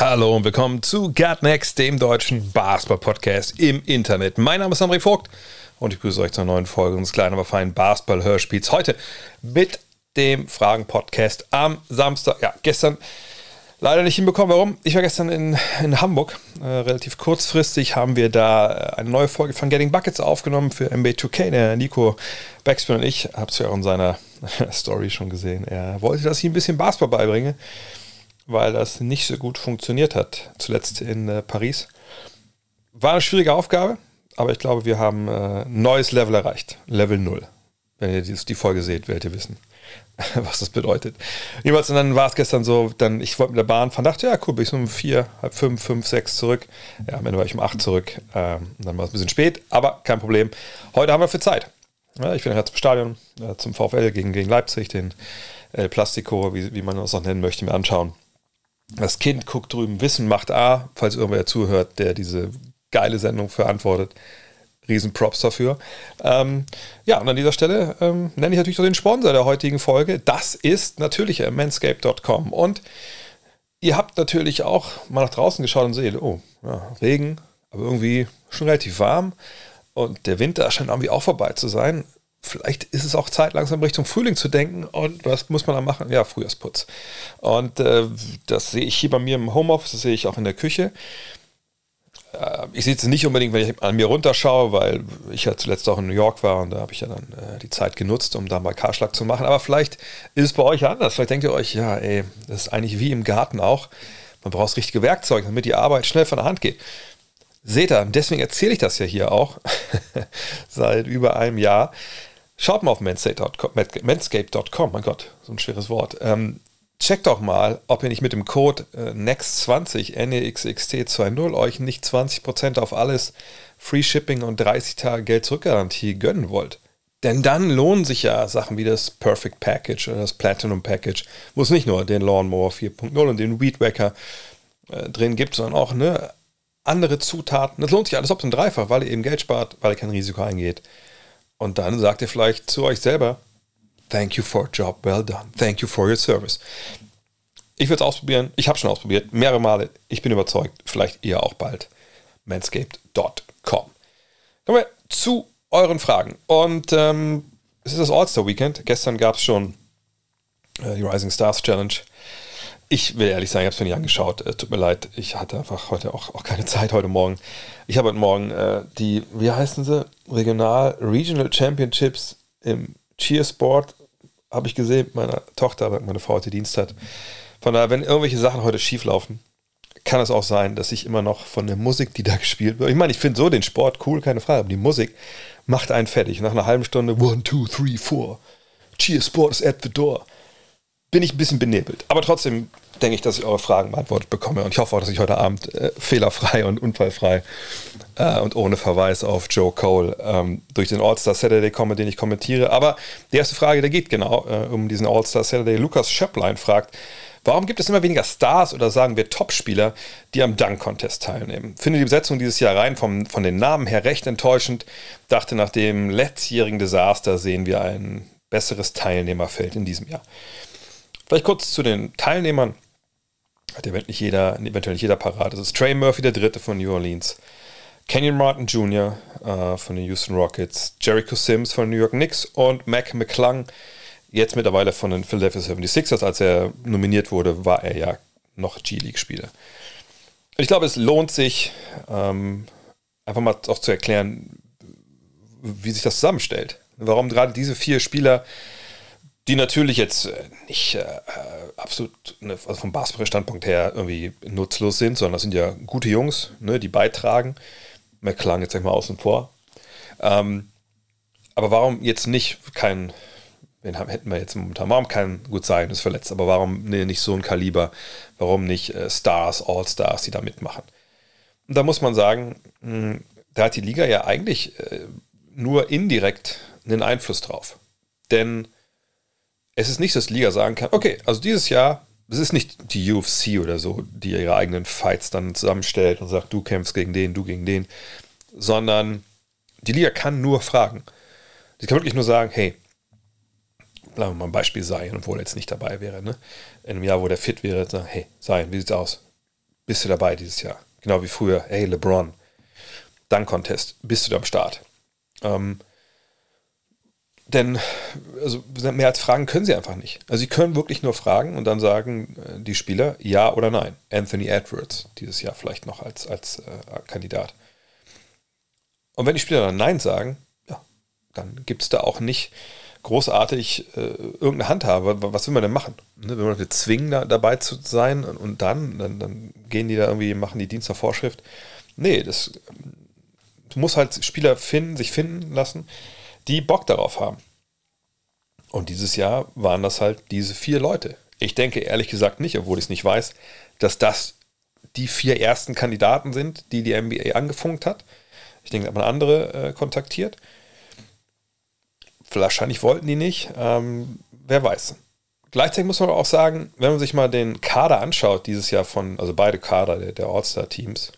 Hallo und willkommen zu Gut Next, dem deutschen Basketball-Podcast im Internet. Mein Name ist André Vogt und ich begrüße euch zur neuen Folge unseres kleinen, aber feinen Basketball-Hörspiels. Heute mit dem Fragen-Podcast am Samstag. Ja, gestern leider nicht hinbekommen. Warum? Ich war gestern in, in Hamburg. Äh, relativ kurzfristig haben wir da äh, eine neue Folge von Getting Buckets aufgenommen für NBA2K. Der Nico Backspin und ich, habt es ja auch in seiner Story schon gesehen. Er wollte, dass ich ein bisschen Basketball beibringe, weil das nicht so gut funktioniert hat, zuletzt in äh, Paris. War eine schwierige Aufgabe, aber ich glaube, wir haben äh, ein neues Level erreicht. Level 0. Wenn ihr die, die Folge seht, werdet ihr wissen, was das bedeutet. Jedenfalls, und dann war es gestern so, dann, ich wollte mit der Bahn fahren, dachte, ja, cool, bin ich so um vier, halb fünf, fünf, sechs zurück. Ja, am Ende war ich um acht zurück. Ähm, dann war es ein bisschen spät, aber kein Problem. Heute haben wir für Zeit. Ja, ich bin gerade zum Stadion, äh, zum VfL gegen, gegen Leipzig, den El Plastico, wie, wie man das auch nennen möchte, mir anschauen. Das Kind guckt drüben, Wissen macht A, falls irgendwer zuhört, der diese geile Sendung verantwortet. Riesenprops dafür. Ähm, ja, und an dieser Stelle ähm, nenne ich natürlich auch den Sponsor der heutigen Folge. Das ist natürlich manscape.com. Und ihr habt natürlich auch mal nach draußen geschaut und seht, oh, ja, Regen, aber irgendwie schon relativ warm. Und der Winter scheint irgendwie auch vorbei zu sein. Vielleicht ist es auch Zeit, langsam Richtung Frühling zu denken. Und was muss man da machen? Ja, Frühjahrsputz. Und äh, das sehe ich hier bei mir im Homeoffice, das sehe ich auch in der Küche. Äh, ich sehe es nicht unbedingt, wenn ich an mir runterschaue, weil ich ja zuletzt auch in New York war und da habe ich ja dann äh, die Zeit genutzt, um da mal Karschlag zu machen. Aber vielleicht ist es bei euch anders. Vielleicht denkt ihr euch, ja, ey, das ist eigentlich wie im Garten auch. Man braucht richtige Werkzeuge, damit die Arbeit schnell von der Hand geht. Seht ihr, deswegen erzähle ich das ja hier auch seit über einem Jahr. Schaut mal auf manscape.com, mein Gott, so ein schweres Wort. Ähm, checkt doch mal, ob ihr nicht mit dem Code äh, NEXT20, NEXXT20, euch nicht 20% auf alles, Free Shipping und 30 Tage Geld zurückgarantie gönnen wollt. Denn dann lohnen sich ja Sachen wie das Perfect Package oder das Platinum Package, wo es nicht nur den Lawnmower 4.0 und den Weed Wacker äh, drin gibt, sondern auch ne, andere Zutaten. Das lohnt sich alles ob und dreifach, weil ihr eben Geld spart, weil ihr kein Risiko eingeht. Und dann sagt ihr vielleicht zu euch selber, Thank you for a job well done. Thank you for your service. Ich würde es ausprobieren. Ich habe schon ausprobiert, mehrere Male. Ich bin überzeugt. Vielleicht ihr auch bald. Manscaped.com. Kommen wir zu euren Fragen. Und ähm, es ist das All-Star-Weekend. Gestern gab es schon äh, die Rising Stars Challenge. Ich will ehrlich sagen, ich habe es mir nicht angeschaut. Äh, tut mir leid, ich hatte einfach heute auch, auch keine Zeit heute Morgen. Ich habe heute Morgen äh, die, wie heißen sie, Regional Regional Championships im Cheersport habe ich gesehen, meine Tochter, meine Frau heute Dienst hat. Von daher, wenn irgendwelche Sachen heute schief laufen, kann es auch sein, dass ich immer noch von der Musik, die da gespielt wird. Ich meine, ich finde so den Sport cool, keine Frage, aber die Musik macht einen fertig. Nach einer halben Stunde, one, two, three, four, Cheersport is at the door, bin ich ein bisschen benebelt. Aber trotzdem denke ich, dass ich eure Fragen beantwortet bekomme. Und ich hoffe auch, dass ich heute Abend äh, fehlerfrei und unfallfrei äh, und ohne Verweis auf Joe Cole ähm, durch den All-Star Saturday komme, den ich kommentiere. Aber die erste Frage, der geht genau äh, um diesen All-Star Saturday. Lukas Schöpplein fragt, Warum gibt es immer weniger Stars oder sagen wir Topspieler, die am Dunk-Contest teilnehmen? Finde die Besetzung dieses Jahr rein vom, von den Namen her recht enttäuschend. Dachte, nach dem letztjährigen Desaster sehen wir ein besseres Teilnehmerfeld in diesem Jahr. Vielleicht kurz zu den Teilnehmern hat eventuell nicht jeder, eventuell nicht jeder parat. Das ist Trey Murphy, der dritte von New Orleans. Kenyon Martin Jr. Äh, von den Houston Rockets. Jericho Sims von den New York Knicks und Mac McClung, jetzt mittlerweile von den Philadelphia 76ers. Als er nominiert wurde, war er ja noch G-League-Spieler. Ich glaube, es lohnt sich, ähm, einfach mal auch zu erklären, wie sich das zusammenstellt. Warum gerade diese vier Spieler die natürlich jetzt äh, nicht äh, absolut ne, also vom Basketball-Standpunkt her irgendwie nutzlos sind, sondern das sind ja gute Jungs, ne, die beitragen. McClung jetzt mal außen vor. Ähm, aber warum jetzt nicht kein, wen haben, hätten wir jetzt momentan, warum kein, gut sein, ist verletzt, aber warum nee, nicht so ein Kaliber, warum nicht äh, Stars, All-Stars, die da mitmachen? Und da muss man sagen, mh, hm, da hat die Liga ja eigentlich äh, nur indirekt einen Einfluss drauf. Denn es ist nicht, dass die Liga sagen kann, okay, also dieses Jahr, es ist nicht die UFC oder so, die ihre eigenen Fights dann zusammenstellt und sagt, du kämpfst gegen den, du gegen den, sondern die Liga kann nur fragen. Sie kann wirklich nur sagen, hey, lassen wir mal ein Beispiel sein, obwohl er jetzt nicht dabei wäre, ne? In einem Jahr, wo der fit wäre, sagen, hey, sein, wie sieht's aus? Bist du dabei dieses Jahr? Genau wie früher, hey, LeBron, Dunk-Contest, bist du da am Start? Ähm, denn also mehr als Fragen können sie einfach nicht. Also sie können wirklich nur fragen und dann sagen äh, die Spieler ja oder nein. Anthony Edwards dieses Jahr vielleicht noch als, als äh, Kandidat. Und wenn die Spieler dann nein sagen, ja, dann gibt es da auch nicht großartig äh, irgendeine Handhabe. Was will man denn machen? Ne, wenn man jetzt zwingen, da, dabei zu sein und, und dann, dann, dann, gehen die da irgendwie, machen die Dienst nach Vorschrift. Nee, das du musst halt Spieler finden, sich finden lassen, die Bock darauf haben. Und dieses Jahr waren das halt diese vier Leute. Ich denke ehrlich gesagt nicht, obwohl ich es nicht weiß, dass das die vier ersten Kandidaten sind, die die NBA angefunkt hat. Ich denke, hat man andere äh, kontaktiert. Wahrscheinlich wollten die nicht. Ähm, wer weiß. Gleichzeitig muss man auch sagen, wenn man sich mal den Kader anschaut, dieses Jahr von, also beide Kader der, der All-Star-Teams,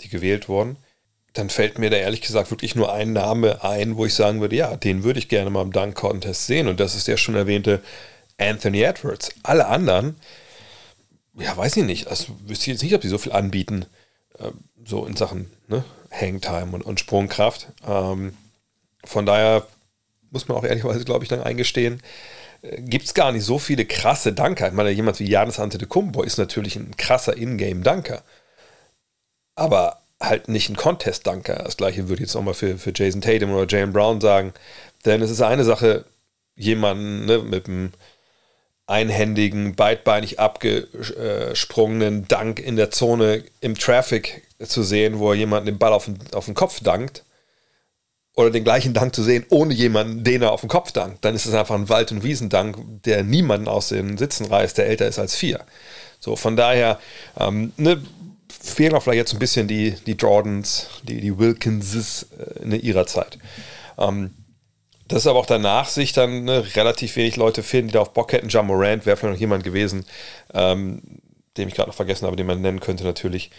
die gewählt wurden, dann fällt mir da ehrlich gesagt wirklich nur ein Name ein, wo ich sagen würde, ja, den würde ich gerne mal im Dunk-Contest sehen. Und das ist der schon erwähnte Anthony Edwards. Alle anderen, ja, weiß ich nicht. Also wüsste ich jetzt nicht, ob sie so viel anbieten, äh, so in Sachen ne, Hangtime und, und Sprungkraft. Ähm, von daher muss man auch ehrlicherweise, glaube ich, dann eingestehen, äh, gibt es gar nicht so viele krasse Danker. Ich meine, jemand wie Janis Antetokounmpo ist natürlich ein krasser Ingame-Danker. Aber halt nicht ein Contest-Danker. Das gleiche würde ich jetzt auch mal für, für Jason Tatum oder Jalen Brown sagen. Denn es ist eine Sache, jemanden ne, mit einem einhändigen, beidbeinig abgesprungenen Dank in der Zone im Traffic zu sehen, wo er jemanden den Ball auf den, auf den Kopf dankt. Oder den gleichen Dank zu sehen, ohne jemanden, den er auf den Kopf dankt. Dann ist es einfach ein Wald- und Wiesendank, der niemanden aus den Sitzen reißt, der älter ist als vier. So, von daher, ähm, ne, fehlen auch vielleicht jetzt ein bisschen die, die Jordans, die, die Wilkinses äh, in ihrer Zeit. Ähm, das ist aber auch danach sich dann ne, relativ wenig Leute finden, die da auf Bock hätten. John Morant wäre vielleicht noch jemand gewesen, ähm, den ich gerade noch vergessen habe, den man nennen könnte natürlich.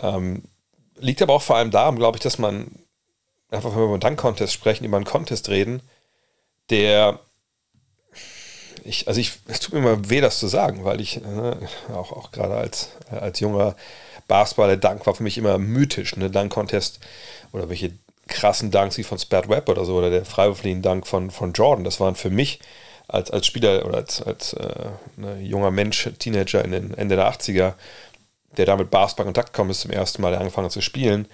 Ähm, liegt aber auch vor allem daran, glaube ich, dass man einfach, wenn wir über einen Dunk-Contest sprechen, über einen Contest reden, der ich, also ich, es tut mir immer weh, das zu sagen, weil ich äh, auch, auch gerade als, als junger Basketball, der Dank war für mich immer mythisch. Ne? Dank-Contest oder welche krassen Dunks wie von Spat Webb oder so oder der freiwurflichen Dank von, von Jordan, das waren für mich als, als Spieler oder als, als äh, ne, junger Mensch, Teenager in den Ende der 80er, der damit Basketball in Kontakt kommt, ist zum ersten Mal angefangen zu spielen,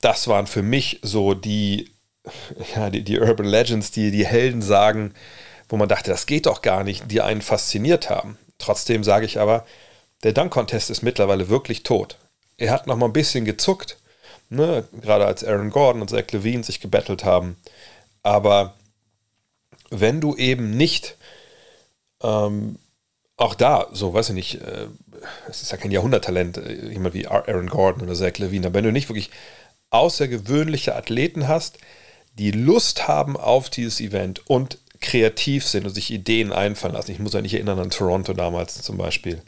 das waren für mich so die, ja, die, die Urban Legends, die die Helden sagen, wo man dachte, das geht doch gar nicht, die einen fasziniert haben. Trotzdem sage ich aber, der Dunk-Contest ist mittlerweile wirklich tot er hat noch mal ein bisschen gezuckt, ne? gerade als Aaron Gordon und Zach Levine sich gebettelt haben. Aber wenn du eben nicht ähm, auch da, so weiß ich nicht, äh, es ist ja kein Jahrhunderttalent, äh, jemand wie Aaron Gordon oder Zach Levine, aber wenn du nicht wirklich außergewöhnliche Athleten hast, die Lust haben auf dieses Event und kreativ sind und sich Ideen einfallen lassen. Ich muss ja nicht erinnern an Toronto damals zum Beispiel.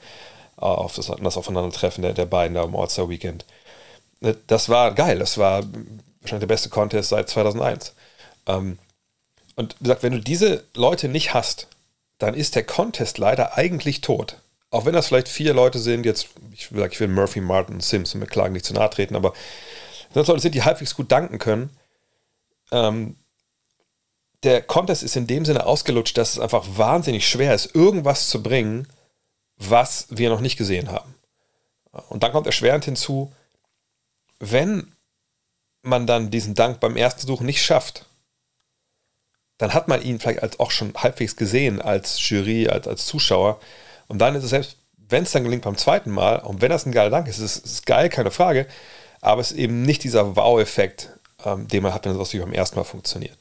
Äh, auf das, das Aufeinandertreffen der, der beiden da im All-Star Weekend. Äh, das war geil, das war wahrscheinlich der beste Contest seit 2001. Ähm, und wie gesagt, wenn du diese Leute nicht hast, dann ist der Contest leider eigentlich tot. Auch wenn das vielleicht vier Leute sind, jetzt, ich sage, ich will Murphy, Martin, Sims und McClagen nicht zu nahe treten, aber das Leute sind, die halbwegs gut danken können, ähm, der Contest ist in dem Sinne ausgelutscht, dass es einfach wahnsinnig schwer ist, irgendwas zu bringen, was wir noch nicht gesehen haben. Und dann kommt erschwerend hinzu, wenn man dann diesen Dank beim ersten Suchen nicht schafft, dann hat man ihn vielleicht als auch schon halbwegs gesehen als Jury, als, als Zuschauer. Und dann ist es selbst, wenn es dann gelingt beim zweiten Mal, und wenn das ein geiler Dank ist, ist es geil, keine Frage, aber es ist eben nicht dieser Wow-Effekt, ähm, den man hat, wenn es beim ersten Mal funktioniert.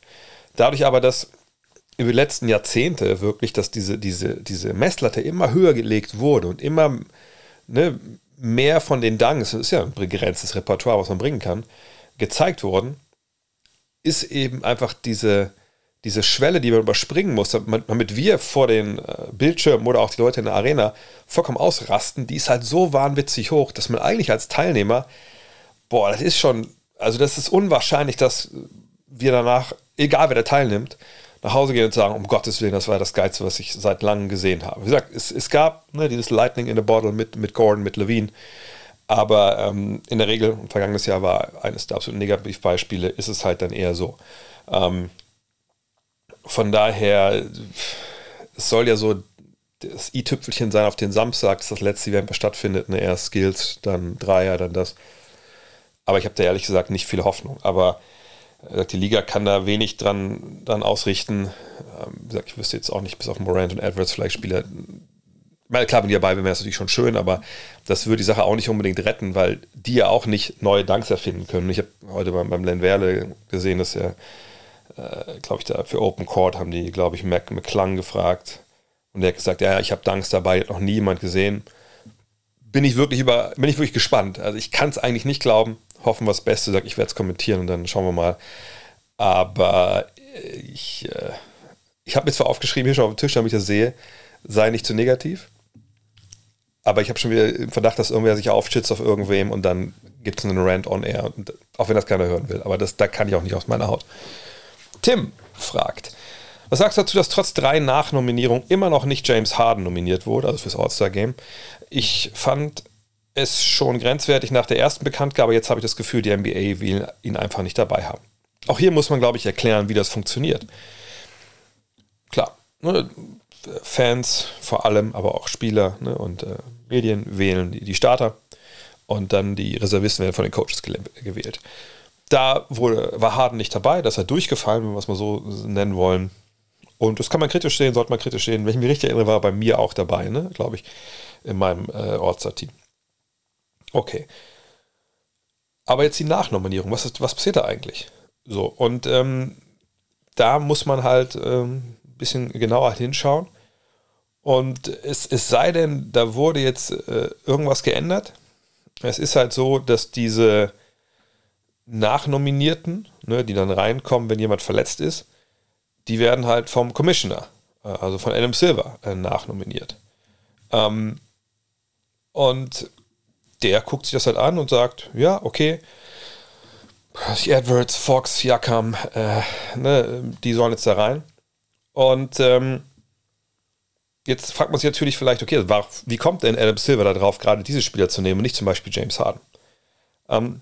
Dadurch aber, dass über die letzten Jahrzehnte wirklich, dass diese, diese, diese Messlatte immer höher gelegt wurde und immer ne, mehr von den Dunks, das ist ja ein begrenztes Repertoire, was man bringen kann, gezeigt wurden, ist eben einfach diese, diese Schwelle, die man überspringen muss, damit wir vor den äh, Bildschirmen oder auch die Leute in der Arena vollkommen ausrasten, die ist halt so wahnwitzig hoch, dass man eigentlich als Teilnehmer, boah, das ist schon, also das ist unwahrscheinlich, dass wir danach, egal wer da teilnimmt, nach Hause gehen und sagen, um Gottes Willen, das war das Geilste, was ich seit langem gesehen habe. Wie gesagt, es, es gab ne, dieses Lightning in a Bottle mit, mit Gordon, mit Levine, aber ähm, in der Regel, vergangenes Jahr war eines der absoluten Negativbeispiele, ist es halt dann eher so. Ähm, von daher, es soll ja so das i-Tüpfelchen sein auf den Samstag, dass das letzte Event stattfindet. Ne? Erst Skills, dann Dreier, dann das. Aber ich habe da ehrlich gesagt nicht viel Hoffnung. Aber äh, die Liga kann da wenig dran, dran ausrichten. Ähm, ich wüsste jetzt auch nicht, bis auf Morant und Edwards vielleicht Spieler weil klar, wenn die dabei wären, wäre es natürlich schon schön, aber das würde die Sache auch nicht unbedingt retten, weil die ja auch nicht neue Danks erfinden können. Ich habe heute beim, beim Len Werle gesehen, dass er, äh, glaube ich, da für Open Court haben die, glaube ich, Mac McClung gefragt. Und der hat gesagt, ja, ich habe Danks dabei, hat noch nie jemand gesehen. Bin ich wirklich über, bin ich wirklich gespannt. Also ich kann es eigentlich nicht glauben. Hoffen wir das Beste, sag ich werde es kommentieren und dann schauen wir mal. Aber ich, äh, ich habe mir zwar aufgeschrieben, hier schon auf dem Tisch, damit ich das sehe, sei nicht zu negativ aber ich habe schon wieder im Verdacht, dass irgendwer sich aufschützt auf irgendwem und dann gibt es einen Rant on air. Und, auch wenn das keiner hören will. Aber das, da kann ich auch nicht aus meiner Haut. Tim fragt, was sagst du dazu, dass trotz drei Nachnominierungen immer noch nicht James Harden nominiert wurde, also fürs All-Star-Game? Ich fand es schon grenzwertig nach der ersten Bekanntgabe. Jetzt habe ich das Gefühl, die NBA will ihn einfach nicht dabei haben. Auch hier muss man, glaube ich, erklären, wie das funktioniert. Klar, ne, Fans vor allem, aber auch Spieler ne, und äh, Medien wählen die, die, Starter und dann die Reservisten werden von den Coaches gewählt. Da wurde, war Harden nicht dabei, das hat durchgefallen, wenn wir es mal so nennen wollen. Und das kann man kritisch sehen, sollte man kritisch sehen. Wenn ich mich richtig erinnere, war er bei mir auch dabei, ne, glaube ich, in meinem äh, Ortsteam. Okay. Aber jetzt die Nachnominierung, was, ist, was passiert da eigentlich? So, und ähm, da muss man halt ähm, bisschen genauer hinschauen. Und es, es sei denn, da wurde jetzt äh, irgendwas geändert. Es ist halt so, dass diese Nachnominierten, ne, die dann reinkommen, wenn jemand verletzt ist, die werden halt vom Commissioner, äh, also von Adam Silver, äh, nachnominiert. Ähm, und der guckt sich das halt an und sagt, ja, okay, Edwards, Fox, Yakam, äh, ne, die sollen jetzt da rein. Und ähm, jetzt fragt man sich natürlich vielleicht, okay, wie kommt denn Adam Silver da drauf, gerade diese Spieler zu nehmen und nicht zum Beispiel James Harden? Ähm,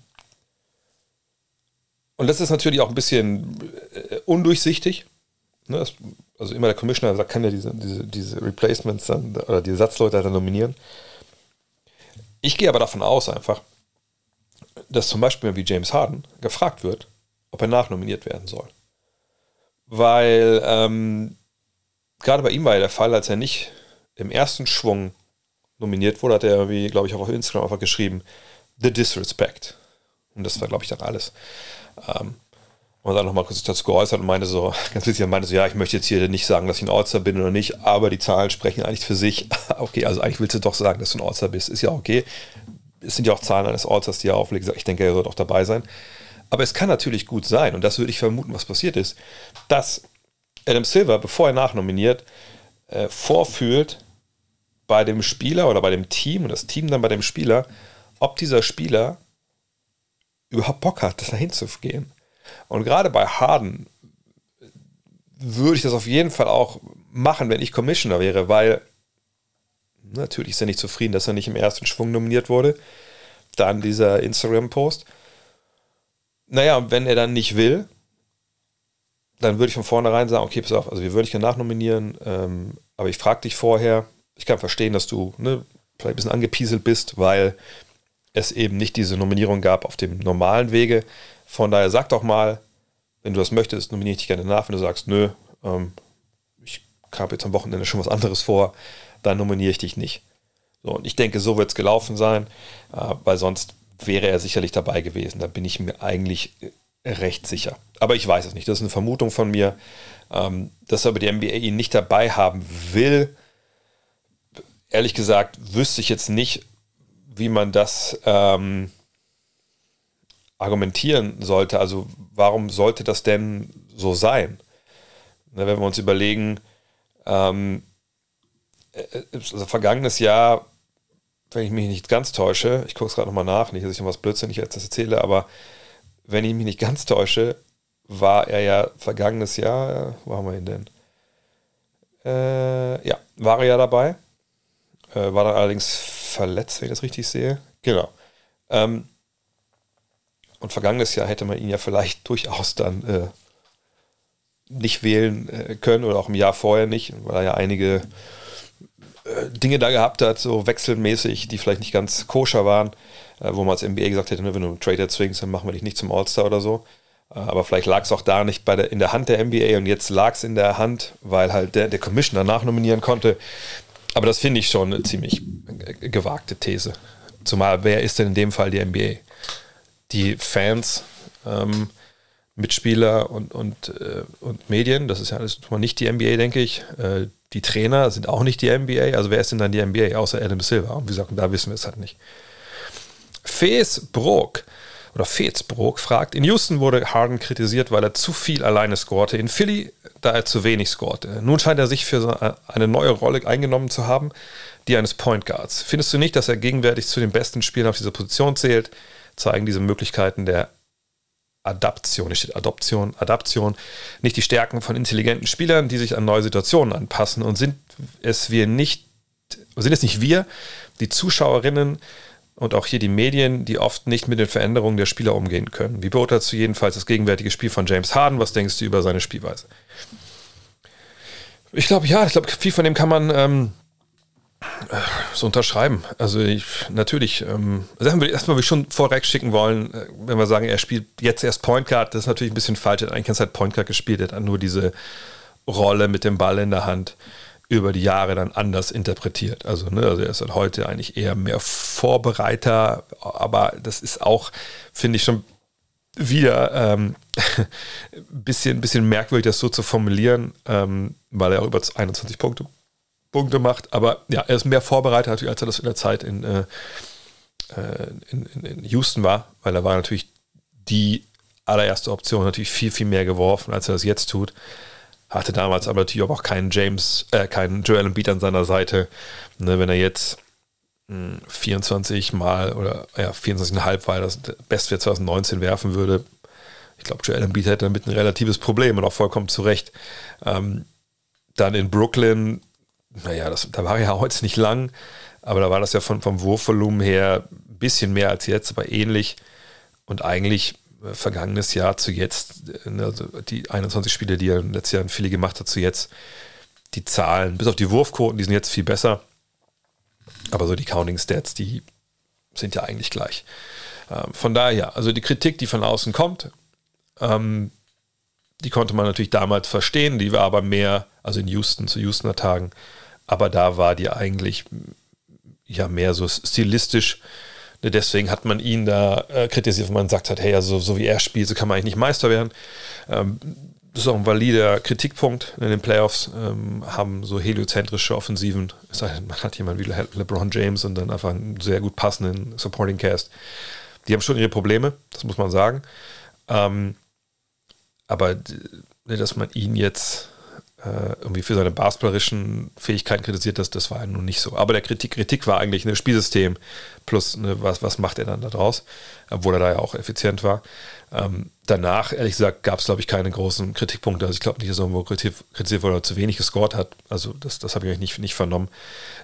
und das ist natürlich auch ein bisschen äh, undurchsichtig. Ne? Das, also immer der Commissioner kann ja diese, diese, diese Replacements dann oder die Ersatzleute dann nominieren. Ich gehe aber davon aus einfach, dass zum Beispiel wie James Harden gefragt wird, ob er nachnominiert werden soll weil ähm, gerade bei ihm war ja der Fall, als er nicht im ersten Schwung nominiert wurde, hat er irgendwie, glaube ich, auch auf Instagram einfach geschrieben, The Disrespect. Und das war, glaube ich, dann alles. Ähm, und dann nochmal kurz dazu geäußert und meinte so, ganz witzig, meinte so, ja, ich möchte jetzt hier nicht sagen, dass ich ein Ortster bin oder nicht, aber die Zahlen sprechen eigentlich für sich. okay, also eigentlich willst du doch sagen, dass du ein Ortster bist. Ist ja okay. Es sind ja auch Zahlen eines Ortsters, die er auflegt. Ich denke, er wird auch dabei sein. Aber es kann natürlich gut sein, und das würde ich vermuten, was passiert ist, dass Adam Silver, bevor er nachnominiert, äh, vorfühlt bei dem Spieler oder bei dem Team und das Team dann bei dem Spieler, ob dieser Spieler überhaupt Bock hat, dahin zu gehen. Und gerade bei Harden würde ich das auf jeden Fall auch machen, wenn ich Commissioner wäre, weil natürlich ist er nicht zufrieden, dass er nicht im ersten Schwung nominiert wurde. Dann dieser Instagram-Post. Naja, wenn er dann nicht will, dann würde ich von vornherein sagen, okay, pass auf, also wir würden dich gerne nachnominieren, ähm, aber ich frage dich vorher, ich kann verstehen, dass du ne, vielleicht ein bisschen angepieselt bist, weil es eben nicht diese Nominierung gab auf dem normalen Wege. Von daher sag doch mal, wenn du das möchtest, nominiere ich dich gerne nach. Wenn du sagst, nö, ähm, ich habe jetzt am Wochenende schon was anderes vor, dann nominiere ich dich nicht. So, und ich denke, so wird es gelaufen sein, äh, weil sonst wäre er sicherlich dabei gewesen. Da bin ich mir eigentlich recht sicher. Aber ich weiß es nicht. Das ist eine Vermutung von mir, ähm, dass aber die NBA ihn nicht dabei haben will. Ehrlich gesagt, wüsste ich jetzt nicht, wie man das ähm, argumentieren sollte. Also warum sollte das denn so sein? wenn wir uns überlegen, ähm, äh, also vergangenes Jahr, wenn ich mich nicht ganz täusche, ich gucke es gerade nochmal nach, nicht, dass ich noch was Blödsinniges jetzt erzähle, aber wenn ich mich nicht ganz täusche, war er ja vergangenes Jahr, wo haben wir ihn denn? Äh, ja, war er ja dabei. Äh, war dann allerdings verletzt, wenn ich das richtig sehe. Genau. Ähm, und vergangenes Jahr hätte man ihn ja vielleicht durchaus dann äh, nicht wählen äh, können oder auch im Jahr vorher nicht, weil er ja einige äh, Dinge da gehabt hat, so wechselmäßig, die vielleicht nicht ganz koscher waren, äh, wo man als NBA gesagt hätte, ne, wenn du einen Trader zwingst, dann machen wir dich nicht zum All-Star oder so. Aber vielleicht lag es auch da nicht bei der, in der Hand der NBA und jetzt lag es in der Hand, weil halt der, der Commissioner nachnominieren konnte. Aber das finde ich schon eine ziemlich gewagte These. Zumal, wer ist denn in dem Fall die NBA? Die Fans, ähm, Mitspieler und, und, äh, und Medien, das ist ja alles nicht die NBA, denke ich. Äh, die Trainer sind auch nicht die NBA. Also wer ist denn dann die NBA, außer Adam Silver? Und wie gesagt, da wissen wir es halt nicht. Feesbrook oder Feesbrook fragt, in Houston wurde Harden kritisiert, weil er zu viel alleine scorte. In Philly, da er zu wenig scorte. Nun scheint er sich für eine neue Rolle eingenommen zu haben, die eines Point Guards. Findest du nicht, dass er gegenwärtig zu den besten Spielern auf dieser Position zählt? Zeigen diese Möglichkeiten der Adaption, nicht Adoption, Adaption, nicht die Stärken von intelligenten Spielern, die sich an neue Situationen anpassen und sind es wir nicht, sind es nicht wir, die Zuschauerinnen und auch hier die Medien, die oft nicht mit den Veränderungen der Spieler umgehen können. Wie beurteilst du jedenfalls das gegenwärtige Spiel von James Harden? Was denkst du über seine Spielweise? Ich glaube, ja, ich glaube, viel von dem kann man ähm, so unterschreiben. Also ich, natürlich, ähm, Sachen würde ich erstmal schon vorweg schicken wollen, äh, wenn wir sagen, er spielt jetzt erst Point Guard, das ist natürlich ein bisschen falsch. Er hat eigentlich ganz halt Point Guard gespielt, er hat nur diese Rolle mit dem Ball in der Hand über die Jahre dann anders interpretiert. Also, ne, also er ist halt heute eigentlich eher mehr Vorbereiter, aber das ist auch, finde ich, schon wieder ähm, ein bisschen, bisschen merkwürdig, das so zu formulieren, ähm, weil er auch über 21 Punkte Punkte macht. Aber ja, er ist mehr vorbereitet, natürlich, als er das in der Zeit in, äh, äh, in, in, in, Houston war, weil er war natürlich die allererste Option, natürlich viel, viel mehr geworfen, als er das jetzt tut. Hatte damals aber natürlich auch keinen James, äh, keinen Joel Embiid an seiner Seite. Ne, wenn er jetzt mh, hm, 24 mal oder ja, 24,5 war das Best für 2019 werfen würde, ich glaube, Joel Embiid hätte damit ein relatives Problem und auch vollkommen zu Recht. Ähm, dann in Brooklyn naja, das, da war ja heute nicht lang, aber da war das ja von, vom Wurfvolumen her ein bisschen mehr als jetzt, aber ähnlich. Und eigentlich äh, vergangenes Jahr zu jetzt, äh, also die 21 Spiele, die er letztes Jahr in Philly gemacht hat, zu jetzt, die Zahlen, bis auf die Wurfquoten, die sind jetzt viel besser. Aber so die Counting Stats, die sind ja eigentlich gleich. Ähm, von daher, also die Kritik, die von außen kommt, ähm, die konnte man natürlich damals verstehen, die war aber mehr, also in Houston, zu Houstoner Tagen, aber da war die eigentlich ja mehr so stilistisch. Deswegen hat man ihn da äh, kritisiert, wenn man sagt hat, hey, also so wie er spielt, so kann man eigentlich nicht Meister werden. Ähm, das ist auch ein valider Kritikpunkt in den Playoffs, ähm, haben so heliozentrische Offensiven. Man hat jemanden wie Le LeBron James und dann einfach einen sehr gut passenden Supporting Cast. Die haben schon ihre Probleme, das muss man sagen. Ähm, aber ne, dass man ihn jetzt äh, irgendwie für seine basketballerischen Fähigkeiten kritisiert, das, das war ja nun nicht so. Aber der Kritik, Kritik war eigentlich ein Spielsystem plus ne, was, was macht er dann da draus, obwohl er da ja auch effizient war. Ähm, danach, ehrlich gesagt, gab es, glaube ich, keine großen Kritikpunkte. Also ich glaube nicht, dass er irgendwo kritisiert wurde oder zu wenig gescored hat. Also das, das habe ich eigentlich nicht, nicht vernommen.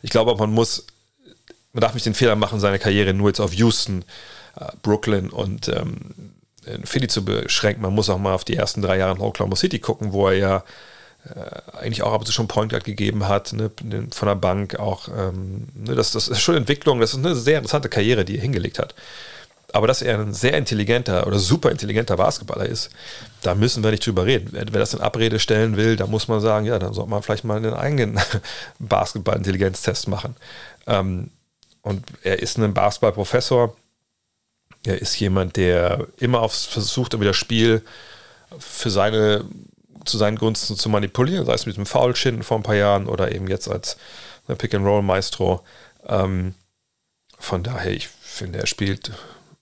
Ich glaube man muss, man darf nicht den Fehler machen, seine Karriere nur jetzt auf Houston, äh, Brooklyn und ähm, Philly zu beschränken. Man muss auch mal auf die ersten drei Jahre in Oklahoma City gucken, wo er ja äh, eigentlich auch ab und zu schon Point Guard gegeben hat, ne, von der Bank auch. Ähm, ne, das, das ist schon Entwicklung, das ist eine sehr interessante Karriere, die er hingelegt hat. Aber dass er ein sehr intelligenter oder super intelligenter Basketballer ist, da müssen wir nicht drüber reden. Wer, wer das in Abrede stellen will, da muss man sagen, ja, dann sollte man vielleicht mal einen eigenen Basketball-Intelligenztest machen. Ähm, und er ist ein Basketballprofessor. Er ist jemand, der immer aufs versucht, das Spiel für seine zu seinen Gunsten zu manipulieren, sei es mit dem Foul-Chin vor ein paar Jahren oder eben jetzt als ne, Pick-and-Roll-Maestro. Ähm, von daher, ich finde, er spielt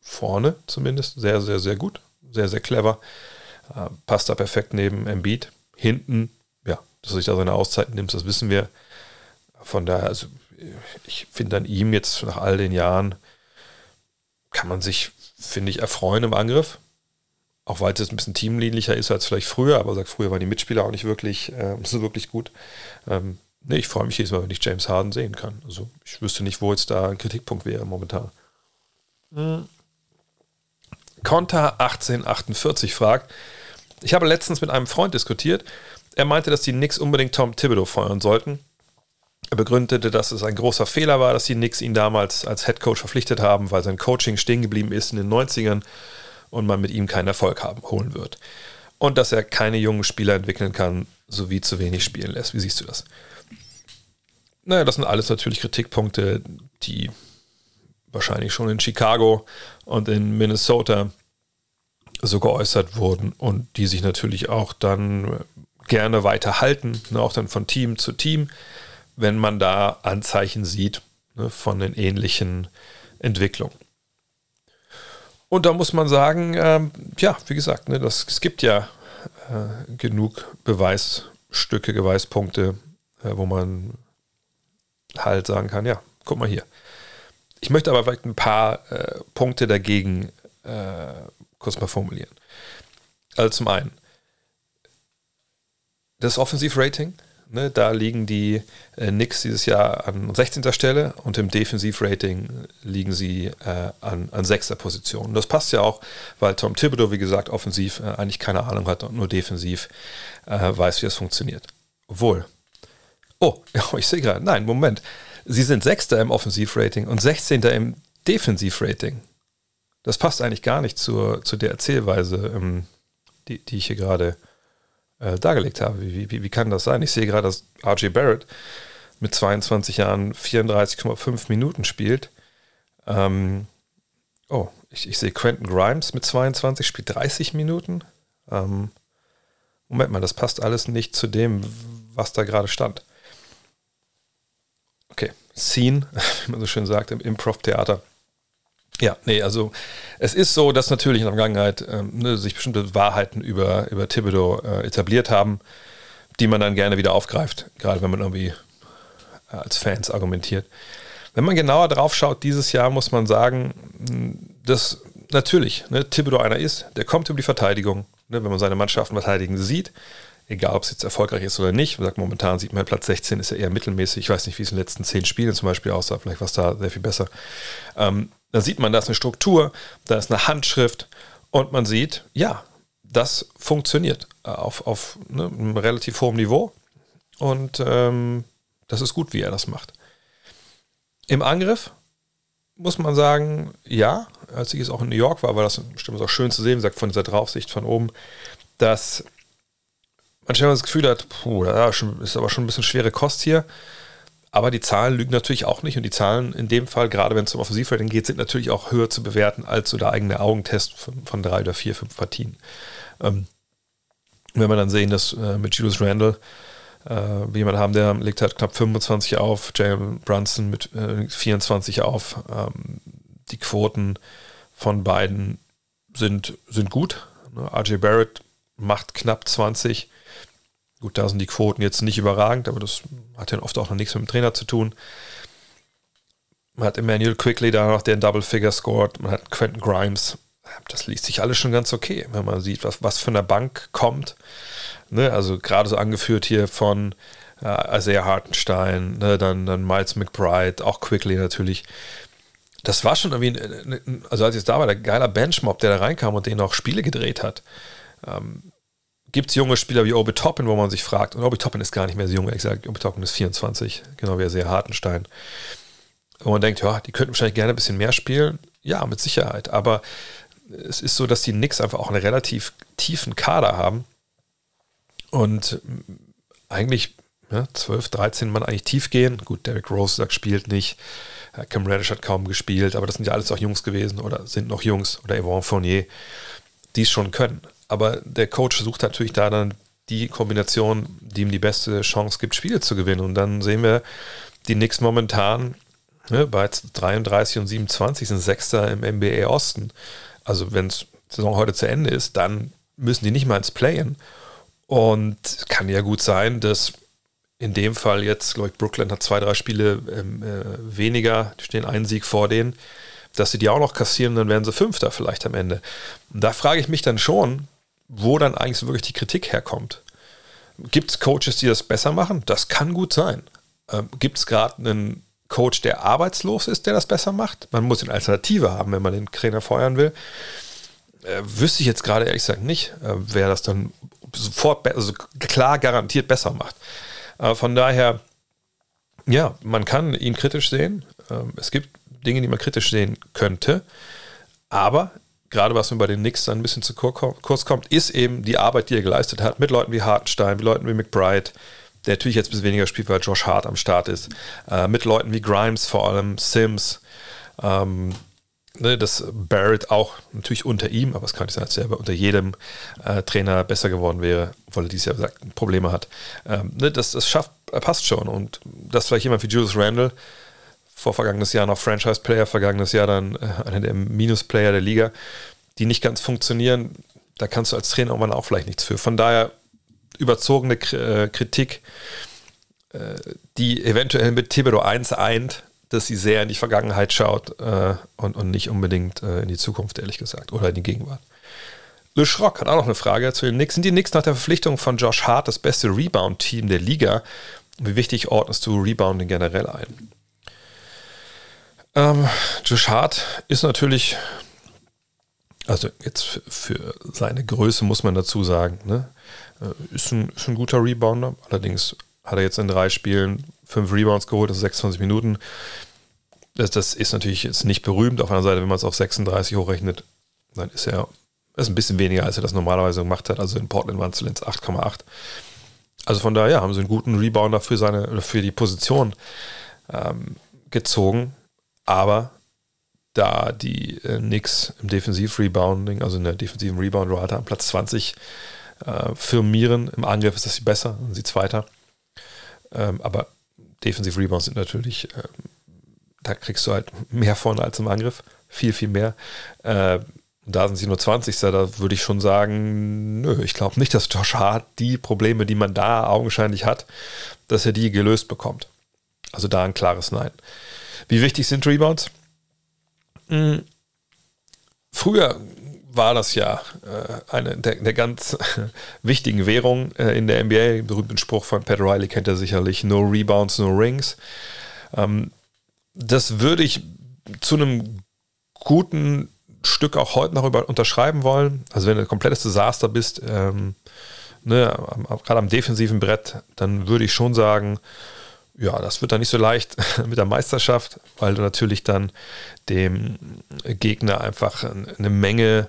vorne zumindest sehr, sehr, sehr gut. Sehr, sehr clever. Äh, passt da perfekt neben Embiid. Hinten, ja, dass er sich da seine Auszeiten nimmt, das wissen wir. Von daher, also ich finde an ihm jetzt nach all den Jahren, kann man sich, finde ich, erfreuen im Angriff. Auch weil es jetzt ein bisschen teamliedlicher ist als vielleicht früher, aber sagt, früher waren die Mitspieler auch nicht wirklich, äh, so wirklich gut. Ähm, nee, ich freue mich jedes Mal, wenn ich James Harden sehen kann. Also ich wüsste nicht, wo jetzt da ein Kritikpunkt wäre momentan. Mhm. Konter 1848 fragt, ich habe letztens mit einem Freund diskutiert. Er meinte, dass die Knicks unbedingt Tom Thibodeau feuern sollten. Er begründete, dass es ein großer Fehler war, dass die Knicks ihn damals als Head Coach verpflichtet haben, weil sein Coaching stehen geblieben ist in den 90ern und man mit ihm keinen Erfolg haben, holen wird. Und dass er keine jungen Spieler entwickeln kann, sowie zu wenig spielen lässt. Wie siehst du das? Naja, das sind alles natürlich Kritikpunkte, die wahrscheinlich schon in Chicago und in Minnesota so geäußert wurden und die sich natürlich auch dann gerne weiter halten, ne, auch dann von Team zu Team, wenn man da Anzeichen sieht ne, von den ähnlichen Entwicklungen. Und da muss man sagen, ähm, ja, wie gesagt, ne, das, es gibt ja äh, genug Beweisstücke, Beweispunkte, äh, wo man halt sagen kann, ja, guck mal hier. Ich möchte aber vielleicht ein paar äh, Punkte dagegen äh, kurz mal formulieren. Also zum einen, das Offensivrating, ne, da liegen die äh, Knicks dieses Jahr an 16. Stelle und im Defensivrating liegen sie äh, an, an 6. Position. das passt ja auch, weil Tom Thibodeau, wie gesagt, offensiv äh, eigentlich keine Ahnung hat und nur defensiv äh, weiß, wie das funktioniert. Obwohl, oh, ich sehe gerade, nein, Moment, sie sind Sechster im Offensivrating und 16. im Defensivrating. Das passt eigentlich gar nicht zur, zu der Erzählweise, ähm, die, die ich hier gerade äh, dargelegt habe. Wie, wie, wie kann das sein? Ich sehe gerade, dass RJ Barrett mit 22 Jahren 34,5 Minuten spielt. Ähm, oh, ich, ich, sehe Quentin Grimes mit 22 spielt 30 Minuten. Ähm, Moment mal, das passt alles nicht zu dem, was da gerade stand. Okay, Scene, wie man so schön sagt, im Improv-Theater. Ja, nee, also es ist so, dass natürlich in der Vergangenheit ähm, ne, sich bestimmte Wahrheiten über, über Thibodeau äh, etabliert haben, die man dann gerne wieder aufgreift, gerade wenn man irgendwie äh, als Fans argumentiert. Wenn man genauer drauf schaut, dieses Jahr muss man sagen, dass natürlich ne, Thibodeau einer ist, der kommt über die Verteidigung, ne, wenn man seine Mannschaften verteidigen sieht, egal ob es jetzt erfolgreich ist oder nicht. Man sagt, momentan sieht man Platz 16 ist ja eher mittelmäßig. Ich weiß nicht, wie es in den letzten zehn Spielen zum Beispiel aussah, vielleicht war es da sehr viel besser. Ähm, da sieht man, da ist eine Struktur, da ist eine Handschrift und man sieht, ja, das funktioniert äh, auf, auf ne, einem relativ hohem Niveau und ähm, das ist gut, wie er das macht. Im Angriff muss man sagen, ja, als ich es auch in New York war, war das bestimmt auch schön zu sehen, gesagt, von dieser Draufsicht von oben, dass man schnell das Gefühl hat, puh, das ist aber schon ein bisschen schwere Kost hier. Aber die Zahlen lügen natürlich auch nicht und die Zahlen in dem Fall, gerade wenn es um Offensivrating geht, sind natürlich auch höher zu bewerten als so der eigene Augentest von, von drei oder vier, fünf Partien. Ähm, wenn wir dann sehen, dass äh, mit Julius Randle äh, jemand haben, der legt halt knapp 25 auf, Jalen Brunson mit äh, 24 auf. Ähm, die Quoten von beiden sind, sind gut. Ne? RJ Barrett macht knapp 20. Gut, da sind die Quoten jetzt nicht überragend, aber das hat ja oft auch noch nichts mit dem Trainer zu tun. Man hat Emmanuel Quickly da noch, der ein Double Figure scored. Man hat Quentin Grimes. Das liest sich alles schon ganz okay, wenn man sieht, was, was von der Bank kommt. Ne? Also gerade so angeführt hier von äh, Isaiah Hartenstein, ne? dann, dann Miles McBride, auch Quickly natürlich. Das war schon irgendwie, ein, also als ich da war, der geiler Benchmob, der da reinkam und den auch Spiele gedreht hat. Ähm, gibt es junge Spieler wie Obi Toppin, wo man sich fragt, und Obi Toppin ist gar nicht mehr so jung, ich sage, Obi Toppin ist 24, genau wie er sehr Hartenstein. Und man denkt, ja, die könnten wahrscheinlich gerne ein bisschen mehr spielen. Ja, mit Sicherheit. Aber es ist so, dass die Knicks einfach auch einen relativ tiefen Kader haben. Und eigentlich ja, 12, 13 Mann eigentlich tief gehen. Gut, Derek Rose sagt, spielt nicht. Cam Reddish hat kaum gespielt, aber das sind ja alles auch Jungs gewesen oder sind noch Jungs oder Yvonne Fournier, die es schon können. Aber der Coach sucht natürlich da dann die Kombination, die ihm die beste Chance gibt, Spiele zu gewinnen. Und dann sehen wir die Knicks momentan Ne, bei 33 und 27 sind Sechster im NBA Osten. Also wenn es Saison heute zu Ende ist, dann müssen die nicht mal ins Playen. Und kann ja gut sein, dass in dem Fall jetzt, glaube ich, Brooklyn hat zwei, drei Spiele ähm, äh, weniger, die stehen einen Sieg vor denen, dass sie die auch noch kassieren, dann werden sie Fünfter vielleicht am Ende. Und da frage ich mich dann schon, wo dann eigentlich wirklich die Kritik herkommt. Gibt es Coaches, die das besser machen? Das kann gut sein. Ähm, Gibt es gerade einen Coach, der arbeitslos ist, der das besser macht? Man muss eine Alternative haben, wenn man den Trainer feuern will. Äh, wüsste ich jetzt gerade ehrlich gesagt nicht, äh, wer das dann sofort, also klar garantiert besser macht. Äh, von daher, ja, man kann ihn kritisch sehen. Ähm, es gibt Dinge, die man kritisch sehen könnte. Aber gerade was mir bei den Knicks dann ein bisschen zu kurz kommt, ist eben die Arbeit, die er geleistet hat mit Leuten wie Hartenstein, mit Leuten wie McBride, der natürlich jetzt ein bisschen weniger spielt, weil Josh Hart am Start ist, äh, mit Leuten wie Grimes vor allem, Sims, ähm, ne, dass Barrett auch natürlich unter ihm, aber es kann nicht sein, dass er unter jedem äh, Trainer besser geworden wäre, obwohl er dieses Jahr gesagt, Probleme hat. Ähm, ne, das, das schafft, passt schon und dass vielleicht jemand wie Julius Randle vor vergangenes Jahr noch Franchise-Player, vergangenes Jahr dann äh, einer der Minus-Player der Liga, die nicht ganz funktionieren, da kannst du als Trainer irgendwann auch vielleicht nichts für. Von daher überzogene äh, Kritik, äh, die eventuell mit Thibodeau 1 eint, dass sie sehr in die Vergangenheit schaut äh, und, und nicht unbedingt äh, in die Zukunft, ehrlich gesagt, oder in die Gegenwart. Le Schrock hat auch noch eine Frage zu den Knicks. Sind die Knicks nach der Verpflichtung von Josh Hart das beste Rebound-Team der Liga? Wie wichtig ordnest du Rebounding generell ein? Ähm, Josh Hart ist natürlich, also jetzt für seine Größe muss man dazu sagen, ne? Äh, ist, ein, ist ein guter Rebounder. Allerdings hat er jetzt in drei Spielen fünf Rebounds geholt, das ist 26 Minuten. Das, das ist natürlich jetzt nicht berühmt. Auf einer Seite, wenn man es auf 36 hochrechnet, dann ist er ist ein bisschen weniger, als er das normalerweise gemacht hat. Also in Portland waren es zuletzt 8,8. Also von daher haben sie einen guten Rebounder für seine für die Position ähm, gezogen. Aber da die äh, Knicks im Defensiv-Rebounding, also in der defensiven Rebound-Rate am Platz 20 äh, firmieren, im Angriff ist das sie besser, sind sie Zweiter. Ähm, aber Defensive Rebounds sind natürlich, ähm, da kriegst du halt mehr vorne als im Angriff. Viel, viel mehr. Äh, da sind sie nur 20. Da würde ich schon sagen, nö, ich glaube nicht, dass Josh Hart die Probleme, die man da augenscheinlich hat, dass er die gelöst bekommt. Also da ein klares Nein. Wie wichtig sind Rebounds? Hm. Früher war das ja äh, eine der, der ganz wichtigen Währungen äh, in der NBA. Berühmten Spruch von Pat Riley kennt er sicherlich: No Rebounds, no Rings. Ähm, das würde ich zu einem guten Stück auch heute noch über unterschreiben wollen. Also wenn du ein komplettes Desaster bist, ähm, ne, gerade am defensiven Brett, dann würde ich schon sagen, ja, das wird dann nicht so leicht mit der Meisterschaft, weil du natürlich dann dem Gegner einfach eine Menge,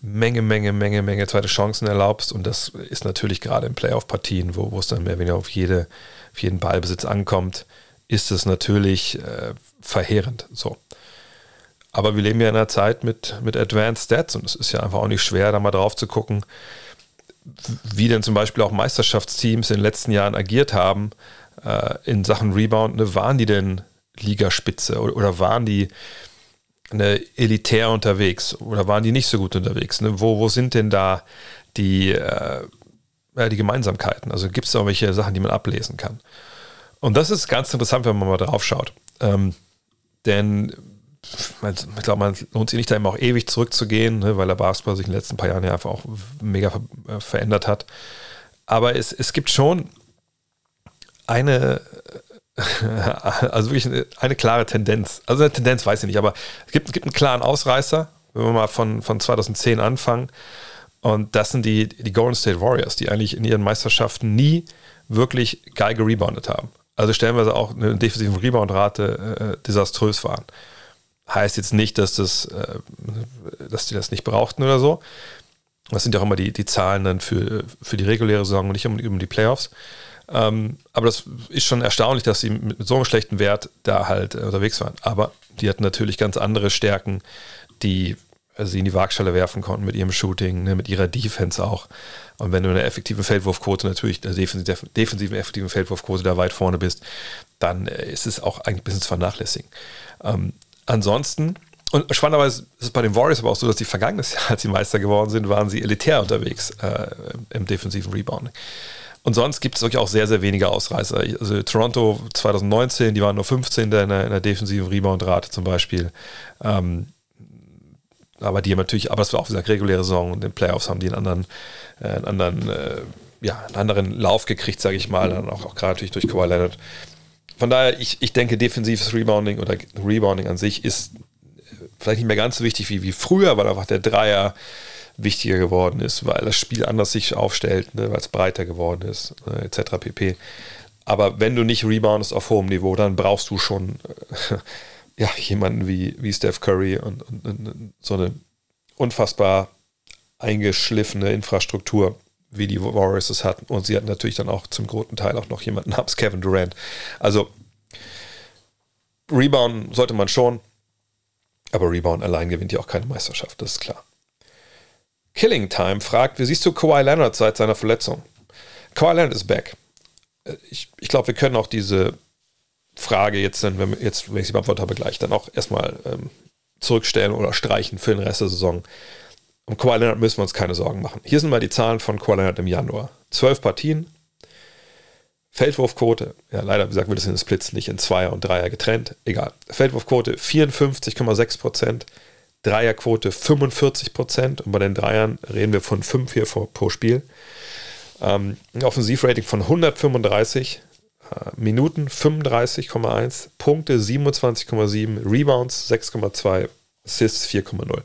Menge, Menge, Menge, Menge zweite Chancen erlaubst. Und das ist natürlich gerade in Playoff-Partien, wo, wo es dann mehr oder weniger auf, jede, auf jeden Ballbesitz ankommt, ist es natürlich äh, verheerend. So. Aber wir leben ja in einer Zeit mit, mit Advanced Stats und es ist ja einfach auch nicht schwer, da mal drauf zu gucken, wie denn zum Beispiel auch Meisterschaftsteams in den letzten Jahren agiert haben äh, in Sachen Rebound. Ne, waren die denn Ligaspitze oder, oder waren die ne, elitär unterwegs oder waren die nicht so gut unterwegs? Ne? Wo, wo sind denn da die, äh, die Gemeinsamkeiten? Also gibt es da welche Sachen, die man ablesen kann? Und das ist ganz interessant, wenn man mal drauf schaut. Ähm, denn ich glaube, man lohnt sich nicht da immer auch ewig zurückzugehen, ne, weil der Basketball sich in den letzten paar Jahren ja einfach auch mega äh, verändert hat. Aber es, es gibt schon eine, also wirklich eine, eine, klare Tendenz. Also eine Tendenz weiß ich nicht, aber es gibt, gibt einen klaren Ausreißer, wenn wir mal von, von 2010 anfangen. Und das sind die, die Golden State Warriors, die eigentlich in ihren Meisterschaften nie wirklich geil gereboundet haben. Also stellenweise auch eine defensive Rebound-Rate äh, desaströs waren. Heißt jetzt nicht, dass, das, äh, dass die das nicht brauchten oder so. Das sind ja auch immer die, die Zahlen dann für, für die reguläre Saison und nicht um die Playoffs. Ähm, aber das ist schon erstaunlich, dass sie mit, mit so einem schlechten Wert da halt äh, unterwegs waren. Aber die hatten natürlich ganz andere Stärken, die sie in die Waagschale werfen konnten mit ihrem Shooting, ne, mit ihrer Defense auch. Und wenn du in der effektiven Feldwurfquote natürlich, in der defensiven, effektiven Feldwurfquote da weit vorne bist, dann äh, ist es auch eigentlich ein bisschen zu vernachlässigen. Ähm, ansonsten, und spannenderweise ist es bei den Warriors aber auch so, dass die vergangenes Jahr, als sie Meister geworden sind, waren sie elitär unterwegs äh, im defensiven Rebounding. Und sonst gibt es wirklich auch sehr, sehr wenige Ausreißer. Also Toronto 2019, die waren nur 15. in der, in der defensiven Rebound-Rate zum Beispiel. Ähm, aber die haben natürlich, aber das war auch wieder reguläre Saison und in den Playoffs haben die einen anderen, äh, einen anderen, äh, ja, einen anderen Lauf gekriegt, sage ich mal, dann auch, auch gerade natürlich durch Kawhi Leonard. Von daher, ich, ich denke, defensives Rebounding oder Rebounding an sich ist vielleicht nicht mehr ganz so wichtig wie, wie früher, weil einfach der Dreier wichtiger geworden ist, weil das Spiel anders sich aufstellt, ne, weil es breiter geworden ist, äh, etc. pp. Aber wenn du nicht reboundest auf hohem Niveau, dann brauchst du schon äh, ja, jemanden wie, wie Steph Curry und, und, und, so eine unfassbar eingeschliffene Infrastruktur, wie die Warriors es hatten. Und sie hatten natürlich dann auch zum großen Teil auch noch jemanden namens Kevin Durant. Also Rebound sollte man schon, aber Rebound allein gewinnt ja auch keine Meisterschaft, das ist klar. Killing Time fragt, wie siehst du Kawhi Leonard seit seiner Verletzung? Kawhi Leonard ist back. Äh, ich, ich glaube, wir können auch diese Frage jetzt, wenn, jetzt, wenn ich sie beantwortet habe, gleich dann auch erstmal ähm, zurückstellen oder streichen für den Rest der Saison. Um Kawhi Leonard müssen wir uns keine Sorgen machen. Hier sind mal die Zahlen von Kawhi Leonard im Januar. Zwölf Partien, Feldwurfquote, ja leider, wie gesagt, wird es in den Splits nicht in Zweier und Dreier getrennt, egal. Feldwurfquote 54,6 Prozent, Dreierquote 45 Prozent und bei den Dreiern reden wir von 5 hier pro Spiel. Ähm, ein Offensivrating von 135, äh, Minuten 35,1, Punkte 27,7, Rebounds 6,2, Assists 4,0.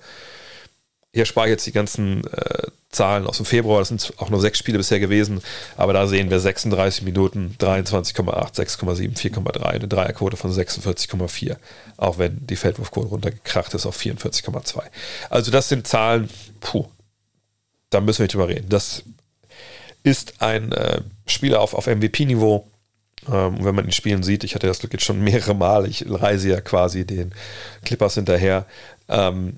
Hier spare ich jetzt die ganzen äh, Zahlen aus dem Februar, das sind auch nur sechs Spiele bisher gewesen, aber da sehen wir 36 Minuten, 23,8, 6,7, 4,3, eine Dreierquote von 46,4, auch wenn die Feldwurfquote runtergekracht ist auf 44,2. Also das sind Zahlen, puh, da müssen wir nicht drüber reden. Das ist ein äh, Spieler auf, auf MVP-Niveau. Ähm, wenn man ihn spielen sieht, ich hatte das Glück jetzt schon mehrere Mal, ich reise ja quasi den Clippers hinterher. Ähm,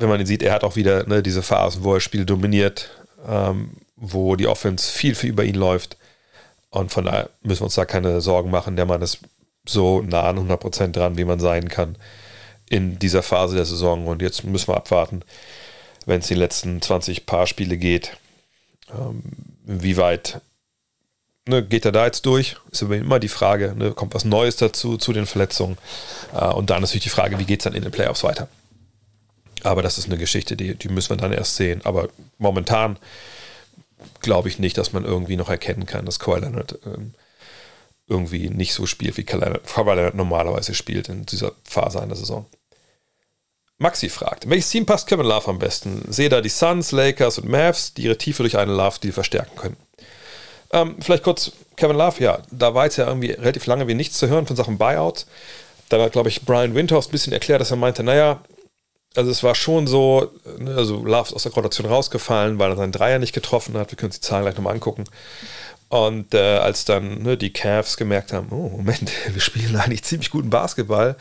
wenn man ihn sieht, er hat auch wieder ne, diese Phasen, wo er Spiel dominiert, ähm, wo die Offense viel, viel über ihn läuft. Und von daher müssen wir uns da keine Sorgen machen. Der Mann ist so nah an 100% dran, wie man sein kann in dieser Phase der Saison. Und jetzt müssen wir abwarten, wenn es die letzten 20 Paar Spiele geht, ähm, inwieweit ne, geht er da jetzt durch? Ist immer die Frage, ne, kommt was Neues dazu, zu den Verletzungen? Äh, und dann natürlich die Frage, wie geht es dann in den Playoffs weiter? Aber das ist eine Geschichte, die, die müssen wir dann erst sehen. Aber momentan glaube ich nicht, dass man irgendwie noch erkennen kann, dass Kawhi Leonard ähm, irgendwie nicht so spielt, wie Kawhi Leonard normalerweise spielt in dieser Phase einer Saison. Maxi fragt, welches Team passt Kevin Love am besten? Sehe da die Suns, Lakers und Mavs, die ihre Tiefe durch einen Love-Deal verstärken können. Ähm, vielleicht kurz Kevin Love, ja, da war jetzt ja irgendwie relativ lange wie nichts zu hören von Sachen Buyout. Dann hat, glaube ich, Brian Windhorst ein bisschen erklärt, dass er meinte, naja, also es war schon so, ne, also Love ist aus der Rotation rausgefallen, weil er seinen Dreier nicht getroffen hat. Wir können uns die Zahlen gleich nochmal angucken. Und äh, als dann ne, die Cavs gemerkt haben, oh Moment, wir spielen eigentlich ziemlich guten Basketball,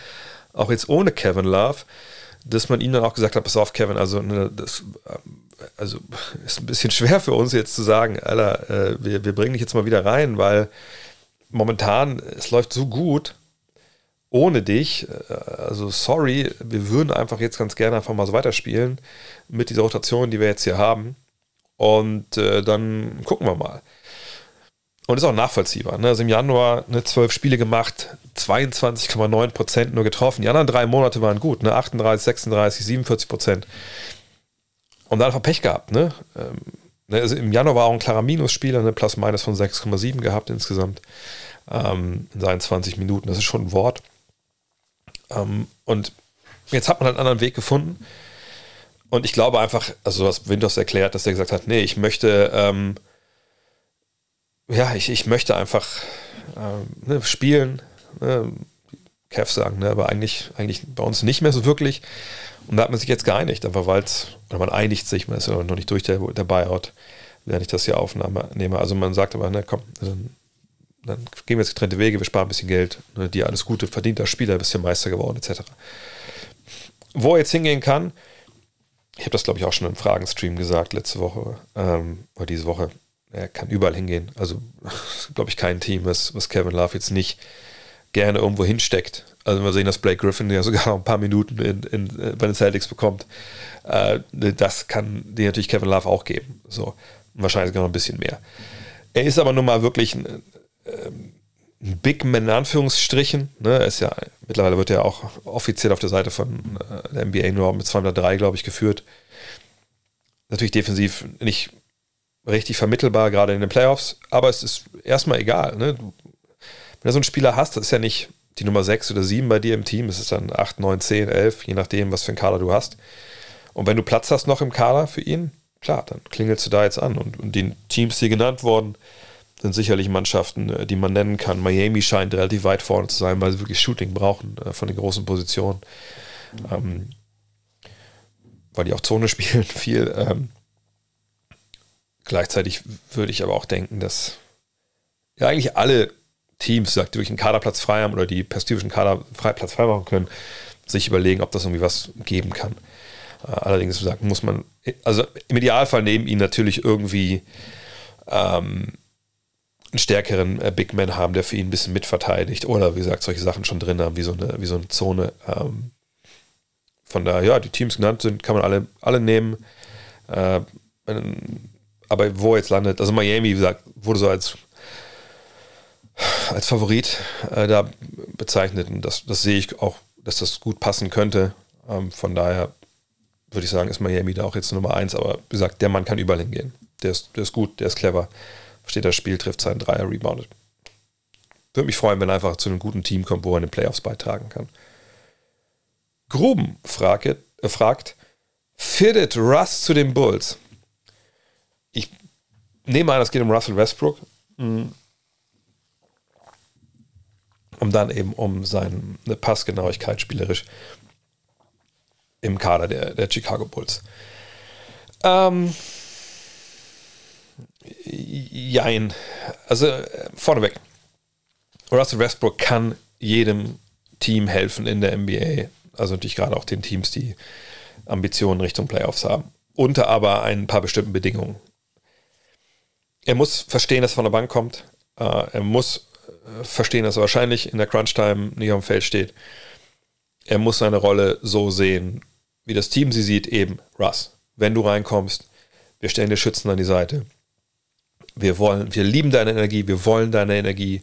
auch jetzt ohne Kevin Love, dass man ihnen dann auch gesagt hat, pass auf Kevin, also ne, das ähm, also ist ein bisschen schwer für uns jetzt zu sagen, Alter, äh, wir, wir bringen dich jetzt mal wieder rein, weil momentan es läuft so gut, ohne dich, äh, also sorry, wir würden einfach jetzt ganz gerne einfach mal so weiterspielen mit dieser Rotation, die wir jetzt hier haben. Und äh, dann gucken wir mal. Und ist auch nachvollziehbar. Ne? Also im Januar ne, 12 Spiele gemacht, 22,9% nur getroffen. Die anderen drei Monate waren gut, ne? 38, 36, 47%. Und dann einfach Pech gehabt. Ne? Ähm, ne, also Im Januar war auch ein klarer Minusspieler, ne? Plus-Minus von 6,7 gehabt insgesamt ähm, in seinen 20 Minuten. Das ist schon ein Wort. Ähm, und jetzt hat man halt einen anderen Weg gefunden. Und ich glaube einfach, also was Windows erklärt, dass er gesagt hat, nee, ich möchte, ähm, ja, ich, ich möchte einfach ähm, ne, spielen. Ne, Cavs sagen, ne, aber eigentlich, eigentlich bei uns nicht mehr so wirklich. Und da hat man sich jetzt geeinigt, einfach weil oder man einigt sich, man ist ja noch nicht durch der, der Buyout, während ich das hier aufnehme. Also man sagt aber, ne, komm, dann dann gehen wir jetzt getrennte Wege, wir sparen ein bisschen Geld, ne, dir alles Gute, verdient als Spieler, bist ja Meister geworden, etc. wo er jetzt hingehen kann, ich habe das, glaube ich, auch schon im Fragenstream gesagt, letzte Woche ähm, oder diese Woche. Er kann überall hingehen. Also, glaube ich, kein Team, was, was Kevin Love jetzt nicht gerne irgendwo hinsteckt. Also, wir sehen, dass Blake Griffin ja sogar noch ein paar Minuten in, in, äh, bei den Celtics bekommt. Äh, das kann dir natürlich Kevin Love auch geben. So, wahrscheinlich sogar noch ein bisschen mehr. Er ist aber nun mal wirklich ein, ähm, Big Man in Anführungsstrichen. Ne? Ist ja, mittlerweile wird er auch offiziell auf der Seite von äh, der NBA nur mit 203, glaube ich, geführt. Natürlich defensiv nicht richtig vermittelbar, gerade in den Playoffs, aber es ist erstmal egal. Ne? Wenn du so einen Spieler hast, das ist ja nicht die Nummer 6 oder 7 bei dir im Team, es ist dann 8, 9, 10, 11, je nachdem, was für einen Kader du hast. Und wenn du Platz hast noch im Kader für ihn, klar, dann klingelst du da jetzt an. Und, und die Teams, die genannt wurden, sind sicherlich Mannschaften, äh, die man nennen kann. Miami scheint relativ weit vorne zu sein, weil sie wirklich Shooting brauchen äh, von den großen Positionen. Ähm, weil die auch Zone spielen viel. Ähm, gleichzeitig würde ich aber auch denken, dass ja eigentlich alle Teams, die wirklich einen Kaderplatz frei haben oder die perspektivischen Kaderplatz frei machen können, sich überlegen, ob das irgendwie was geben kann. Äh, allerdings, muss man, also im Idealfall neben ihnen natürlich irgendwie ähm, einen stärkeren äh, Big Man haben, der für ihn ein bisschen mitverteidigt oder wie gesagt, solche Sachen schon drin haben, wie so eine, wie so eine Zone. Ähm, von daher, ja, die Teams genannt sind, kann man alle, alle nehmen. Äh, aber wo jetzt landet, also Miami, wie gesagt, wurde so als, als Favorit äh, da bezeichnet und das, das sehe ich auch, dass das gut passen könnte. Ähm, von daher würde ich sagen, ist Miami da auch jetzt Nummer eins, aber wie gesagt, der Mann kann überall hingehen. Der ist, der ist gut, der ist clever versteht das Spiel, trifft seinen Dreier, reboundet. Würde mich freuen, wenn er einfach zu einem guten Team kommt, wo er in den Playoffs beitragen kann. Gruben frage, äh, fragt, fittet Russ zu den Bulls? Ich nehme an, es geht um Russell Westbrook. Mhm. Um dann eben um seine Passgenauigkeit spielerisch im Kader der, der Chicago Bulls. Ähm, Jein. Also äh, vorneweg. Russell Westbrook kann jedem Team helfen in der NBA. Also natürlich gerade auch den Teams, die Ambitionen Richtung Playoffs haben. Unter aber ein paar bestimmten Bedingungen. Er muss verstehen, dass er von der Bank kommt. Äh, er muss äh, verstehen, dass er wahrscheinlich in der Crunch-Time nicht auf dem Feld steht. Er muss seine Rolle so sehen, wie das Team sie sieht, eben Russ. Wenn du reinkommst, wir stellen dir Schützen an die Seite wir wollen, wir lieben deine Energie, wir wollen deine Energie.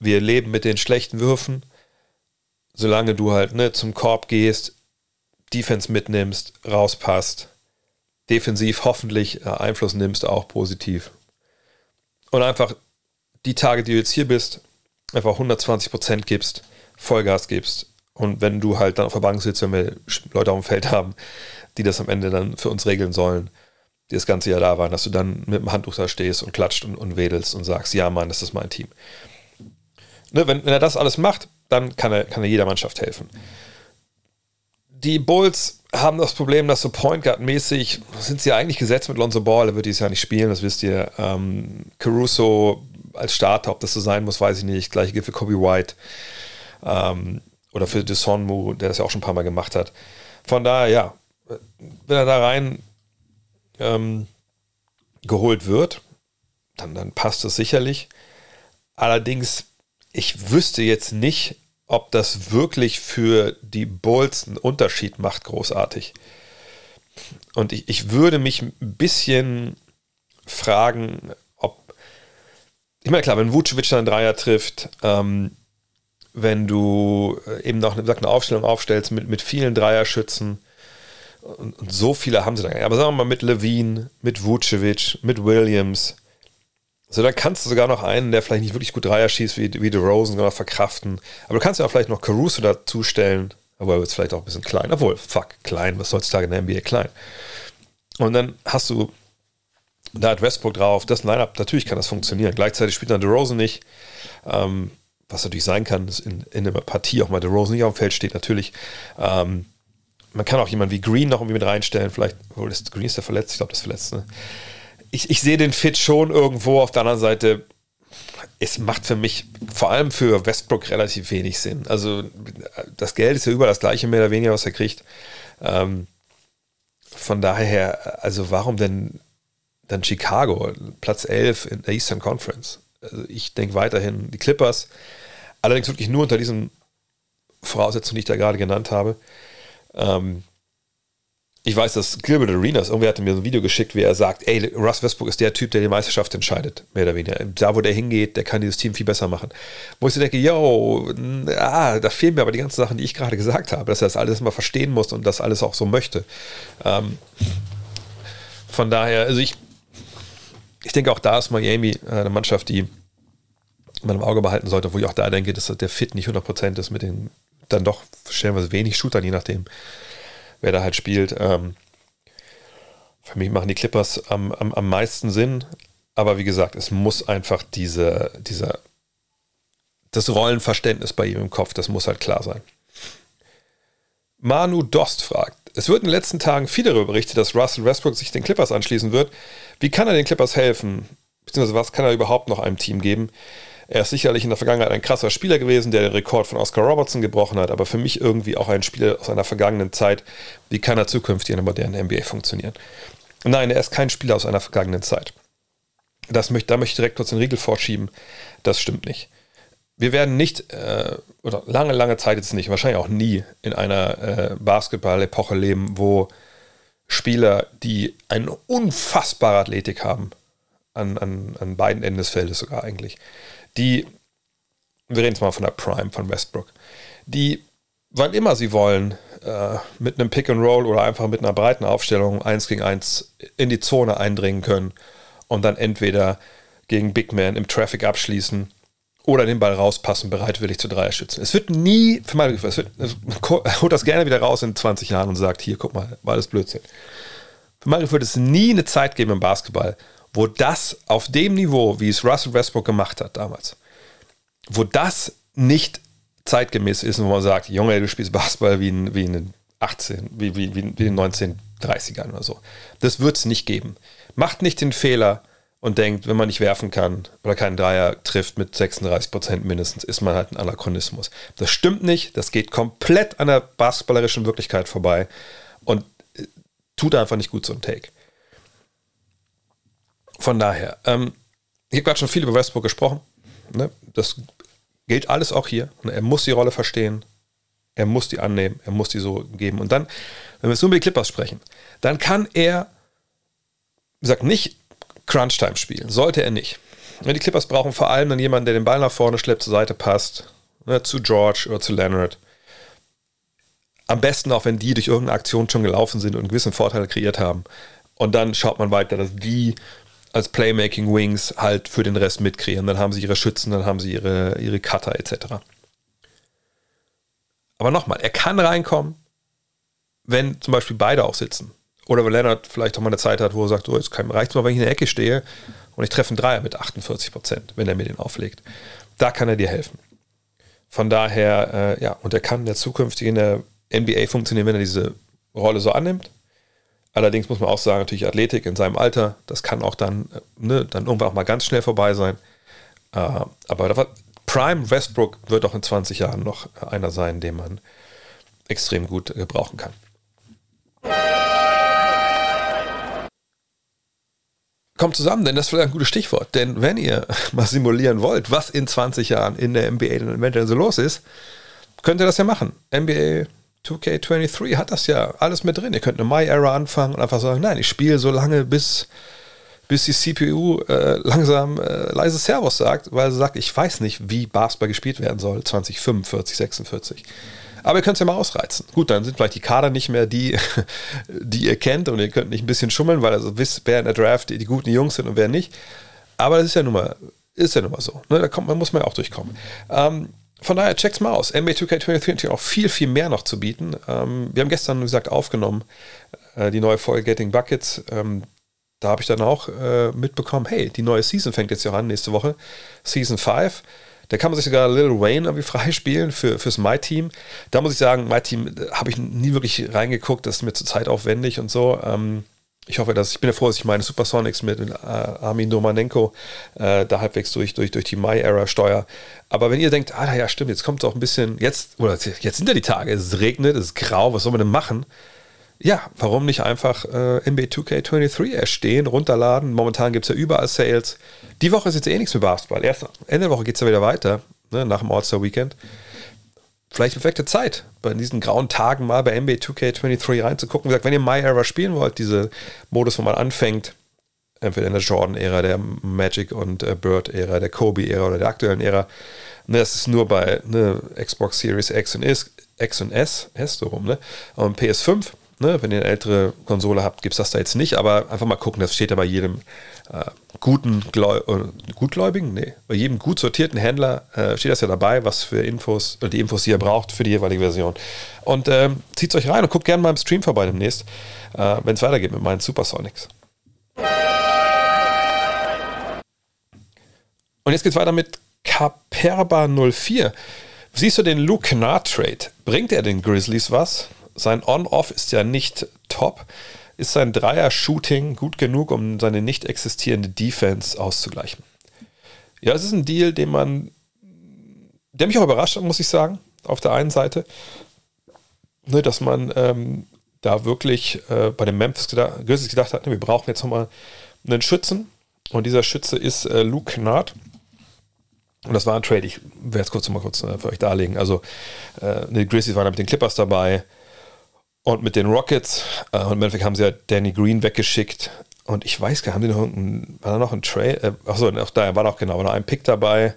Wir leben mit den schlechten Würfen, solange du halt ne, zum Korb gehst, Defense mitnimmst, rauspasst, defensiv hoffentlich äh, Einfluss nimmst, auch positiv. Und einfach die Tage, die du jetzt hier bist, einfach 120% gibst, Vollgas gibst. Und wenn du halt dann auf der Bank sitzt, wenn wir Leute auf dem Feld haben, die das am Ende dann für uns regeln sollen, die das ganze Jahr da waren, dass du dann mit dem Handtuch da stehst und klatscht und, und wedelst und sagst, ja Mann, das ist mein Team. Ne, wenn, wenn er das alles macht, dann kann er, kann er jeder Mannschaft helfen. Die Bulls haben das Problem, dass so Point Guard mäßig sind sie eigentlich gesetzt mit Lonzo Ball, er wird dieses Jahr nicht spielen, das wisst ihr. Ähm, Caruso als Starter, ob das so sein muss, weiß ich nicht. Gleiche gilt für Kobe White ähm, oder für Desonmu, der das ja auch schon ein paar Mal gemacht hat. Von daher, ja, wenn er da rein ähm, geholt wird, dann, dann passt es sicherlich. Allerdings, ich wüsste jetzt nicht, ob das wirklich für die Bulls einen Unterschied macht, großartig. Und ich, ich würde mich ein bisschen fragen, ob. Ich meine, klar, wenn Vucevic einen Dreier trifft, ähm, wenn du eben noch eine, eine Aufstellung aufstellst mit, mit vielen Dreierschützen, und, und, so viele haben sie da. Aber sagen wir mal mit Levine, mit Vucevic, mit Williams. So, dann kannst du sogar noch einen, der vielleicht nicht wirklich gut Dreier schießt, wie, wie DeRozan, noch verkraften. Aber du kannst ja auch vielleicht noch Caruso dazustellen. Aber er wird vielleicht auch ein bisschen klein. Obwohl, fuck, klein, was heutzutage in der NBA klein. Und dann hast du da hat Westbrook drauf, das Lineup, natürlich kann das funktionieren. Gleichzeitig spielt dann DeRozan nicht. Ähm, was natürlich sein kann, dass in, in einer Partie auch mal DeRozan nicht auf dem Feld steht, natürlich. Ähm, man kann auch jemanden wie Green noch irgendwie mit reinstellen. Vielleicht, obwohl das Green ist ja verletzt, ich glaube, das ist verletzt. Ne? Ich, ich sehe den Fit schon irgendwo. Auf der anderen Seite, es macht für mich vor allem für Westbrook relativ wenig Sinn. Also das Geld ist ja über das gleiche mehr oder weniger, was er kriegt. Ähm, von daher, also warum denn dann Chicago, Platz 11 in der Eastern Conference? Also ich denke weiterhin die Clippers, allerdings wirklich nur unter diesen Voraussetzungen, die ich da gerade genannt habe. Ähm, ich weiß, dass Gilbert Arenas, irgendwer hatte mir so ein Video geschickt, wie er sagt, ey, Russ Westbrook ist der Typ, der die Meisterschaft entscheidet, mehr oder weniger. Da, wo der hingeht, der kann dieses Team viel besser machen. Wo ich so denke, yo, ah, da fehlen mir aber die ganzen Sachen, die ich gerade gesagt habe, dass er das alles mal verstehen muss und das alles auch so möchte. Ähm, von daher, also ich, ich denke auch da ist Miami eine Mannschaft, die man im Auge behalten sollte, wo ich auch da denke, dass der Fit nicht 100% ist mit den dann doch stellenweise wenig Shootern, je nachdem wer da halt spielt. Ähm, für mich machen die Clippers am, am, am meisten Sinn, aber wie gesagt, es muss einfach diese, dieser, das Rollenverständnis bei ihm im Kopf, das muss halt klar sein. Manu Dost fragt, es wird in den letzten Tagen viel darüber berichtet, dass Russell Westbrook sich den Clippers anschließen wird. Wie kann er den Clippers helfen? Beziehungsweise was kann er überhaupt noch einem Team geben? Er ist sicherlich in der Vergangenheit ein krasser Spieler gewesen, der den Rekord von Oscar Robertson gebrochen hat, aber für mich irgendwie auch ein Spieler aus einer vergangenen Zeit. Wie kann er zukünftig in der modernen NBA funktionieren? Nein, er ist kein Spieler aus einer vergangenen Zeit. Das möchte, da möchte ich direkt kurz den Riegel vorschieben. Das stimmt nicht. Wir werden nicht, äh, oder lange, lange Zeit jetzt nicht, wahrscheinlich auch nie in einer äh, Basketball-Epoche leben, wo Spieler, die eine unfassbare Athletik haben, an, an, an beiden Enden des Feldes sogar eigentlich, die, wir reden jetzt mal von der Prime von Westbrook, die, wann immer sie wollen, äh, mit einem Pick and Roll oder einfach mit einer breiten Aufstellung eins gegen eins in die Zone eindringen können und dann entweder gegen Big Man im Traffic abschließen oder den Ball rauspassen, bereitwillig zu Dreier schützen. Es wird nie, für meine es wird, es holt das gerne wieder raus in 20 Jahren und sagt, hier, guck mal, war alles Blödsinn. Für meine wird es nie eine Zeit geben im Basketball, wo das auf dem Niveau, wie es Russell Westbrook gemacht hat damals, wo das nicht zeitgemäß ist, wo man sagt, Junge, du spielst Basketball wie in, wie in den 18, wie, wie, wie in den 1930ern oder so. Das wird es nicht geben. Macht nicht den Fehler und denkt, wenn man nicht werfen kann oder keinen Dreier trifft mit 36 Prozent mindestens, ist man halt ein Anachronismus. Das stimmt nicht. Das geht komplett an der basketballerischen Wirklichkeit vorbei und äh, tut einfach nicht gut so ein Take. Von daher, ähm, ich habe gerade schon viel über Westbrook gesprochen. Ne? Das gilt alles auch hier. Ne? Er muss die Rolle verstehen. Er muss die annehmen. Er muss die so geben. Und dann, wenn wir jetzt nur über die Clippers sprechen, dann kann er, wie gesagt, nicht Crunch-Time spielen. Sollte er nicht. Die Clippers brauchen vor allem dann jemanden, der den Ball nach vorne schleppt, zur Seite passt. Ne? Zu George oder zu Leonard. Am besten auch, wenn die durch irgendeine Aktion schon gelaufen sind und einen gewissen Vorteil kreiert haben. Und dann schaut man weiter, dass die als Playmaking Wings halt für den Rest mitkreieren. Dann haben sie ihre Schützen, dann haben sie ihre, ihre Cutter etc. Aber nochmal, er kann reinkommen, wenn zum Beispiel beide auch sitzen. Oder wenn Leonard vielleicht auch mal eine Zeit hat, wo er sagt, oh, jetzt reicht es mal, wenn ich in der Ecke stehe und ich treffe einen Dreier mit 48 Prozent, wenn er mir den auflegt. Da kann er dir helfen. Von daher, äh, ja, und er kann der zukünftig in der NBA funktionieren, wenn er diese Rolle so annimmt. Allerdings muss man auch sagen, natürlich Athletik in seinem Alter, das kann auch dann, ne, dann irgendwann auch mal ganz schnell vorbei sein. Äh, aber Prime Westbrook wird auch in 20 Jahren noch einer sein, den man extrem gut gebrauchen kann. Kommt zusammen, denn das ist vielleicht ein gutes Stichwort. Denn wenn ihr mal simulieren wollt, was in 20 Jahren in der NBA denn so los ist, könnt ihr das ja machen. NBA 2K23 hat das ja alles mit drin. Ihr könnt eine My-Era anfangen und einfach sagen, nein, ich spiele so lange, bis, bis die CPU äh, langsam äh, leise Servos sagt, weil sie sagt, ich weiß nicht, wie Basketball gespielt werden soll, 2045, 46. Aber ihr könnt es ja mal ausreizen. Gut, dann sind vielleicht die Kader nicht mehr die, die ihr kennt und ihr könnt nicht ein bisschen schummeln, weil ihr wisst, wer in der Draft die guten Jungs sind und wer nicht. Aber das ist ja nun mal, ist ja nun mal so. Ne? Da kommt, muss man ja auch durchkommen. Ähm, von daher check's mal aus. NBA 2K23 hat auch viel, viel mehr noch zu bieten. Ähm, wir haben gestern, wie gesagt, aufgenommen äh, die neue Folge Getting Buckets. Ähm, da habe ich dann auch äh, mitbekommen, hey, die neue Season fängt jetzt ja an nächste Woche. Season 5. Da kann man sich sogar Lil Wayne irgendwie freispielen für, fürs My Team. Da muss ich sagen, My Team äh, habe ich nie wirklich reingeguckt, das ist mir zu zeitaufwendig und so. Ähm, Ich hoffe, dass ich bin ja froh, dass ich meine Supersonics mit äh, Armin Domanenko äh, da halbwegs durch, durch, durch die My-Era steuer. Aber wenn ihr denkt, ah ja, stimmt, jetzt kommt es auch ein bisschen, jetzt, oder jetzt sind ja die Tage, es regnet, es ist grau, was soll man denn machen? Ja, warum nicht einfach äh, NBA 2K23 erstehen, runterladen? Momentan gibt es ja überall Sales. Die Woche ist jetzt eh nichts mit Basketball. Erst Ende der Woche geht es ja wieder weiter, ne, nach dem All-Star-Weekend vielleicht perfekte Zeit, bei diesen grauen Tagen mal bei NBA 2K23 reinzugucken. Wie gesagt, wenn ihr My Era spielen wollt, diese Modus, wo man anfängt, entweder in der Jordan-Ära, der Magic- und äh, Bird-Ära, der Kobe-Ära oder der aktuellen Ära, ne, das ist nur bei ne, Xbox Series X und, S, X und S, S so rum, ne? Und PS5, ne, wenn ihr eine ältere Konsole habt, gibt es das da jetzt nicht, aber einfach mal gucken, das steht ja bei jedem äh, guten, Gläu äh, Gutgläubigen, nee, bei jedem gut sortierten Händler äh, steht das ja dabei, was für Infos, die Infos, die ihr braucht für die jeweilige Version. Und ähm, zieht euch rein und guckt gerne mal im Stream vorbei demnächst, äh, wenn es weitergeht mit meinen Supersonics. Und jetzt geht es weiter mit Caperba 04. Siehst du den Luke Kennard Trade? Bringt er den Grizzlies was? Sein On-Off ist ja nicht top ist sein Dreier-Shooting gut genug, um seine nicht existierende Defense auszugleichen. Ja, es ist ein Deal, den man, der mich auch überrascht hat, muss ich sagen, auf der einen Seite, ne, dass man ähm, da wirklich äh, bei den Memphis gedacht, gedacht hat, ne, wir brauchen jetzt nochmal einen Schützen und dieser Schütze ist äh, Luke Kennard. Und das war ein Trade, ich werde es kurz mal kurz äh, für euch darlegen. Also, äh, die Grizzlies waren da mit den Clippers dabei. Und mit den Rockets, äh, und im Endeffekt haben sie ja Danny Green weggeschickt. Und ich weiß gar nicht, haben die noch war da noch ein Trade? Äh, achso, auch da war noch genau, war noch ein Pick dabei,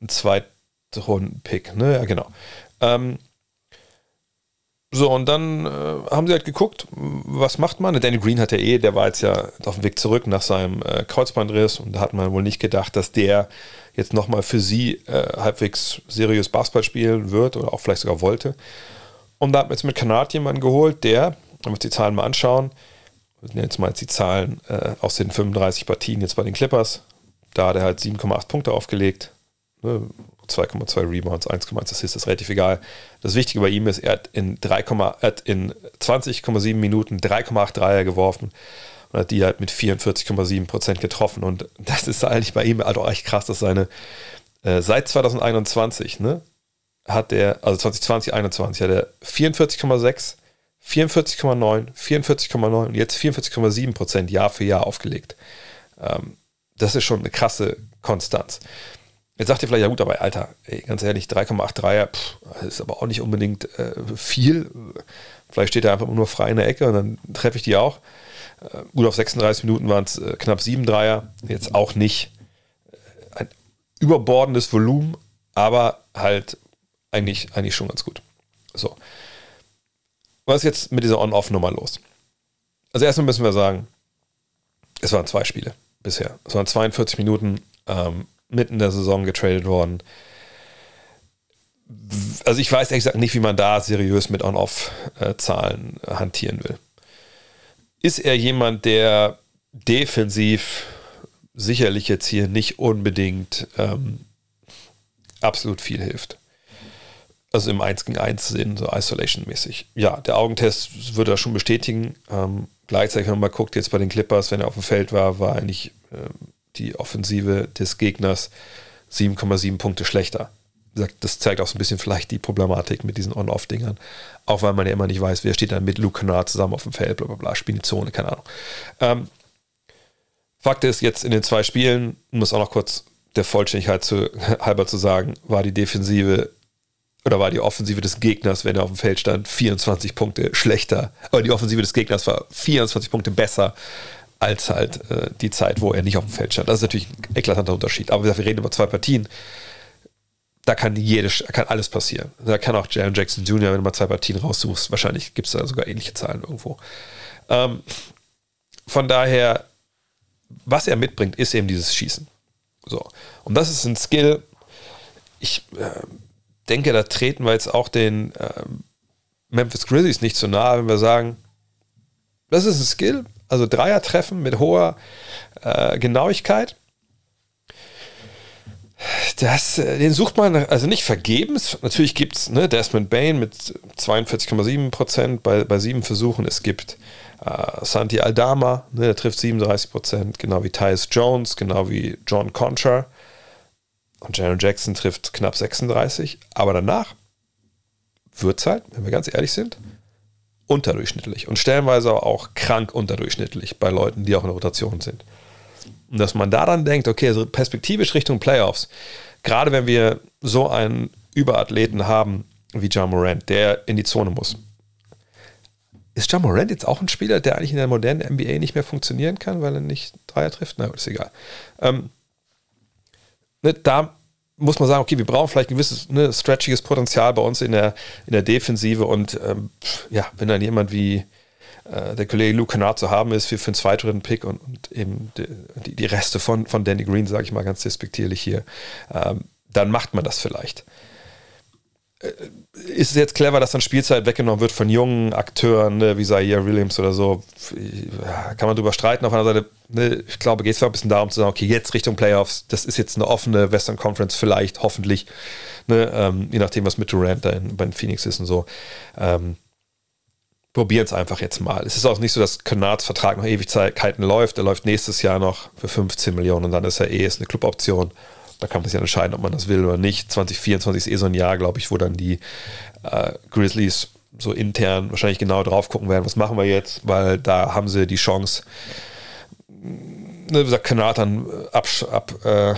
ein Zweitrunden-Pick, ne? Ja, genau. Ähm, so, und dann äh, haben sie halt geguckt, was macht man? Danny Green hat ja eh, der war jetzt ja auf dem Weg zurück nach seinem äh, Kreuzbandriss und da hat man wohl nicht gedacht, dass der jetzt nochmal für sie äh, halbwegs seriös Basketball spielen wird oder auch vielleicht sogar wollte. Und da hat man jetzt mit Kanat jemanden geholt, der, wenn wir uns die Zahlen mal anschauen, wir nehmen jetzt mal jetzt die Zahlen äh, aus den 35 Partien jetzt bei den Clippers. Da hat er halt 7,8 Punkte aufgelegt, ne, 2,2 Rebounds, 1,1 Assists, ist relativ egal. Das Wichtige bei ihm ist, er hat in, in 20,7 Minuten 3,8 Dreier geworfen und hat die halt mit 44,7 Prozent getroffen. Und das ist eigentlich bei ihm halt auch echt krass, dass seine äh, seit 2021, ne, hat er, also 2020, 2021, hat er 44,6, 44,9, 44,9 und jetzt 44,7 Prozent Jahr für Jahr aufgelegt. Ähm, das ist schon eine krasse Konstanz. Jetzt sagt ihr vielleicht, ja gut, aber Alter, ey, ganz ehrlich, 3,83er, ist aber auch nicht unbedingt äh, viel. Vielleicht steht er einfach nur frei in der Ecke und dann treffe ich die auch. Äh, gut, auf 36 Minuten waren es äh, knapp 7 Dreier. Jetzt auch nicht ein überbordendes Volumen, aber halt eigentlich, eigentlich schon ganz gut. So. Was ist jetzt mit dieser On-Off-Nummer los? Also erstmal müssen wir sagen, es waren zwei Spiele bisher. Es waren 42 Minuten ähm, mitten in der Saison getradet worden. Also ich weiß ehrlich gesagt nicht, wie man da seriös mit On-Off-Zahlen hantieren will. Ist er jemand, der defensiv sicherlich jetzt hier nicht unbedingt ähm, absolut viel hilft? Also im 1 gegen 1 Sinn, so Isolation-mäßig. Ja, der Augentest würde das schon bestätigen. Ähm, gleichzeitig, wenn man mal guckt, jetzt bei den Clippers, wenn er auf dem Feld war, war eigentlich ähm, die Offensive des Gegners 7,7 Punkte schlechter. Das zeigt auch so ein bisschen vielleicht die Problematik mit diesen On-Off-Dingern. Auch weil man ja immer nicht weiß, wer steht dann mit Luke Kennard zusammen auf dem Feld, bla bla bla, spielen die Zone, keine Ahnung. Ähm, Fakt ist, jetzt in den zwei Spielen, um es auch noch kurz der Vollständigkeit zu, halber zu sagen, war die Defensive oder war die Offensive des Gegners, wenn er auf dem Feld stand, 24 Punkte schlechter. Aber die Offensive des Gegners war 24 Punkte besser als halt äh, die Zeit, wo er nicht auf dem Feld stand. Das ist natürlich ein eklatanter Unterschied. Aber wir reden über zwei Partien. Da kann, jede, kann alles passieren. Da kann auch Jalen Jackson Jr., wenn du mal zwei Partien raussuchst, wahrscheinlich gibt es da sogar ähnliche Zahlen irgendwo. Ähm, von daher, was er mitbringt, ist eben dieses Schießen. So. Und das ist ein Skill. Ich, äh, denke, da treten wir jetzt auch den ähm, Memphis Grizzlies nicht zu nahe, wenn wir sagen, das ist ein Skill, also Dreier treffen mit hoher äh, Genauigkeit. Das, äh, den sucht man also nicht vergebens. Natürlich gibt es ne, Desmond Bain mit 42,7 Prozent bei, bei sieben Versuchen. Es gibt äh, Santi Aldama, ne, der trifft 37 Prozent, genau wie Tyus Jones, genau wie John Concha. Und Jaron Jackson trifft knapp 36. Aber danach wird es halt, wenn wir ganz ehrlich sind, unterdurchschnittlich. Und stellenweise auch krank unterdurchschnittlich bei Leuten, die auch in der Rotation sind. Und dass man da dann denkt, okay, also perspektivisch Richtung Playoffs, gerade wenn wir so einen Überathleten haben wie John Morant, der in die Zone muss. Ist John Morant jetzt auch ein Spieler, der eigentlich in der modernen NBA nicht mehr funktionieren kann, weil er nicht Dreier trifft? Na, ist egal. Ähm, ne, da muss man sagen, okay, wir brauchen vielleicht ein gewisses ne, stretchiges Potenzial bei uns in der, in der Defensive und ähm, ja, wenn dann jemand wie äh, der Kollege Luke Kennard zu haben ist für, für einen zweiten Pick und, und eben die, die, Reste von, von Danny Green, sage ich mal ganz despektierlich hier, ähm, dann macht man das vielleicht. Äh, ist es jetzt clever, dass dann Spielzeit weggenommen wird von jungen Akteuren ne, wie Zaire Williams oder so? Kann man drüber streiten. Auf einer Seite, ne, ich glaube, geht es ein bisschen darum zu sagen, okay, jetzt Richtung Playoffs, das ist jetzt eine offene Western Conference, vielleicht, hoffentlich, ne, ähm, je nachdem, was mit Durant da in, bei den Phoenix ist und so. Ähm, probieren es einfach jetzt mal. Es ist auch nicht so, dass Kennards Vertrag noch Ewigkeiten läuft. Er läuft nächstes Jahr noch für 15 Millionen und dann ist er eh ist eine Cluboption. Da kann man sich ja entscheiden, ob man das will oder nicht. 2024 ist eh so ein Jahr, glaube ich, wo dann die äh, Grizzlies so intern wahrscheinlich genau drauf gucken werden, was machen wir jetzt, weil da haben sie die Chance, ne, wie gesagt, Kanat dann absch ab, äh,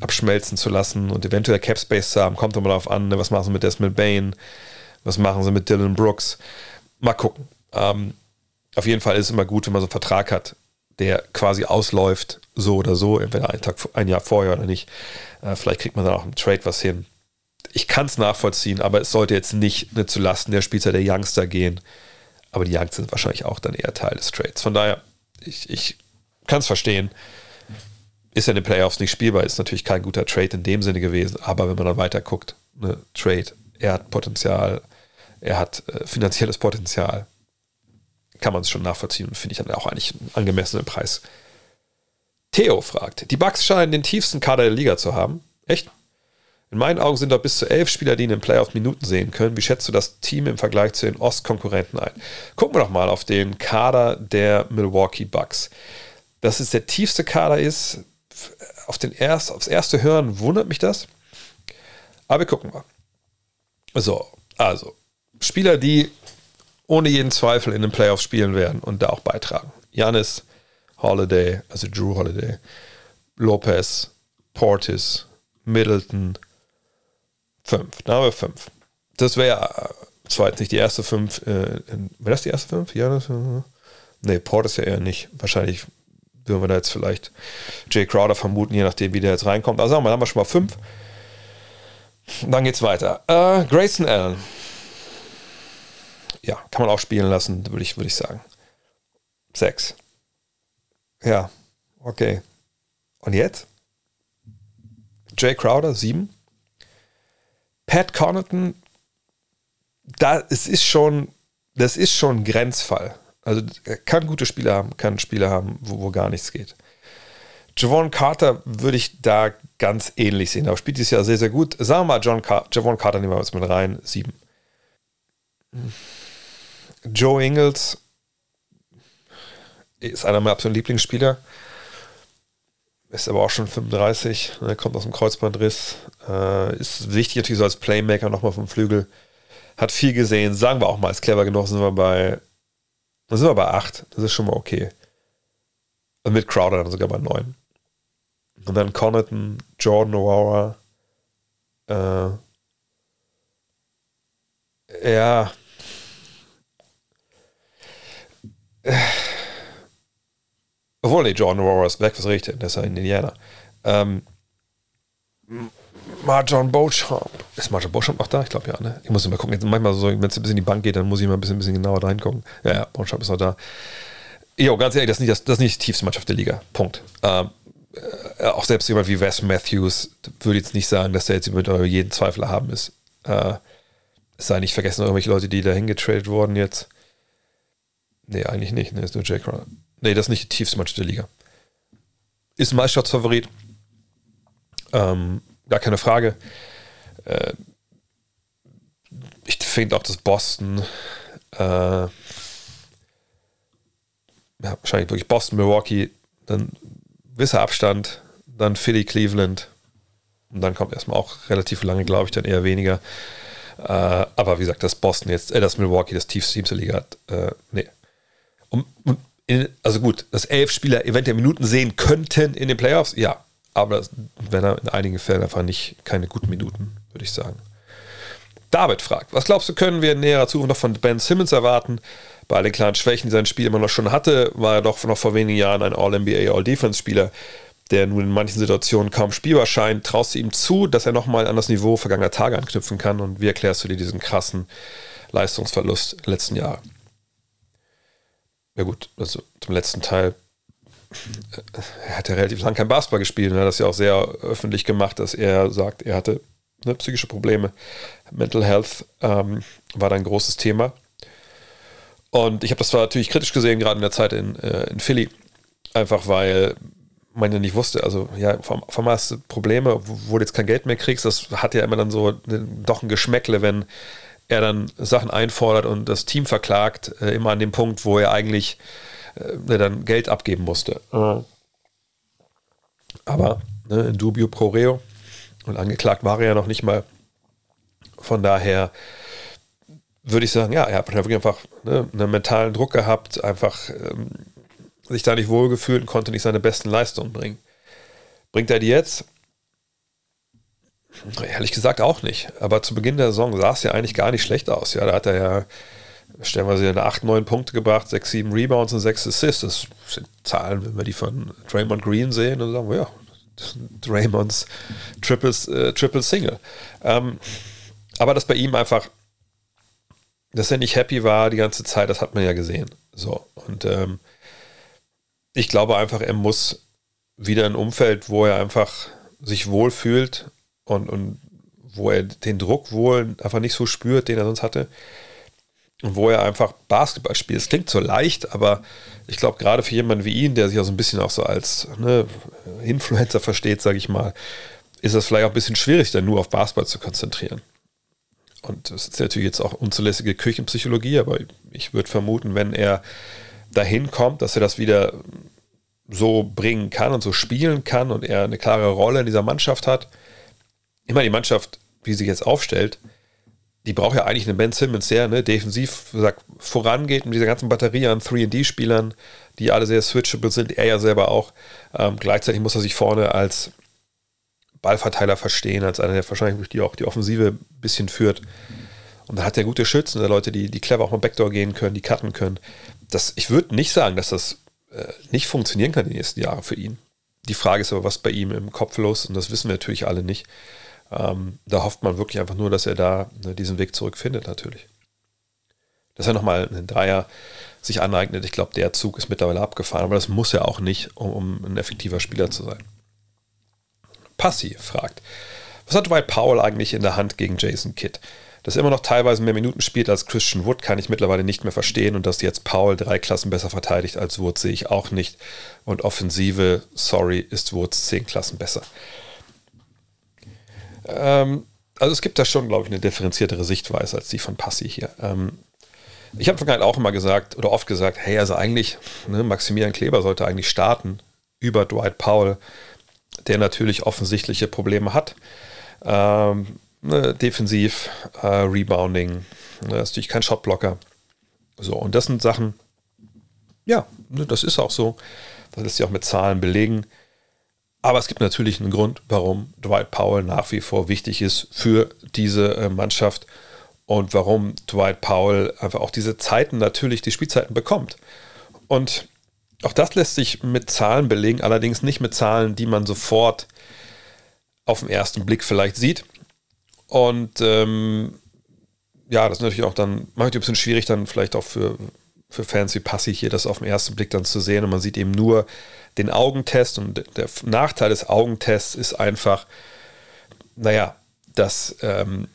abschmelzen zu lassen und eventuell Cap Space zu haben. Kommt immer darauf an, ne, was machen sie mit Desmond Bain was machen sie mit Dylan Brooks? Mal gucken. Ähm, auf jeden Fall ist es immer gut, wenn man so einen Vertrag hat, der quasi ausläuft, so oder so, entweder einen Tag, ein Jahr vorher oder nicht. Äh, vielleicht kriegt man dann auch im Trade was hin. Ich kann es nachvollziehen, aber es sollte jetzt nicht ne, zu Lasten der Spieler der Youngster gehen. Aber die Youngster sind wahrscheinlich auch dann eher Teil des Trades. Von daher, ich, ich kann es verstehen. Ist ja in den Playoffs nicht spielbar, ist natürlich kein guter Trade in dem Sinne gewesen, aber wenn man dann weiter guckt, ne, Trade, er hat Potenzial, er hat äh, finanzielles Potenzial. Kann man es schon nachvollziehen und finde ich dann auch eigentlich einen angemessenen Preis. Theo fragt, die Bucks scheinen den tiefsten Kader der Liga zu haben. Echt? In meinen Augen sind dort bis zu elf Spieler, die in den Playoff Minuten sehen können. Wie schätzt du das Team im Vergleich zu den Ostkonkurrenten ein? Gucken wir doch mal auf den Kader der Milwaukee Bucks. Dass es der tiefste Kader ist, auf den erst, aufs erste Hören wundert mich das. Aber wir gucken mal. So, also Spieler, die ohne jeden Zweifel in den Playoffs spielen werden und da auch beitragen. Janis, Holiday, also Drew Holiday, Lopez, Portis, Middleton, fünf. Da haben wir fünf. Das wäre äh, zwar jetzt nicht die erste fünf. Äh, wäre das die erste fünf? Janis? Äh, nee, Portis ja eher nicht. Wahrscheinlich würden wir da jetzt vielleicht Jay Crowder vermuten, je nachdem, wie der jetzt reinkommt. Also sagen wir, haben wir schon mal fünf. Dann geht's weiter. Äh, Grayson Allen ja, kann man auch spielen lassen, würde ich, würd ich sagen. Sechs. Ja, okay. Und jetzt? Jay Crowder, sieben. Pat Connaughton, da, es ist schon, das ist schon ein Grenzfall. Also er kann gute Spiele haben, kann Spiele haben, wo, wo gar nichts geht. Javon Carter würde ich da ganz ähnlich sehen. Aber spielt dieses Jahr sehr, sehr gut. Sagen wir mal, John Car Javon Carter nehmen wir jetzt mit rein. Sieben. Hm. Joe Ingles ist einer meiner absoluten Lieblingsspieler. Ist aber auch schon 35, ne, kommt aus dem Kreuzbandriss. Äh, ist wichtig natürlich so als Playmaker nochmal vom Flügel. Hat viel gesehen, sagen wir auch mal, als clever genug sind wir bei, sind wir bei 8. Das ist schon mal okay. Und mit Crowder dann sogar bei 9. Und dann Connaughton, Jordan O'Hara. Äh, ja, obwohl, nee, John Aurora ist weg, was richtig, der ist ja in Indiana. Ähm, Marjon Beauchamp. Ist Marjon Beauchamp noch da? Ich glaube ja, ne? Ich muss mal gucken. Jetzt manchmal so, wenn es ein bisschen in die Bank geht, dann muss ich mal ein bisschen, ein bisschen genauer reingucken. Ja, ja, Beauchamp ist noch da. Jo, ganz ehrlich, das ist nicht, das, das ist nicht die tiefste Mannschaft der Liga. Punkt. Ähm, äh, auch selbst jemand wie Wes Matthews würde jetzt nicht sagen, dass der jetzt über jeden Zweifel haben ist. Äh, es sei nicht vergessen, irgendwelche Leute, die da hingetradet wurden jetzt. Nee, eigentlich nicht. Nee, ist nur Jake Crowder. Nee, das ist nicht die tiefste Mannschaft der Liga. Ist ein Meisterschaftsfavorit. Ähm, gar keine Frage. Äh, ich finde auch, dass Boston äh, ja, wahrscheinlich wirklich Boston, Milwaukee, dann gewisser Abstand, dann Philly, Cleveland und dann kommt erstmal auch relativ lange, glaube ich, dann eher weniger. Äh, aber wie gesagt, dass Boston jetzt, äh, dass Milwaukee das tiefste Team zur Liga hat, äh, nee. Und, und in, also gut, dass elf Spieler eventuell Minuten sehen könnten in den Playoffs, ja. Aber das wären in einigen Fällen einfach nicht keine guten Minuten, würde ich sagen. David fragt, was glaubst du, können wir in näherer Zukunft noch von Ben Simmons erwarten? Bei all den klaren Schwächen, die sein Spiel immer noch schon hatte, war er doch noch vor wenigen Jahren ein All-NBA, All-Defense-Spieler, der nun in manchen Situationen kaum spielbar scheint. Traust du ihm zu, dass er nochmal an das Niveau vergangener Tage anknüpfen kann? Und wie erklärst du dir diesen krassen Leistungsverlust letzten Jahre? Ja gut, also zum letzten Teil er hat ja relativ lange kein Basketball gespielt und er hat das ja auch sehr öffentlich gemacht, dass er sagt, er hatte ne, psychische Probleme. Mental Health ähm, war da ein großes Thema. Und ich habe das zwar natürlich kritisch gesehen, gerade in der Zeit in, äh, in Philly, einfach weil man ja nicht wusste, also ja, vom, hast du Probleme, wo du jetzt kein Geld mehr kriegst, das hat ja immer dann so doch ein Geschmäckle, wenn er dann Sachen einfordert und das Team verklagt, äh, immer an dem Punkt, wo er eigentlich äh, dann Geld abgeben musste. Mhm. Aber ne, in dubio pro reo und angeklagt war er ja noch nicht mal. Von daher würde ich sagen, ja, er hat wirklich einfach ne, einen mentalen Druck gehabt, einfach ähm, sich da nicht wohlgefühlt und konnte nicht seine besten Leistungen bringen. Bringt er die jetzt? Ehrlich gesagt auch nicht. Aber zu Beginn der Saison sah es ja eigentlich gar nicht schlecht aus. Ja, da hat er ja stellenweise eine 8, 9 Punkte gebracht, 6, 7 Rebounds und 6 Assists. Das sind Zahlen, wenn wir die von Draymond Green sehen, dann sagen wir, ja, Draymonds Triple, äh, Triple Single. Ähm, aber dass bei ihm einfach, dass er nicht happy war die ganze Zeit, das hat man ja gesehen. So, und ähm, ich glaube einfach, er muss wieder ein Umfeld, wo er einfach sich wohlfühlt und, und wo er den Druck wohl einfach nicht so spürt, den er sonst hatte wo er einfach Basketball spielt. Es klingt so leicht, aber ich glaube, gerade für jemanden wie ihn, der sich ja so ein bisschen auch so als ne, Influencer versteht, sage ich mal, ist es vielleicht auch ein bisschen schwierig, dann nur auf Basketball zu konzentrieren. Und das ist natürlich jetzt auch unzulässige Küchenpsychologie, aber ich würde vermuten, wenn er dahin kommt, dass er das wieder so bringen kann und so spielen kann und er eine klare Rolle in dieser Mannschaft hat. Immer die Mannschaft, wie sie jetzt aufstellt, die braucht ja eigentlich einen Ben Simmons, der ne, defensiv sagt, vorangeht mit dieser ganzen Batterie an 3D-Spielern, die alle sehr switchable sind, er ja selber auch. Ähm, gleichzeitig muss er sich vorne als Ballverteiler verstehen, als einer, der wahrscheinlich die auch die Offensive ein bisschen führt. Und da hat er gute Schützen, Leute, die, die clever auch mal Backdoor gehen können, die cutten können. Das, ich würde nicht sagen, dass das äh, nicht funktionieren kann die nächsten Jahre für ihn. Die Frage ist aber, was bei ihm im Kopf los ist, und das wissen wir natürlich alle nicht. Ähm, da hofft man wirklich einfach nur, dass er da ne, diesen Weg zurückfindet, natürlich. Dass er nochmal einen Dreier sich aneignet, ich glaube, der Zug ist mittlerweile abgefahren, aber das muss er auch nicht, um, um ein effektiver Spieler zu sein. Passi fragt, was hat Dwight Powell eigentlich in der Hand gegen Jason Kidd? Dass er immer noch teilweise mehr Minuten spielt als Christian Wood, kann ich mittlerweile nicht mehr verstehen. Und dass jetzt Powell drei Klassen besser verteidigt als Wood, sehe ich auch nicht. Und Offensive, sorry, ist Woods zehn Klassen besser. Ähm, also es gibt da schon, glaube ich, eine differenziertere Sichtweise als die von Passi hier. Ähm, ich habe vorhin auch immer gesagt oder oft gesagt, hey, also eigentlich, ne, Maximilian Kleber sollte eigentlich starten über Dwight Powell, der natürlich offensichtliche Probleme hat. Ähm, ne, defensiv, äh, Rebounding, ne, ist natürlich kein Shotblocker. So, und das sind Sachen, ja, ne, das ist auch so. Das lässt sich auch mit Zahlen belegen. Aber es gibt natürlich einen Grund, warum Dwight Powell nach wie vor wichtig ist für diese äh, Mannschaft und warum Dwight Powell einfach auch diese Zeiten natürlich, die Spielzeiten bekommt. Und auch das lässt sich mit Zahlen belegen, allerdings nicht mit Zahlen, die man sofort auf den ersten Blick vielleicht sieht. Und ähm, ja, das ist natürlich auch dann manchmal ein bisschen schwierig, dann vielleicht auch für, für Fans wie Passi hier das auf den ersten Blick dann zu sehen. Und man sieht eben nur den Augentest und der Nachteil des Augentests ist einfach, naja, dass ähm,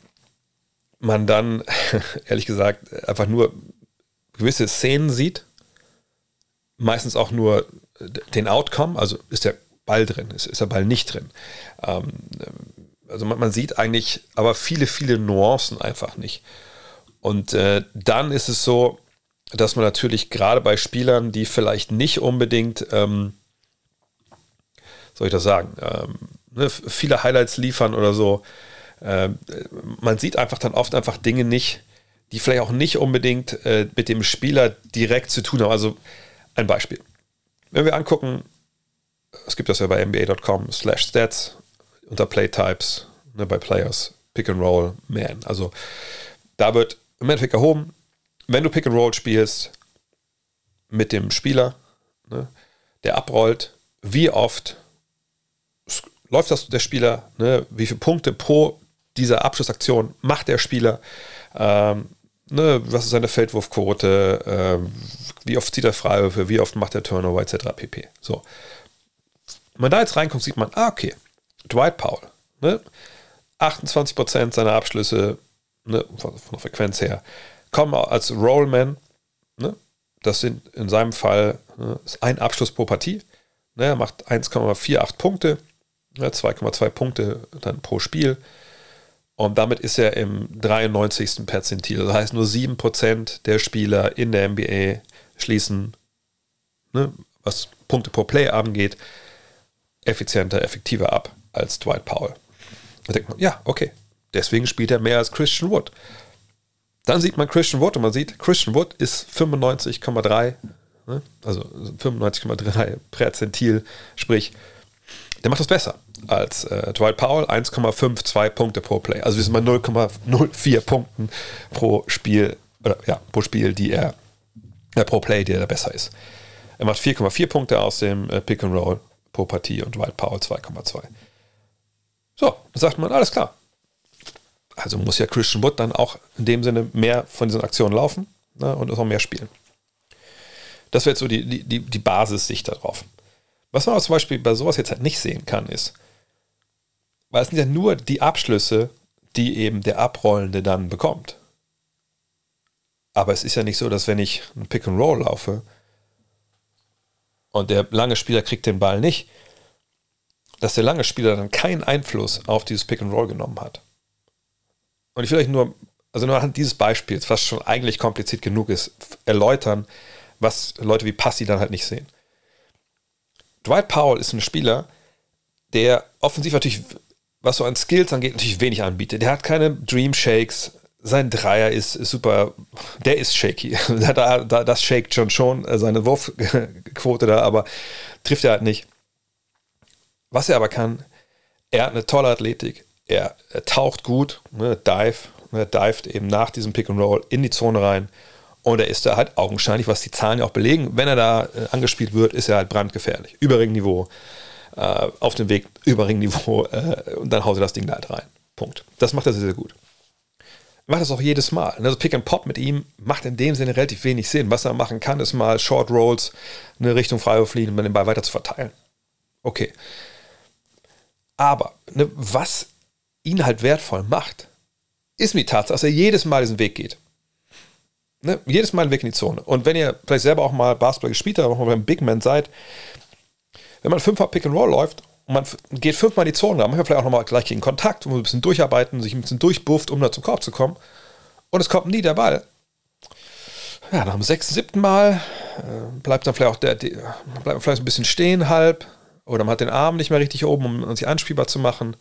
man dann, ehrlich gesagt, einfach nur gewisse Szenen sieht, meistens auch nur den Outcome, also ist der Ball drin? Ist, ist der Ball nicht drin? Ähm, also man, man, sieht eigentlich aber viele, viele Nuancen einfach nicht. Und äh, dann ist es so, dass man natürlich gerade bei Spielern, die vielleicht nicht unbedingt, ähm, soll ich das sagen, ähm, ne, viele Highlights liefern oder so, äh, man sieht einfach dann oft einfach Dinge nicht, die vielleicht auch nicht unbedingt äh, mit dem Spieler direkt zu tun haben. Also ein Beispiel. Wenn wir angucken, es gibt das ja bei NBA.com slash stats unter Playtypes, ne, bei Players, Pick and Roll, Man. Also da wird im Endeffekt erhoben, wenn du Pick and Roll spielst mit dem Spieler, ne, der abrollt, wie oft läuft das der Spieler, ne, wie viele Punkte pro dieser Abschlussaktion macht der Spieler, ähm, ne, was ist seine Feldwurfquote, ähm, wie oft zieht er Freiwürfe, wie oft macht er Turnover etc. pp. So. Wenn man da jetzt reinkommt, sieht man, ah, okay, Dwight Powell, ne, 28% seiner Abschlüsse ne, von, der Frequenz her kommen als Rollman. Ne, das sind in seinem Fall ne, ein Abschluss pro Partie. Ne, er macht 1,48 Punkte, ne, 2,2 Punkte dann pro Spiel. Und damit ist er im 93. Perzentil. Das heißt, nur 7% der Spieler in der NBA schließen, ne, was Punkte pro Play angeht, effizienter, effektiver ab als Dwight Powell. Da denkt man, ja, okay, deswegen spielt er mehr als Christian Wood. Dann sieht man Christian Wood und man sieht, Christian Wood ist 95,3, ne, also 95,3 Perzentil, sprich, der macht das besser als äh, Dwight Powell 1,52 Punkte pro Play. Also wir sind bei 0,04 Punkten pro Spiel, oder, ja, pro Spiel, die er, äh, pro Play, der da besser ist. Er macht 4,4 Punkte aus dem äh, Pick and Roll pro Partie und Dwight Powell 2,2. So, dann sagt man, alles klar. Also muss ja Christian Wood dann auch in dem Sinne mehr von diesen Aktionen laufen ne, und auch mehr spielen. Das wäre jetzt so die, die, die Basis-Sicht darauf. Was man aber zum Beispiel bei sowas jetzt halt nicht sehen kann, ist, weil es sind ja nur die Abschlüsse, die eben der Abrollende dann bekommt. Aber es ist ja nicht so, dass wenn ich ein Pick and Roll laufe und der lange Spieler kriegt den Ball nicht, dass der lange Spieler dann keinen Einfluss auf dieses Pick and Roll genommen hat. Und ich will euch nur, also nur anhand dieses Beispiels, was schon eigentlich kompliziert genug ist, erläutern, was Leute wie Passi dann halt nicht sehen. Dwight Powell ist ein Spieler, der offensiv natürlich was so an Skills angeht, natürlich wenig anbietet. Der hat keine Dream Shakes. Sein Dreier ist, super, der ist shaky. da, da, das shakt schon schon äh, seine Wurfquote da, aber trifft er halt nicht. Was er aber kann, er hat eine tolle Athletik. Er, er taucht gut, ne, dive, ne, dived eben nach diesem Pick and Roll in die Zone rein. Und er ist da halt augenscheinlich, was die Zahlen ja auch belegen, wenn er da äh, angespielt wird, ist er halt brandgefährlich. Überringniveau äh, auf dem Weg über Ringniveau äh, und dann haut er das Ding da halt rein. Punkt. Das macht er sehr, sehr gut. Macht das auch jedes Mal. Also Pick and Pop mit ihm macht in dem Sinne relativ wenig Sinn. Was er machen kann, ist mal Short Rolls in eine Richtung Freiwurf fliegen und den Ball weiter zu verteilen. Okay. Aber ne, was ihn halt wertvoll macht, ist mir die Tatsache, dass er jedes Mal diesen Weg geht. Ne, jedes Mal Weg in die Zone. Und wenn ihr vielleicht selber auch mal Basketball gespielt habt, auch mal beim Big Man seid, wenn man fünfmal Pick and Roll läuft und man geht fünfmal in die Zone, dann manchmal vielleicht auch nochmal gleich gegen Kontakt, man ein bisschen durcharbeiten, sich ein bisschen durchbufft, um da zum Korb zu kommen. Und es kommt nie der Ball. Ja, nach dem sechsten, siebten Mal äh, bleibt dann vielleicht auch der, der bleibt vielleicht ein bisschen stehen halb oder man hat den Arm nicht mehr richtig oben, um sich anspielbar zu machen,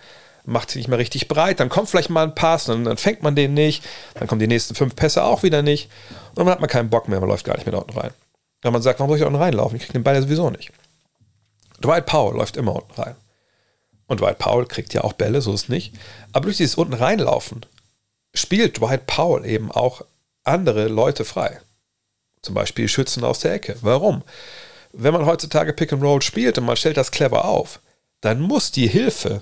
macht sich nicht mehr richtig breit, dann kommt vielleicht mal ein Pass, dann, dann fängt man den nicht, dann kommen die nächsten fünf Pässe auch wieder nicht und dann hat man keinen Bock mehr, man läuft gar nicht mehr da unten rein. Wenn man sagt, warum soll ich da unten reinlaufen? Ich kriege den Ball ja sowieso nicht. Dwight Powell läuft immer unten rein. Und Dwight Powell kriegt ja auch Bälle, so ist es nicht. Aber durch dieses unten reinlaufen spielt Dwight Powell eben auch andere Leute frei. Zum Beispiel Schützen aus der Ecke. Warum? Wenn man heutzutage Pick and Roll spielt und man stellt das clever auf, dann muss die Hilfe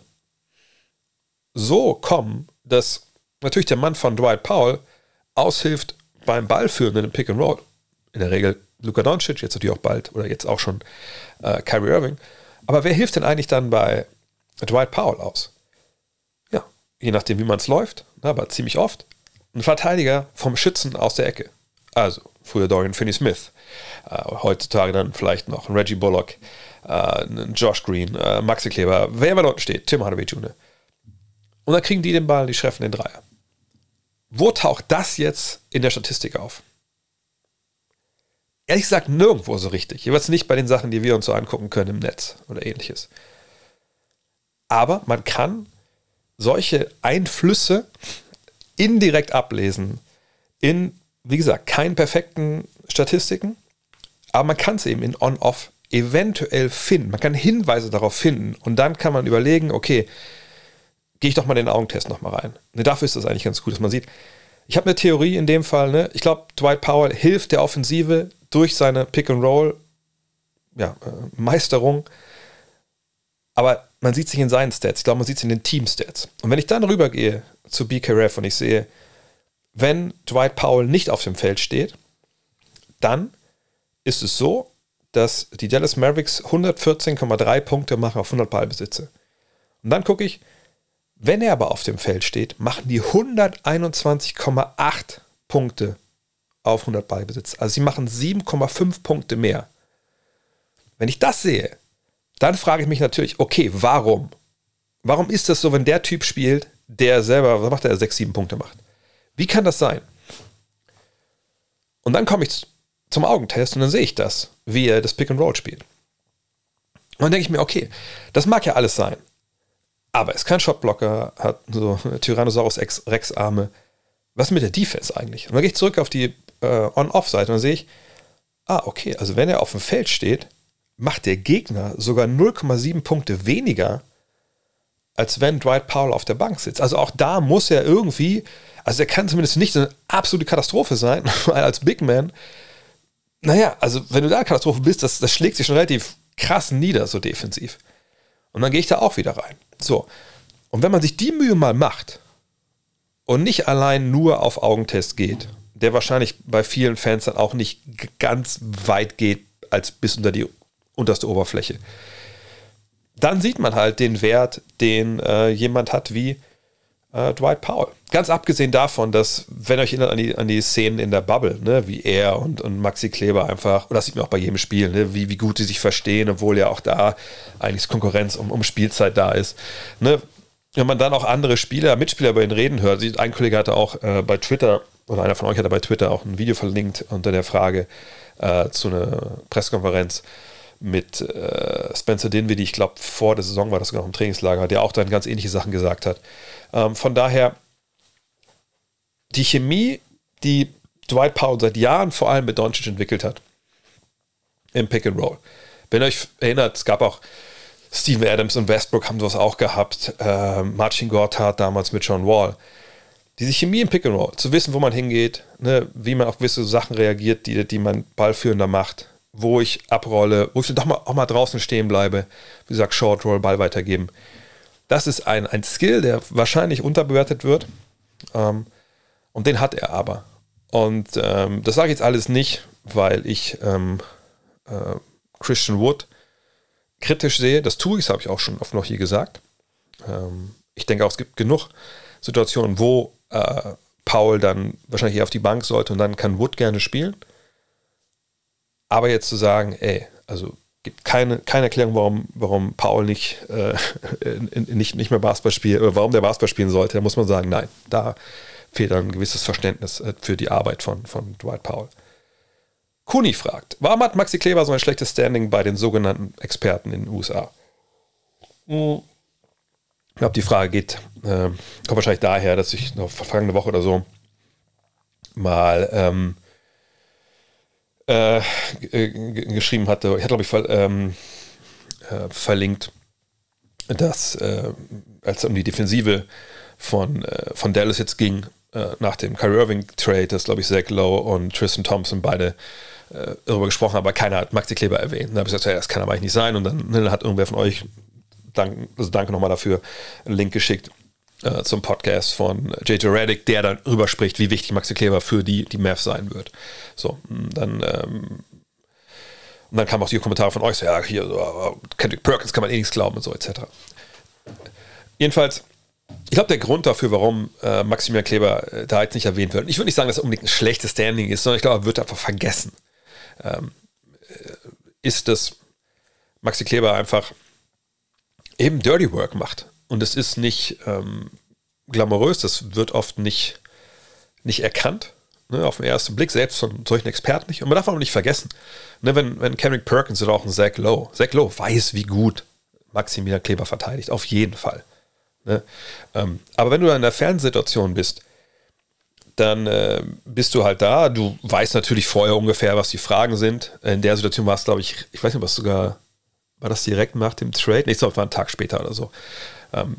so kommen, dass natürlich der Mann von Dwight Powell aushilft beim Ballführenden im Pick and Roll. In der Regel Luka Doncic, jetzt natürlich auch bald oder jetzt auch schon äh, Kyrie Irving. Aber wer hilft denn eigentlich dann bei Dwight Powell aus? Ja, je nachdem, wie man es läuft, aber ziemlich oft. Ein Verteidiger vom Schützen aus der Ecke. Also früher Dorian Finney-Smith, äh, heutzutage dann vielleicht noch Reggie Bullock, äh, Josh Green, äh, Maxi Kleber, wer immer dort steht, Tim Hardaway Jr. Und dann kriegen die den Ball, die treffen den Dreier. Wo taucht das jetzt in der Statistik auf? Ehrlich gesagt, nirgendwo so richtig. Jeweils nicht bei den Sachen, die wir uns so angucken können im Netz oder ähnliches. Aber man kann solche Einflüsse indirekt ablesen in, wie gesagt, keinen perfekten Statistiken, aber man kann es eben in On-Off eventuell finden. Man kann Hinweise darauf finden und dann kann man überlegen, okay, gehe ich doch mal den Augentest nochmal rein. Ne, dafür ist das eigentlich ganz gut, dass man sieht. Ich habe eine Theorie in dem Fall, ne? ich glaube, Dwight Powell hilft der Offensive durch seine Pick-and-Roll ja, äh, Meisterung, aber man sieht sich in seinen Stats, ich glaube, man sieht es in den Team-Stats. Und wenn ich dann rübergehe zu BKRF und ich sehe, wenn Dwight Powell nicht auf dem Feld steht, dann ist es so, dass die Dallas Mavericks 114,3 Punkte machen auf 100 Ballbesitze. Und dann gucke ich, wenn er aber auf dem Feld steht, machen die 121,8 Punkte auf 100 Ballbesitz. Also sie machen 7,5 Punkte mehr. Wenn ich das sehe, dann frage ich mich natürlich, okay, warum? Warum ist das so, wenn der Typ spielt, der selber, was macht er, 6, 7 Punkte macht? Wie kann das sein? Und dann komme ich zum Augentest und dann sehe ich das, wie er das Pick and Roll spielt. Und dann denke ich mir, okay, das mag ja alles sein. Aber er ist kein Shotblocker, hat so Tyrannosaurus Rex Arme. Was mit der Defense eigentlich? Und dann gehe ich zurück auf die äh, On-Off-Seite und dann sehe ich, ah, okay, also wenn er auf dem Feld steht, macht der Gegner sogar 0,7 Punkte weniger, als wenn Dwight Powell auf der Bank sitzt. Also auch da muss er irgendwie, also er kann zumindest nicht eine absolute Katastrophe sein, weil als Big Man, naja, also wenn du da eine Katastrophe bist, das, das schlägt sich schon relativ krass nieder, so defensiv. Und dann gehe ich da auch wieder rein. So. Und wenn man sich die Mühe mal macht und nicht allein nur auf Augentest geht, der wahrscheinlich bei vielen Fans dann auch nicht ganz weit geht als bis unter die unterste Oberfläche, dann sieht man halt den Wert, den äh, jemand hat wie äh, Dwight Powell. Ganz abgesehen davon, dass, wenn euch erinnert an die, an die Szenen in der Bubble, ne, wie er und, und Maxi Kleber einfach, und das sieht man auch bei jedem Spiel, ne, wie, wie gut die sich verstehen, obwohl ja auch da eigentlich Konkurrenz um, um Spielzeit da ist. Ne, wenn man dann auch andere Spieler, Mitspieler über ihn reden hört, ein Kollege hatte auch äh, bei Twitter, oder einer von euch hatte bei Twitter auch ein Video verlinkt unter der Frage äh, zu einer Pressekonferenz mit äh, Spencer Dinwiddie, ich glaube vor der Saison war das noch im Trainingslager, der auch dann ganz ähnliche Sachen gesagt hat. Ähm, von daher, die Chemie, die Dwight Powell seit Jahren vor allem mit Doncic entwickelt hat, im Pick and Roll. Wenn ihr euch erinnert, es gab auch Steven Adams und Westbrook haben sowas auch gehabt, äh, Marcin Gortat damals mit John Wall. Diese Chemie im Pick and Roll, zu wissen, wo man hingeht, ne, wie man auf gewisse Sachen reagiert, die, die man ballführender macht, wo ich abrolle, wo ich doch mal, auch mal draußen stehen bleibe, wie gesagt, Short Roll, Ball weitergeben. Das ist ein, ein Skill, der wahrscheinlich unterbewertet wird. Ähm, und den hat er aber. Und ähm, das sage ich jetzt alles nicht, weil ich ähm, äh, Christian Wood kritisch sehe. Das tue ich, habe ich auch schon oft noch hier gesagt. Ähm, ich denke auch, es gibt genug Situationen, wo äh, Paul dann wahrscheinlich eher auf die Bank sollte und dann kann Wood gerne spielen. Aber jetzt zu sagen, ey, also gibt keine, keine Erklärung, warum, warum Paul nicht, äh, nicht, nicht mehr Basketball spielt, oder warum der Basketball spielen sollte, da muss man sagen, nein, da fehlt ein gewisses Verständnis äh, für die Arbeit von, von Dwight Powell. Kuni fragt, warum hat Maxi Kleber so ein schlechtes Standing bei den sogenannten Experten in den USA? Hm. Ich glaube, die Frage geht, äh, kommt wahrscheinlich daher, dass ich noch vergangene Woche oder so mal ähm, äh, geschrieben hatte, ich hatte glaube ich ver, ähm, äh, verlinkt, dass äh, als es um die Defensive von, äh, von Dallas jetzt ging, äh, nach dem Kyrie Irving Trade, dass glaube ich Zach Lowe und Tristan Thompson beide darüber gesprochen haben, aber keiner hat Maxi Kleber erwähnt. Da habe ich gesagt, ja, das kann aber eigentlich nicht sein. Und dann ne, hat irgendwer von euch, dank, also danke nochmal dafür, einen Link geschickt äh, zum Podcast von JJ Reddick, der dann darüber spricht, wie wichtig Maxi Kleber für die, die Mavs sein wird. So, dann, ähm, und dann kamen auch die Kommentare von euch, so, ja, hier, so, Kendrick Perkins kann man eh nichts glauben und so, etc. Jedenfalls, ich glaube, der Grund dafür, warum äh, Maximilian Kleber äh, da jetzt nicht erwähnt wird, ich würde nicht sagen, dass er unbedingt ein schlechtes Standing ist, sondern ich glaube, er wird einfach vergessen. Ähm, äh, ist, dass Maxi Kleber einfach eben Dirty Work macht. Und es ist nicht ähm, glamourös, das wird oft nicht, nicht erkannt. Ne, auf den ersten Blick, selbst von solchen Experten nicht. Und man darf auch nicht vergessen, ne, wenn, wenn Kendrick Perkins oder auch ein Zach Lowe, Zach Lowe weiß, wie gut Maximilian Kleber verteidigt, auf jeden Fall. Ne? Ähm, aber wenn du in einer Fernsehsituation bist, dann äh, bist du halt da. Du weißt natürlich vorher ungefähr, was die Fragen sind. In der Situation war es, glaube ich, ich weiß nicht, was sogar, war das direkt nach dem Trade? Nee, ich glaube, war ein Tag später oder so. Ähm,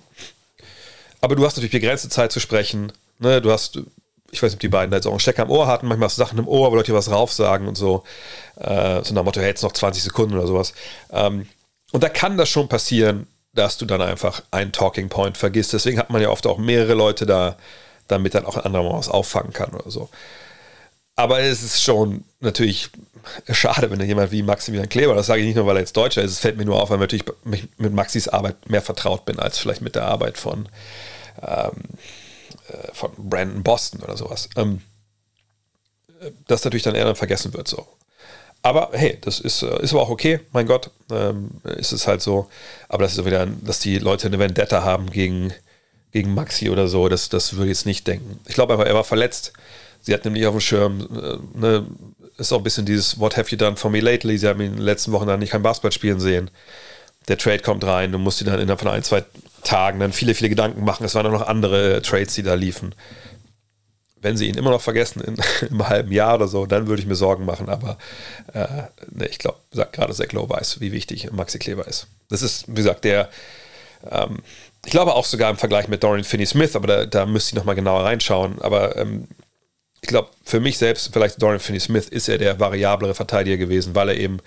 aber du hast natürlich begrenzte Zeit zu sprechen. Ne? Du hast, ich weiß nicht, ob die beiden da jetzt auch einen Stecker im Ohr hatten. Manchmal hast du Sachen im Ohr, wo Leute was rauf sagen und so. Äh, so nach dem Motto, hey, jetzt noch 20 Sekunden oder sowas. Ähm, und da kann das schon passieren, dass du dann einfach einen Talking Point vergisst. Deswegen hat man ja oft auch mehrere Leute da, damit dann auch ein anderer mal was auffangen kann oder so. Aber es ist schon natürlich schade, wenn da jemand wie Maximilian Kleber, das sage ich nicht nur, weil er jetzt Deutscher ist, es fällt mir nur auf, weil ich natürlich mit Maxis Arbeit mehr vertraut bin, als vielleicht mit der Arbeit von, ähm, äh, von Brandon Boston oder sowas. Ähm, das natürlich dann eher vergessen wird so. Aber hey, das ist, äh, ist aber auch okay, mein Gott, ähm, ist es halt so. Aber das ist so wieder, dass die Leute eine Vendetta haben gegen, gegen Maxi oder so, das, das würde ich jetzt nicht denken. Ich glaube aber, er war verletzt. Sie hat nämlich auf dem Schirm, äh, ne, ist auch ein bisschen dieses What have you done for me lately? Sie haben ihn in den letzten Wochen dann nicht kein Basketball spielen sehen. Der Trade kommt rein, du musst dir dann innerhalb von ein, zwei Tagen dann viele, viele Gedanken machen. Es waren auch noch andere Trades, die da liefen wenn sie ihn immer noch vergessen in, im halben Jahr oder so, dann würde ich mir Sorgen machen. Aber äh, ne, ich glaube, gerade Zach Lowe weiß, wie wichtig Maxi Kleber ist. Das ist, wie gesagt, der, ähm, ich glaube auch sogar im Vergleich mit Dorian Finney-Smith, aber da, da müsste ich nochmal genauer reinschauen. Aber ähm, ich glaube, für mich selbst, vielleicht Dorian Finney-Smith, ist er der variablere Verteidiger gewesen, weil er eben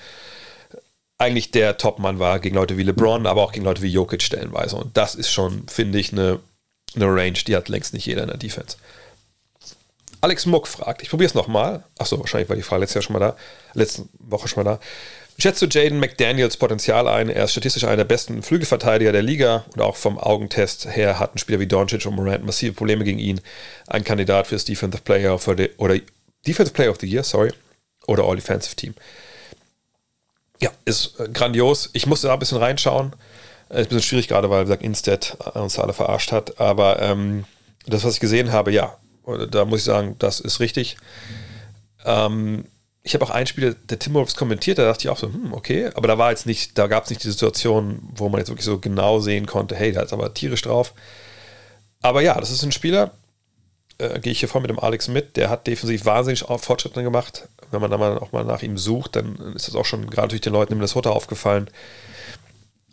eigentlich der Topmann war gegen Leute wie LeBron, aber auch gegen Leute wie Jokic stellenweise. Und das ist schon, finde ich, eine, eine Range, die hat längst nicht jeder in der Defense. Alex Muck fragt, ich probiere es nochmal. Achso, wahrscheinlich war die Frage letztes Jahr schon mal da, letzte Woche schon mal da. Schätzt du Jaden McDaniels Potenzial ein? Er ist statistisch einer der besten Flügelverteidiger der Liga und auch vom Augentest her hatten Spieler wie Doncic und Morant massive Probleme gegen ihn. Ein Kandidat fürs Defensive Player of the, oder Defensive Player of the Year, sorry, oder All Defensive Team. Ja, ist äh, grandios. Ich musste da ein bisschen reinschauen. Ist ein bisschen schwierig gerade, weil, wie gesagt, Instead uns alle verarscht hat. Aber ähm, das, was ich gesehen habe, ja, da muss ich sagen, das ist richtig. Ähm, ich habe auch ein Spiel der Timberwolves kommentiert, da dachte ich auch so, hm, okay, aber da war jetzt nicht, da gab es nicht die Situation, wo man jetzt wirklich so genau sehen konnte, hey, da ist aber tierisch drauf. Aber ja, das ist ein Spieler, äh, gehe ich hier voll mit dem Alex mit, der hat defensiv wahnsinnig Fortschritte gemacht. Wenn man da mal auch mal nach ihm sucht, dann ist das auch schon gerade durch den Leuten in Minnesota aufgefallen.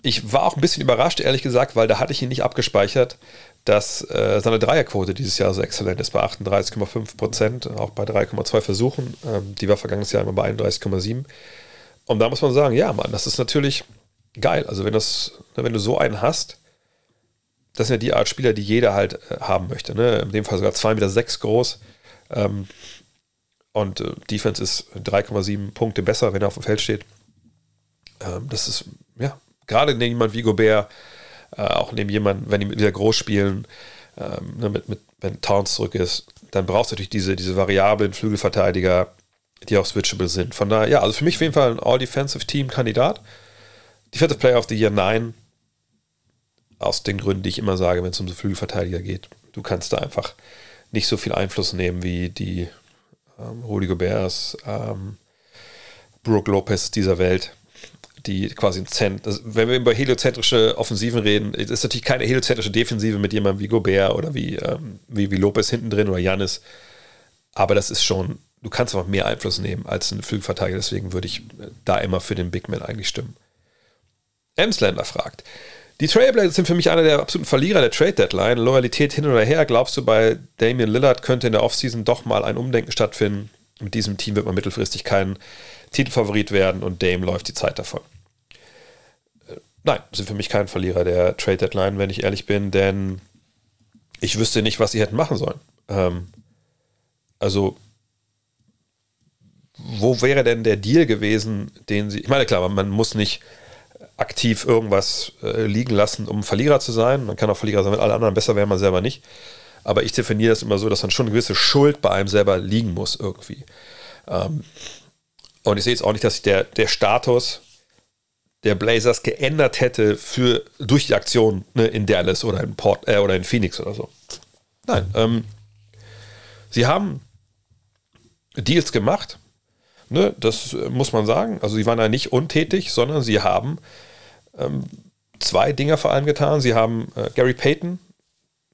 Ich war auch ein bisschen überrascht, ehrlich gesagt, weil da hatte ich ihn nicht abgespeichert, dass äh, seine Dreierquote dieses Jahr so exzellent ist, bei 38,5 Prozent, auch bei 3,2 Versuchen. Ähm, die war vergangenes Jahr immer bei 31,7. Und da muss man sagen, ja, Mann, das ist natürlich geil. Also wenn, das, wenn du so einen hast, das sind ja die Art Spieler, die jeder halt äh, haben möchte. Ne? In dem Fall sogar 2,6 Meter sechs groß. Ähm, und äh, Defense ist 3,7 Punkte besser, wenn er auf dem Feld steht. Ähm, das ist, ja, gerade jemand wie Gobert, äh, auch neben jemanden, wenn die wieder groß spielen, ähm, ne, mit, mit, wenn Towns zurück ist, dann brauchst du natürlich diese, diese variablen Flügelverteidiger, die auch switchable sind. Von daher, ja, also für mich auf jeden Fall ein All-Defensive-Team-Kandidat. Defensive Player of the Year, nein. Aus den Gründen, die ich immer sage, wenn es um so Flügelverteidiger geht. Du kannst da einfach nicht so viel Einfluss nehmen wie die ähm, Rudy Goberts, ähm, Brooke Lopez dieser Welt die quasi ein Zent, also wenn wir über heliozentrische Offensiven reden, ist natürlich keine heliozentrische Defensive mit jemandem wie Gobert oder wie, ähm, wie, wie Lopez hinten drin oder Janis. Aber das ist schon, du kannst einfach mehr Einfluss nehmen als ein Flügelverteidiger, deswegen würde ich da immer für den Big Man eigentlich stimmen. Emslander fragt, die Trailblazers sind für mich einer der absoluten Verlierer der Trade Deadline. Loyalität hin oder her. Glaubst du, bei Damian Lillard könnte in der Offseason doch mal ein Umdenken stattfinden? Mit diesem Team wird man mittelfristig kein Titelfavorit werden und Dame läuft die Zeit davon. Nein, sind für mich kein Verlierer der Trade Deadline, wenn ich ehrlich bin, denn ich wüsste nicht, was sie hätten machen sollen. Ähm, also, wo wäre denn der Deal gewesen, den sie. Ich meine, klar, man muss nicht aktiv irgendwas äh, liegen lassen, um Verlierer zu sein. Man kann auch Verlierer sein, wenn alle anderen besser wären, man selber nicht. Aber ich definiere das immer so, dass dann schon eine gewisse Schuld bei einem selber liegen muss irgendwie. Ähm, und ich sehe jetzt auch nicht, dass sich der, der Status der Blazers geändert hätte für, durch die Aktion ne, in Dallas oder in, Port, äh, oder in Phoenix oder so. Nein, ähm, sie haben Deals gemacht, ne, das muss man sagen. Also sie waren da nicht untätig, sondern sie haben ähm, zwei Dinge vor allem getan. Sie haben äh, Gary Payton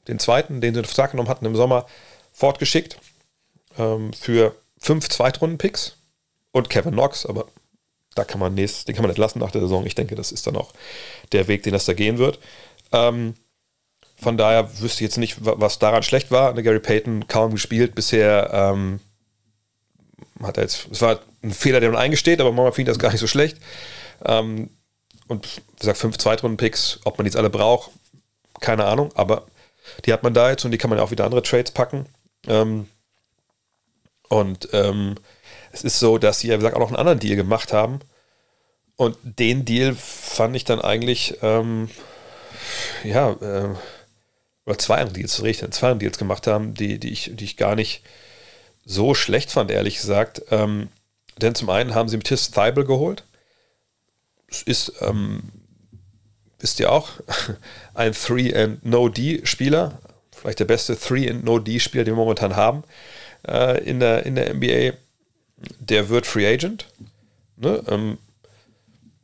den zweiten, den sie in Vertrag genommen hatten im Sommer, fortgeschickt ähm, für fünf Zweitrunden-Picks und Kevin Knox, aber da kann man nächst, den kann man nicht lassen nach der Saison. Ich denke, das ist dann auch der Weg, den das da gehen wird. Ähm, von daher wüsste ich jetzt nicht, was daran schlecht war. Gary Payton kaum gespielt bisher. Ähm, hat er jetzt, es war ein Fehler, der man eingesteht, aber manchmal finde ich das gar nicht so schlecht. Ähm, und wie gesagt, fünf Zweitrunden-Picks, ob man die jetzt alle braucht, keine Ahnung, aber die hat man da jetzt und die kann man ja auch wieder andere Trades packen. Ähm, und ähm, es ist so, dass sie ja, wie gesagt, auch noch einen anderen Deal gemacht haben. Und den Deal fand ich dann eigentlich, ähm, ja, äh, oder zwei Deals, richtig, zwei Deals gemacht haben, die, die, ich, die ich gar nicht so schlecht fand, ehrlich gesagt. Ähm, denn zum einen haben sie Matisse Thibault geholt. Es ist ähm, wisst ihr auch, ein 3-and-No-D-Spieler, vielleicht der beste 3-and-No-D-Spieler, den wir momentan haben äh, in, der, in der NBA. Der wird Free Agent. Ne? Ähm,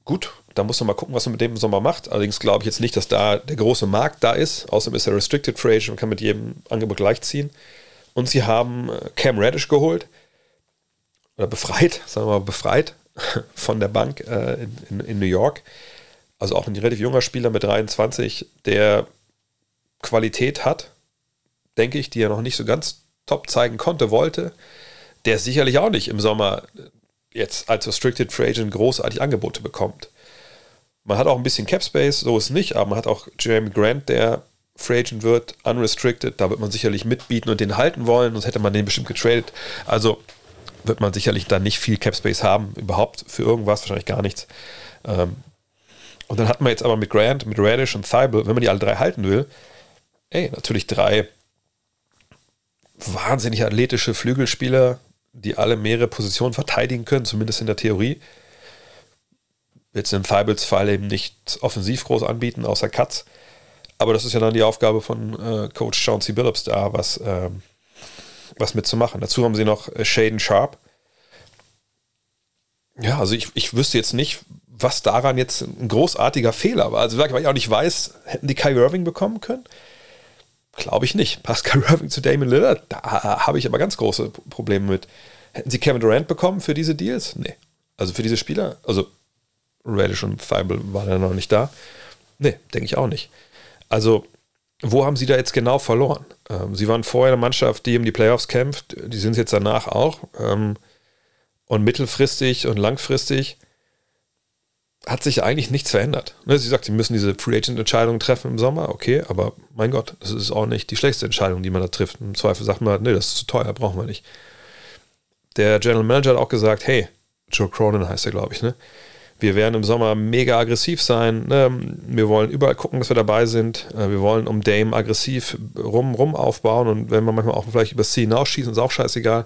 gut, da muss man mal gucken, was man mit dem im Sommer macht. Allerdings glaube ich jetzt nicht, dass da der große Markt da ist. Außerdem ist er Restricted Free Agent und kann mit jedem Angebot gleichziehen. Und sie haben äh, Cam Reddish geholt. Oder befreit, sagen wir mal, befreit von der Bank äh, in, in, in New York also auch ein relativ junger Spieler mit 23, der Qualität hat, denke ich, die er noch nicht so ganz top zeigen konnte, wollte, der sicherlich auch nicht im Sommer jetzt als Restricted Free Agent großartig Angebote bekommt. Man hat auch ein bisschen Cap Space, so ist es nicht, aber man hat auch Jeremy Grant, der Free Agent wird, unrestricted, da wird man sicherlich mitbieten und den halten wollen, sonst hätte man den bestimmt getradet. Also wird man sicherlich dann nicht viel Cap Space haben, überhaupt für irgendwas, wahrscheinlich gar nichts. Ähm, und dann hat man jetzt aber mit Grant, mit Radish und Thibault, wenn man die alle drei halten will, ey, natürlich drei wahnsinnig athletische Flügelspieler, die alle mehrere Positionen verteidigen können, zumindest in der Theorie. Jetzt in Thibauts Fall eben nicht offensiv groß anbieten, außer Cuts. Aber das ist ja dann die Aufgabe von äh, Coach Chauncey Billups da, was, äh, was mitzumachen. Dazu haben sie noch äh, Shaden Sharp. Ja, also ich, ich wüsste jetzt nicht, was daran jetzt ein großartiger Fehler war. Also, weil ich auch nicht weiß, hätten die Kyrie Irving bekommen können? Glaube ich nicht. Kyrie Irving zu Damon Lillard? Da habe ich aber ganz große Probleme mit. Hätten sie Kevin Durant bekommen für diese Deals? Nee. Also für diese Spieler? Also Radish und Thibault waren ja noch nicht da. Nee, denke ich auch nicht. Also, wo haben sie da jetzt genau verloren? Ähm, sie waren vorher eine Mannschaft, die um die Playoffs kämpft. Die sind jetzt danach auch. Ähm, und mittelfristig und langfristig hat sich eigentlich nichts verändert. Ne, sie sagt, sie müssen diese Free Agent Entscheidung treffen im Sommer, okay, aber mein Gott, das ist auch nicht die schlechteste Entscheidung, die man da trifft. Im Zweifel sagt man, nee, das ist zu teuer, brauchen wir nicht. Der General Manager hat auch gesagt, hey, Joe Cronin heißt er, glaube ich, ne? Wir werden im Sommer mega aggressiv sein. Ne? Wir wollen überall gucken, dass wir dabei sind. Äh, wir wollen um Dame aggressiv rum, rum aufbauen und wenn wir manchmal auch vielleicht über C hinausschießen, ist auch scheißegal.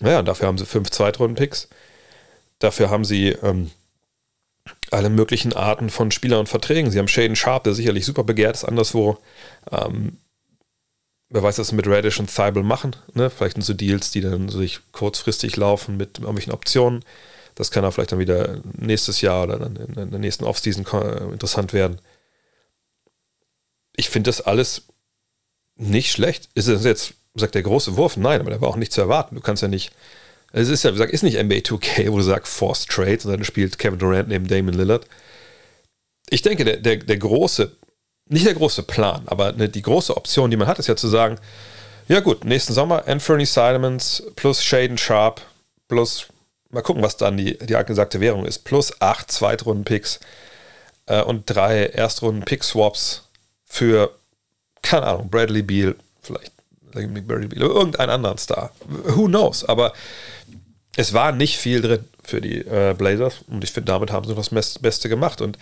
Naja, dafür haben sie fünf Zweitrunden-Picks. Dafür haben sie ähm, alle möglichen Arten von Spielern und Verträgen. Sie haben Shaden Sharp, der sicherlich super begehrt ist, anderswo. Ähm, wer weiß, was sie mit Radish und Thibault machen. Ne? Vielleicht sind so Deals, die dann sich kurzfristig laufen mit irgendwelchen Optionen. Das kann auch vielleicht dann wieder nächstes Jahr oder dann in der nächsten Offseason interessant werden. Ich finde das alles nicht schlecht. Ist es jetzt, sagt der große Wurf? Nein, aber der war auch nicht zu erwarten. Du kannst ja nicht es ist ja, wie gesagt, ist nicht NBA 2K, wo du sagst Forced Trades und dann spielt Kevin Durant neben Damon Lillard. Ich denke, der, der, der große, nicht der große Plan, aber eine, die große Option, die man hat, ist ja zu sagen, ja gut, nächsten Sommer Anthony Simons plus Shaden Sharp plus, mal gucken, was dann die, die angesagte Währung ist, plus acht Zweitrunden-Picks äh, und drei Erstrunden-Pick-Swaps für, keine Ahnung, Bradley Beal, vielleicht irgendeinen anderen Star. Who knows? Aber es war nicht viel drin für die äh, Blazers. Und ich finde, damit haben sie noch das Beste gemacht. Und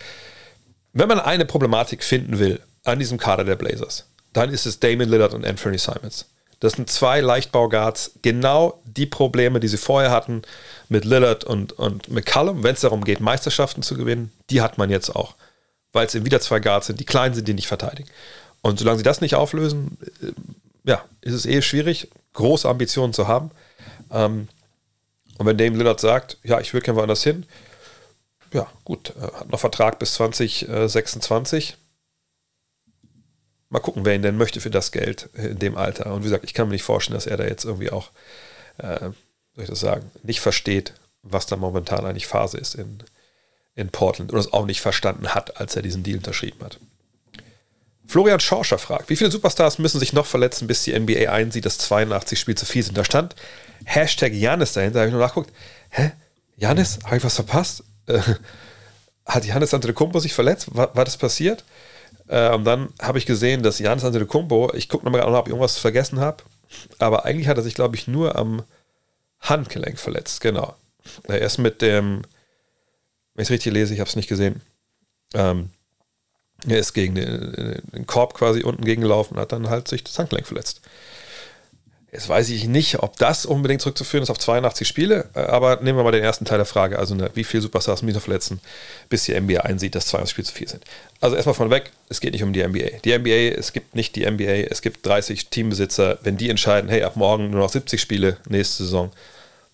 wenn man eine Problematik finden will an diesem Kader der Blazers, dann ist es Damon Lillard und Anthony Simons. Das sind zwei Leichtbauguards, genau die Probleme, die sie vorher hatten mit Lillard und, und McCallum, wenn es darum geht, Meisterschaften zu gewinnen, die hat man jetzt auch. Weil es eben wieder zwei Guards sind, die klein sind, die nicht verteidigen. Und solange sie das nicht auflösen, äh, ja, ist es eh schwierig, große Ambitionen zu haben. Ähm, und wenn Dame Lillard sagt, ja, ich will gerne woanders hin, ja, gut, hat noch Vertrag bis 2026. Mal gucken, wer ihn denn möchte für das Geld in dem Alter. Und wie gesagt, ich kann mir nicht vorstellen, dass er da jetzt irgendwie auch, äh, soll ich das sagen, nicht versteht, was da momentan eigentlich Phase ist in, in Portland oder es auch nicht verstanden hat, als er diesen Deal unterschrieben hat. Florian Schorscher fragt, wie viele Superstars müssen sich noch verletzen, bis die NBA einsieht, dass 82 Spiele zu viel sind? Da stand Hashtag Janis dahinter, da habe ich nur nachgeguckt. Hä? Janis? Habe ich was verpasst? Äh, hat Janis Antetokounmpo sich verletzt? War, war das passiert? Äh, und dann habe ich gesehen, dass Janis Antetokounmpo, ich gucke nochmal, ob ich irgendwas vergessen habe, aber eigentlich hat er sich, glaube ich, nur am Handgelenk verletzt, genau. Er ist mit dem, wenn ich es richtig lese, ich habe es nicht gesehen, ähm, er ist gegen den, den Korb quasi unten gegengelaufen und hat dann halt sich das Handgelenk verletzt. Jetzt weiß ich nicht, ob das unbedingt zurückzuführen ist auf 82 Spiele, äh, aber nehmen wir mal den ersten Teil der Frage. Also, ne, wie viele Superstars müssen verletzen, bis die NBA einsieht, dass 82 Spiele zu viel sind? Also, erstmal von weg, es geht nicht um die NBA. Die NBA, es gibt nicht die NBA, es gibt 30 Teambesitzer. Wenn die entscheiden, hey, ab morgen nur noch 70 Spiele nächste Saison,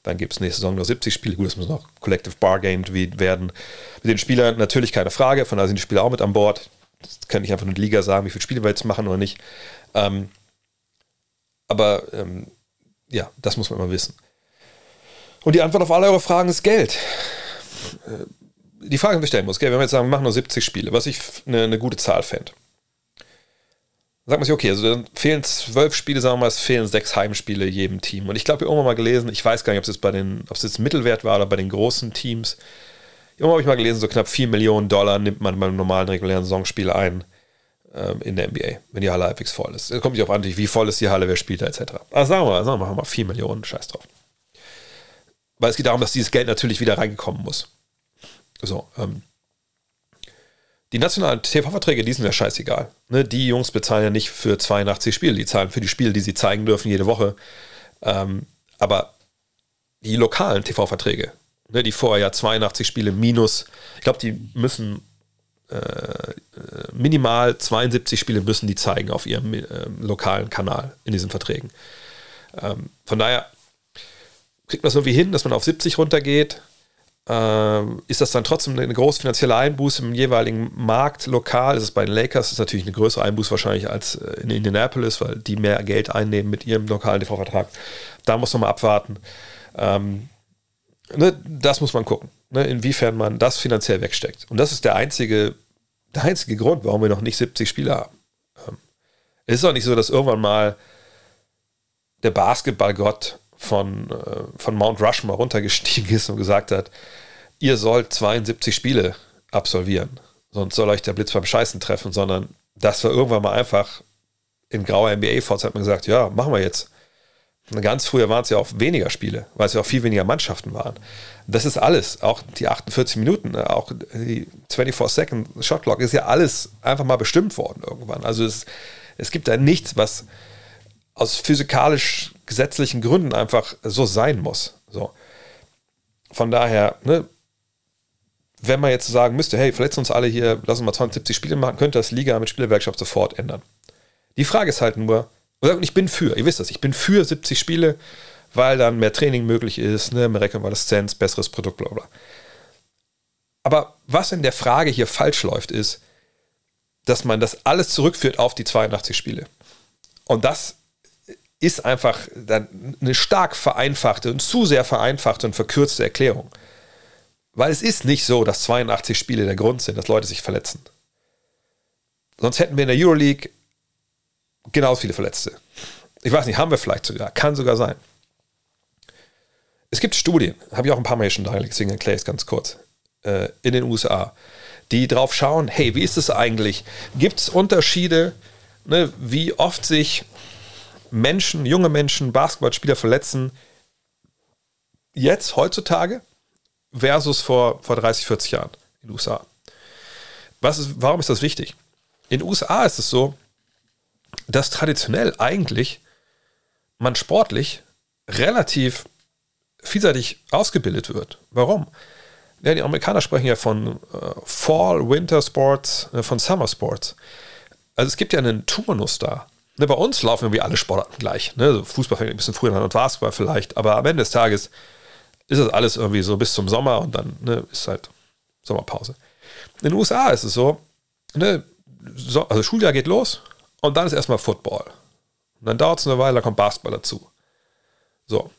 dann gibt es nächste Saison nur 70 Spiele. Gut, das muss noch Collective Bargained werden. Mit den Spielern natürlich keine Frage, von daher sind die Spieler auch mit an Bord. Das kann ich einfach nur die Liga sagen, wie viele Spiele wir jetzt machen oder nicht. Ähm, aber ähm, ja, das muss man immer wissen. Und die Antwort auf alle eure Fragen ist Geld. Äh, die Frage, die ich stellen muss, gell, wenn wir jetzt sagen, wir machen nur 70 Spiele, was ich eine, eine gute Zahl fände. Sagt man sich, okay, also dann fehlen zwölf Spiele, sagen wir mal, es fehlen sechs Heimspiele jedem Team. Und ich glaube, ich habe irgendwann mal gelesen, ich weiß gar nicht, ob es jetzt bei den, ob es jetzt Mittelwert war oder bei den großen Teams. Irgendwann habe ich mal gelesen, so knapp 4 Millionen Dollar nimmt man beim normalen regulären Saisonspiel ein ähm, in der NBA, wenn die Halle halbwegs voll ist. Es kommt nicht auf an, wie voll ist die Halle, wer spielt da, etc. Also sagen wir mal, sagen wir mal 4 Millionen, scheiß drauf. Weil es geht darum, dass dieses Geld natürlich wieder reingekommen muss. So, ähm, die nationalen TV-Verträge, die sind ja scheißegal. Ne? Die Jungs bezahlen ja nicht für 82 Spiele, die zahlen für die Spiele, die sie zeigen dürfen jede Woche. Ähm, aber die lokalen TV-Verträge, ne, die vorher ja 82 Spiele minus, ich glaube, die müssen minimal 72 Spiele müssen die zeigen auf ihrem äh, lokalen Kanal in diesen Verträgen. Ähm, von daher kriegt man es irgendwie hin, dass man auf 70 runtergeht ähm, ist das dann trotzdem eine große finanzielle Einbuße im jeweiligen Markt lokal? Ist es bei den Lakers ist natürlich eine größere Einbuße wahrscheinlich als äh, in Indianapolis, weil die mehr Geld einnehmen mit ihrem lokalen TV-Vertrag. Da muss man mal abwarten. Ähm, ne, das muss man gucken, ne, inwiefern man das finanziell wegsteckt. Und das ist der einzige, der einzige Grund, warum wir noch nicht 70 Spieler haben. Ähm, es ist auch nicht so, dass irgendwann mal der Basketballgott von, äh, von Mount Rushmore runtergestiegen ist und gesagt hat, ihr sollt 72 Spiele absolvieren, sonst soll euch der Blitz beim Scheißen treffen, sondern das war irgendwann mal einfach in grauer NBA-Forts hat man gesagt, ja, machen wir jetzt. Ganz früher waren es ja auch weniger Spiele, weil es ja auch viel weniger Mannschaften waren. Das ist alles, auch die 48 Minuten, auch die 24-Second Shotclock ist ja alles einfach mal bestimmt worden irgendwann. Also es, es gibt da nichts, was aus physikalisch gesetzlichen Gründen einfach so sein muss. So. Von daher, ne, wenn man jetzt sagen müsste, hey, verletzen uns alle hier, lass uns mal 72 Spiele machen, könnte das Liga mit Spielwerkschaft sofort ändern. Die Frage ist halt nur, und ich bin für, ihr wisst das, ich bin für 70 Spiele, weil dann mehr Training möglich ist, ne, mehr Rekonvaleszenz, besseres Produkt, bla bla. Aber was in der Frage hier falsch läuft, ist, dass man das alles zurückführt auf die 82 Spiele. Und das ist einfach eine stark vereinfachte und zu sehr vereinfachte und verkürzte Erklärung. Weil es ist nicht so, dass 82 Spiele der Grund sind, dass Leute sich verletzen. Sonst hätten wir in der Euroleague genauso viele Verletzte. Ich weiß nicht, haben wir vielleicht sogar, kann sogar sein. Es gibt Studien, habe ich auch ein paar Mal schon da, deswegen erkläre ich es ganz kurz, äh, in den USA, die drauf schauen, hey, wie ist es eigentlich? Gibt es Unterschiede, ne, wie oft sich Menschen, junge Menschen, Basketballspieler verletzen, jetzt, heutzutage, versus vor, vor 30, 40 Jahren in den USA. Was ist, warum ist das wichtig? In den USA ist es so, dass traditionell eigentlich man sportlich relativ vielseitig ausgebildet wird. Warum? Ja, die Amerikaner sprechen ja von äh, Fall, Winter Sports, äh, von Summer Sports. Also es gibt ja einen Turnus da. Ne, bei uns laufen irgendwie alle Sportarten gleich. Ne? Also Fußball fängt ein bisschen früher an und Basketball vielleicht, aber am Ende des Tages ist das alles irgendwie so bis zum Sommer und dann ne, ist halt Sommerpause. In den USA ist es so, ne, so, also Schuljahr geht los und dann ist erstmal Football. Und dann dauert es eine Weile, da kommt Basketball dazu. So.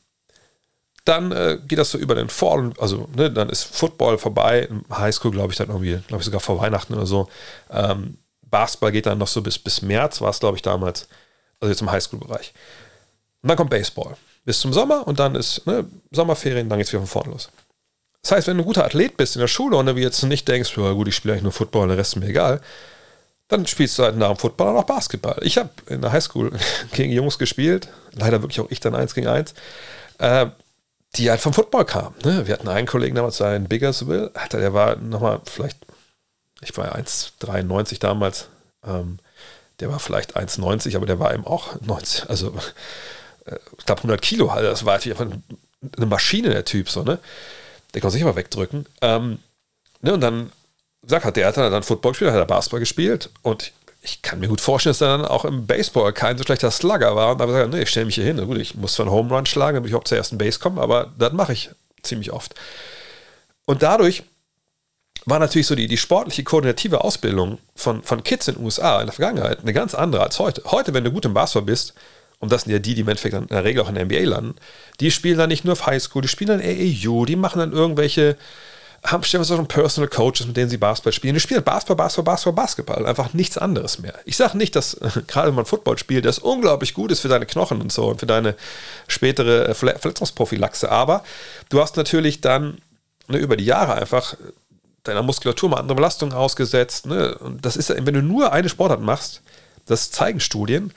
Dann äh, geht das so über den Fall, also ne, dann ist Football vorbei, im Highschool glaube ich dann irgendwie, glaube ich sogar vor Weihnachten oder so. Ähm, Basketball geht dann noch so bis, bis März, war es glaube ich damals, also jetzt im Highschool-Bereich. Und dann kommt Baseball bis zum Sommer und dann ist ne, Sommerferien, dann geht es wieder von vorne los. Das heißt, wenn du ein guter Athlet bist in der Schule und du jetzt nicht denkst, ja, gut, ich spiele eigentlich nur Football, der Rest ist mir egal, dann spielst du halt nach dem Football auch noch Basketball. Ich habe in der Highschool gegen Jungs gespielt, leider wirklich auch ich dann eins gegen eins, äh, die halt vom Football kamen. Ne? Wir hatten einen Kollegen damals, der in Biggersville, der war nochmal vielleicht, ich war ja 1,93 damals, ähm, der war vielleicht 1,90, aber der war eben auch 90, also äh, ich glaube 100 Kilo, also das war einfach eine Maschine, der Typ, so, ne? Der konnte sich immer wegdrücken. Ähm, ne? Und dann sag hat der hat dann Football gespielt, hat er Basketball gespielt und ich kann mir gut vorstellen, dass er dann auch im Baseball kein so schlechter Slugger war und aber gesagt, nee, ich stelle mich hier hin. gut, ich muss zwar einen Home Run schlagen, damit ich überhaupt zur ersten Base komme, aber das mache ich ziemlich oft. Und dadurch war natürlich so die, die sportliche koordinative Ausbildung von, von Kids in den USA in der Vergangenheit eine ganz andere als heute. Heute, wenn du gut im Basketball bist, und das sind ja die, die im Endeffekt in der Regel auch in der NBA landen, die spielen dann nicht nur auf Highschool, die spielen dann AAU, die machen dann irgendwelche haben stellen wir schon Personal Coaches, mit denen sie Basketball spielen. Die spielen Basketball, Basketball, Basketball, Basketball. Einfach nichts anderes mehr. Ich sage nicht, dass gerade wenn man Football spielt, das unglaublich gut ist für deine Knochen und so und für deine spätere äh, Verletzungsprophylaxe. Aber du hast natürlich dann ne, über die Jahre einfach deiner Muskulatur mal andere Belastungen ausgesetzt. Ne? Und das ist, wenn du nur eine Sportart machst, das zeigen Studien,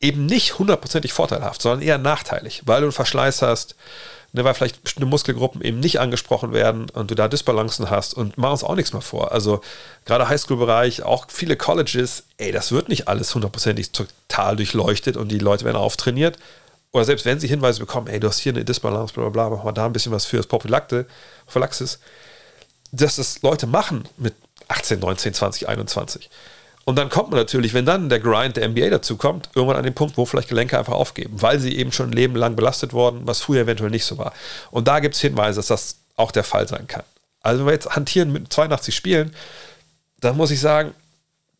eben nicht hundertprozentig vorteilhaft, sondern eher nachteilig, weil du einen Verschleiß hast, ne, weil vielleicht bestimmte Muskelgruppen eben nicht angesprochen werden und du da Disbalancen hast und machen uns auch nichts mehr vor. Also gerade Highschool-Bereich, auch viele Colleges, ey, das wird nicht alles hundertprozentig total durchleuchtet und die Leute werden auftrainiert. Oder selbst wenn sie Hinweise bekommen, ey, du hast hier eine Disbalance, bla bla bla, mach mal da ein bisschen was für das Prophylakte, Prophylaxis, dass das Leute machen mit 18, 19, 20, 21. Und dann kommt man natürlich, wenn dann der Grind der NBA dazu kommt, irgendwann an den Punkt, wo vielleicht Gelenke einfach aufgeben, weil sie eben schon ein Leben lang belastet wurden, was früher eventuell nicht so war. Und da gibt es Hinweise, dass das auch der Fall sein kann. Also wenn wir jetzt hantieren mit 82 Spielen, dann muss ich sagen,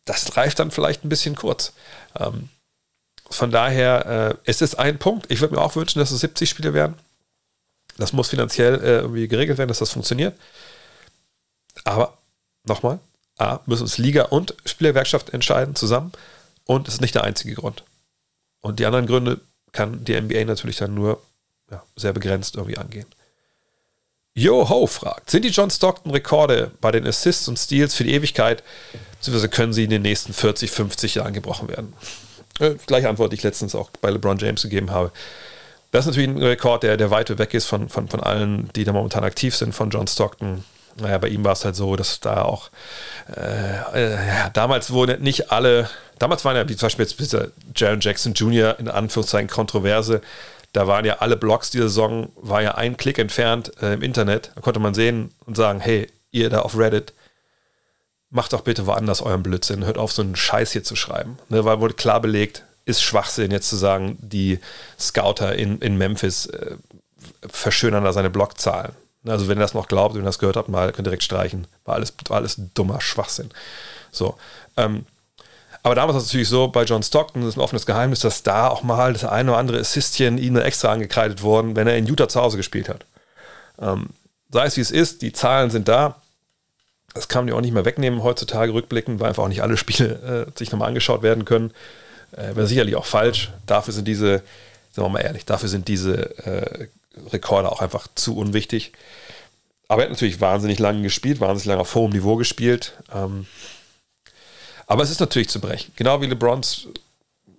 das reift dann vielleicht ein bisschen kurz. Ähm, von daher äh, ist es ein Punkt. Ich würde mir auch wünschen, dass es 70 Spiele werden. Das muss finanziell äh, irgendwie geregelt werden, dass das funktioniert. Aber nochmal, A, müssen uns Liga und Spielergewerkschaft entscheiden zusammen. Und es ist nicht der einzige Grund. Und die anderen Gründe kann die NBA natürlich dann nur ja, sehr begrenzt irgendwie angehen. Yo Ho fragt, sind die John Stockton-Rekorde bei den Assists und Steals für die Ewigkeit, beziehungsweise können sie in den nächsten 40, 50 Jahren gebrochen werden? Äh, gleiche Antwort, die ich letztens auch bei LeBron James gegeben habe. Das ist natürlich ein Rekord, der, der weit weg ist von, von, von allen, die da momentan aktiv sind, von John Stockton, naja, bei ihm war es halt so, dass da auch äh, ja, damals wurden nicht alle, damals waren ja wie zum Beispiel jetzt dieser Jaron Jackson Jr. in Anführungszeichen Kontroverse. Da waren ja alle Blogs dieser Saison, war ja ein Klick entfernt äh, im Internet. Da konnte man sehen und sagen, hey, ihr da auf Reddit, macht doch bitte woanders euren Blödsinn. Hört auf, so einen Scheiß hier zu schreiben. Ne, weil wurde klar belegt, ist Schwachsinn jetzt zu sagen, die Scouter in, in Memphis äh, verschönern da seine Blockzahlen. Also wenn ihr das noch glaubt, wenn ihr das gehört habt, mal könnt ihr direkt streichen. War alles, war alles dummer Schwachsinn. So. Ähm, aber damals war es natürlich so, bei John Stockton, das ist ein offenes Geheimnis, dass da auch mal das eine oder andere Assistchen ihm extra angekreidet wurden, wenn er in Utah zu Hause gespielt hat. Ähm, sei es wie es ist, die Zahlen sind da. Das kann man ja auch nicht mehr wegnehmen heutzutage rückblickend, weil einfach auch nicht alle Spiele äh, sich nochmal angeschaut werden können. Äh, Wäre sicherlich auch falsch. Dafür sind diese, sagen wir mal ehrlich, dafür sind diese äh, Rekorde auch einfach zu unwichtig. Aber er hat natürlich wahnsinnig lange gespielt, wahnsinnig lange auf hohem Niveau gespielt. Ähm, aber es ist natürlich zu brechen. Genau wie LeBrons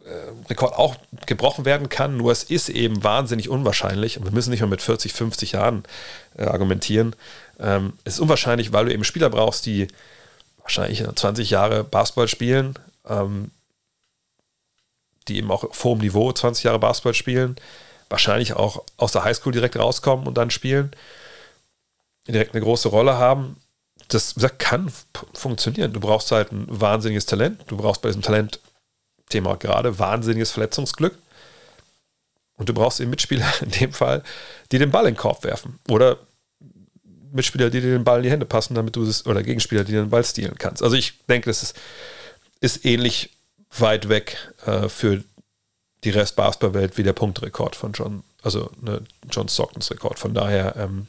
äh, Rekord auch gebrochen werden kann, nur es ist eben wahnsinnig unwahrscheinlich. Und wir müssen nicht mehr mit 40, 50 Jahren äh, argumentieren. Ähm, es ist unwahrscheinlich, weil du eben Spieler brauchst, die wahrscheinlich 20 Jahre Basketball spielen, ähm, die eben auch auf hohem Niveau 20 Jahre Basketball spielen, wahrscheinlich auch aus der Highschool direkt rauskommen und dann spielen, direkt eine große Rolle haben. Das gesagt, kann funktionieren. Du brauchst halt ein wahnsinniges Talent. Du brauchst bei diesem Talent-Thema gerade wahnsinniges Verletzungsglück. Und du brauchst eben Mitspieler in dem Fall, die den Ball in den Korb werfen. Oder Mitspieler, die dir den Ball in die Hände passen, damit du es, oder Gegenspieler, die den Ball stehlen kannst. Also ich denke, das ist, ist ähnlich weit weg äh, für die Rest-Basketball-Welt wie der Punktrekord von John, also ne, John Stocktons Rekord. Von daher ähm,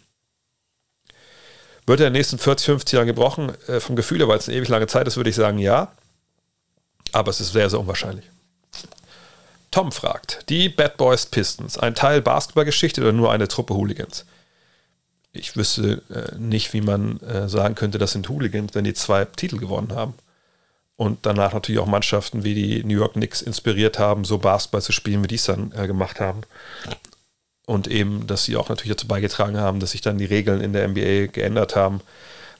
wird er in den nächsten 40, 50 Jahren gebrochen. Äh, vom Gefühl her, weil es eine ewig lange Zeit ist, würde ich sagen, ja. Aber es ist sehr, sehr unwahrscheinlich. Tom fragt, die Bad Boys Pistons, ein Teil Basketballgeschichte oder nur eine Truppe Hooligans? Ich wüsste äh, nicht, wie man äh, sagen könnte, das sind Hooligans, wenn die zwei Titel gewonnen haben. Und danach natürlich auch Mannschaften wie die New York Knicks inspiriert haben, so Basketball zu spielen, wie die es dann äh, gemacht haben. Und eben, dass sie auch natürlich dazu beigetragen haben, dass sich dann die Regeln in der NBA geändert haben,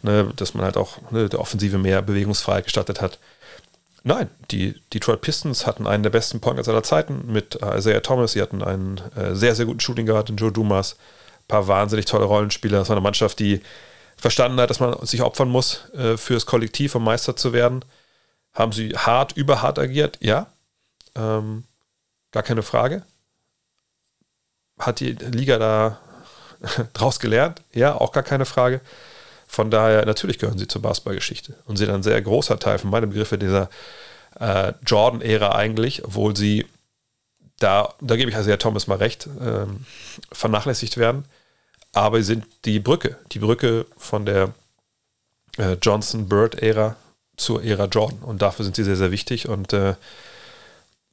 ne, dass man halt auch ne, der Offensive mehr Bewegungsfreiheit gestattet hat. Nein, die Detroit Pistons hatten einen der besten Pointers aller Zeiten mit äh, Isaiah Thomas. Sie hatten einen äh, sehr, sehr guten Shooting Guard in Joe Dumas. Ein paar wahnsinnig tolle Rollenspieler. Das war eine Mannschaft, die verstanden hat, dass man sich opfern muss, äh, fürs Kollektiv, um Meister zu werden. Haben sie hart, überhart agiert? Ja. Ähm, gar keine Frage. Hat die Liga da draus gelernt? Ja, auch gar keine Frage. Von daher, natürlich gehören sie zur Basketballgeschichte und sind ein sehr großer Teil von meinen Begriffe dieser äh, Jordan-Ära eigentlich, obwohl sie da, da gebe ich also ja Thomas mal recht, ähm, vernachlässigt werden. Aber sie sind die Brücke, die Brücke von der äh, Johnson-Bird-Ära zur Ära Jordan. Und dafür sind sie sehr, sehr wichtig. Und äh,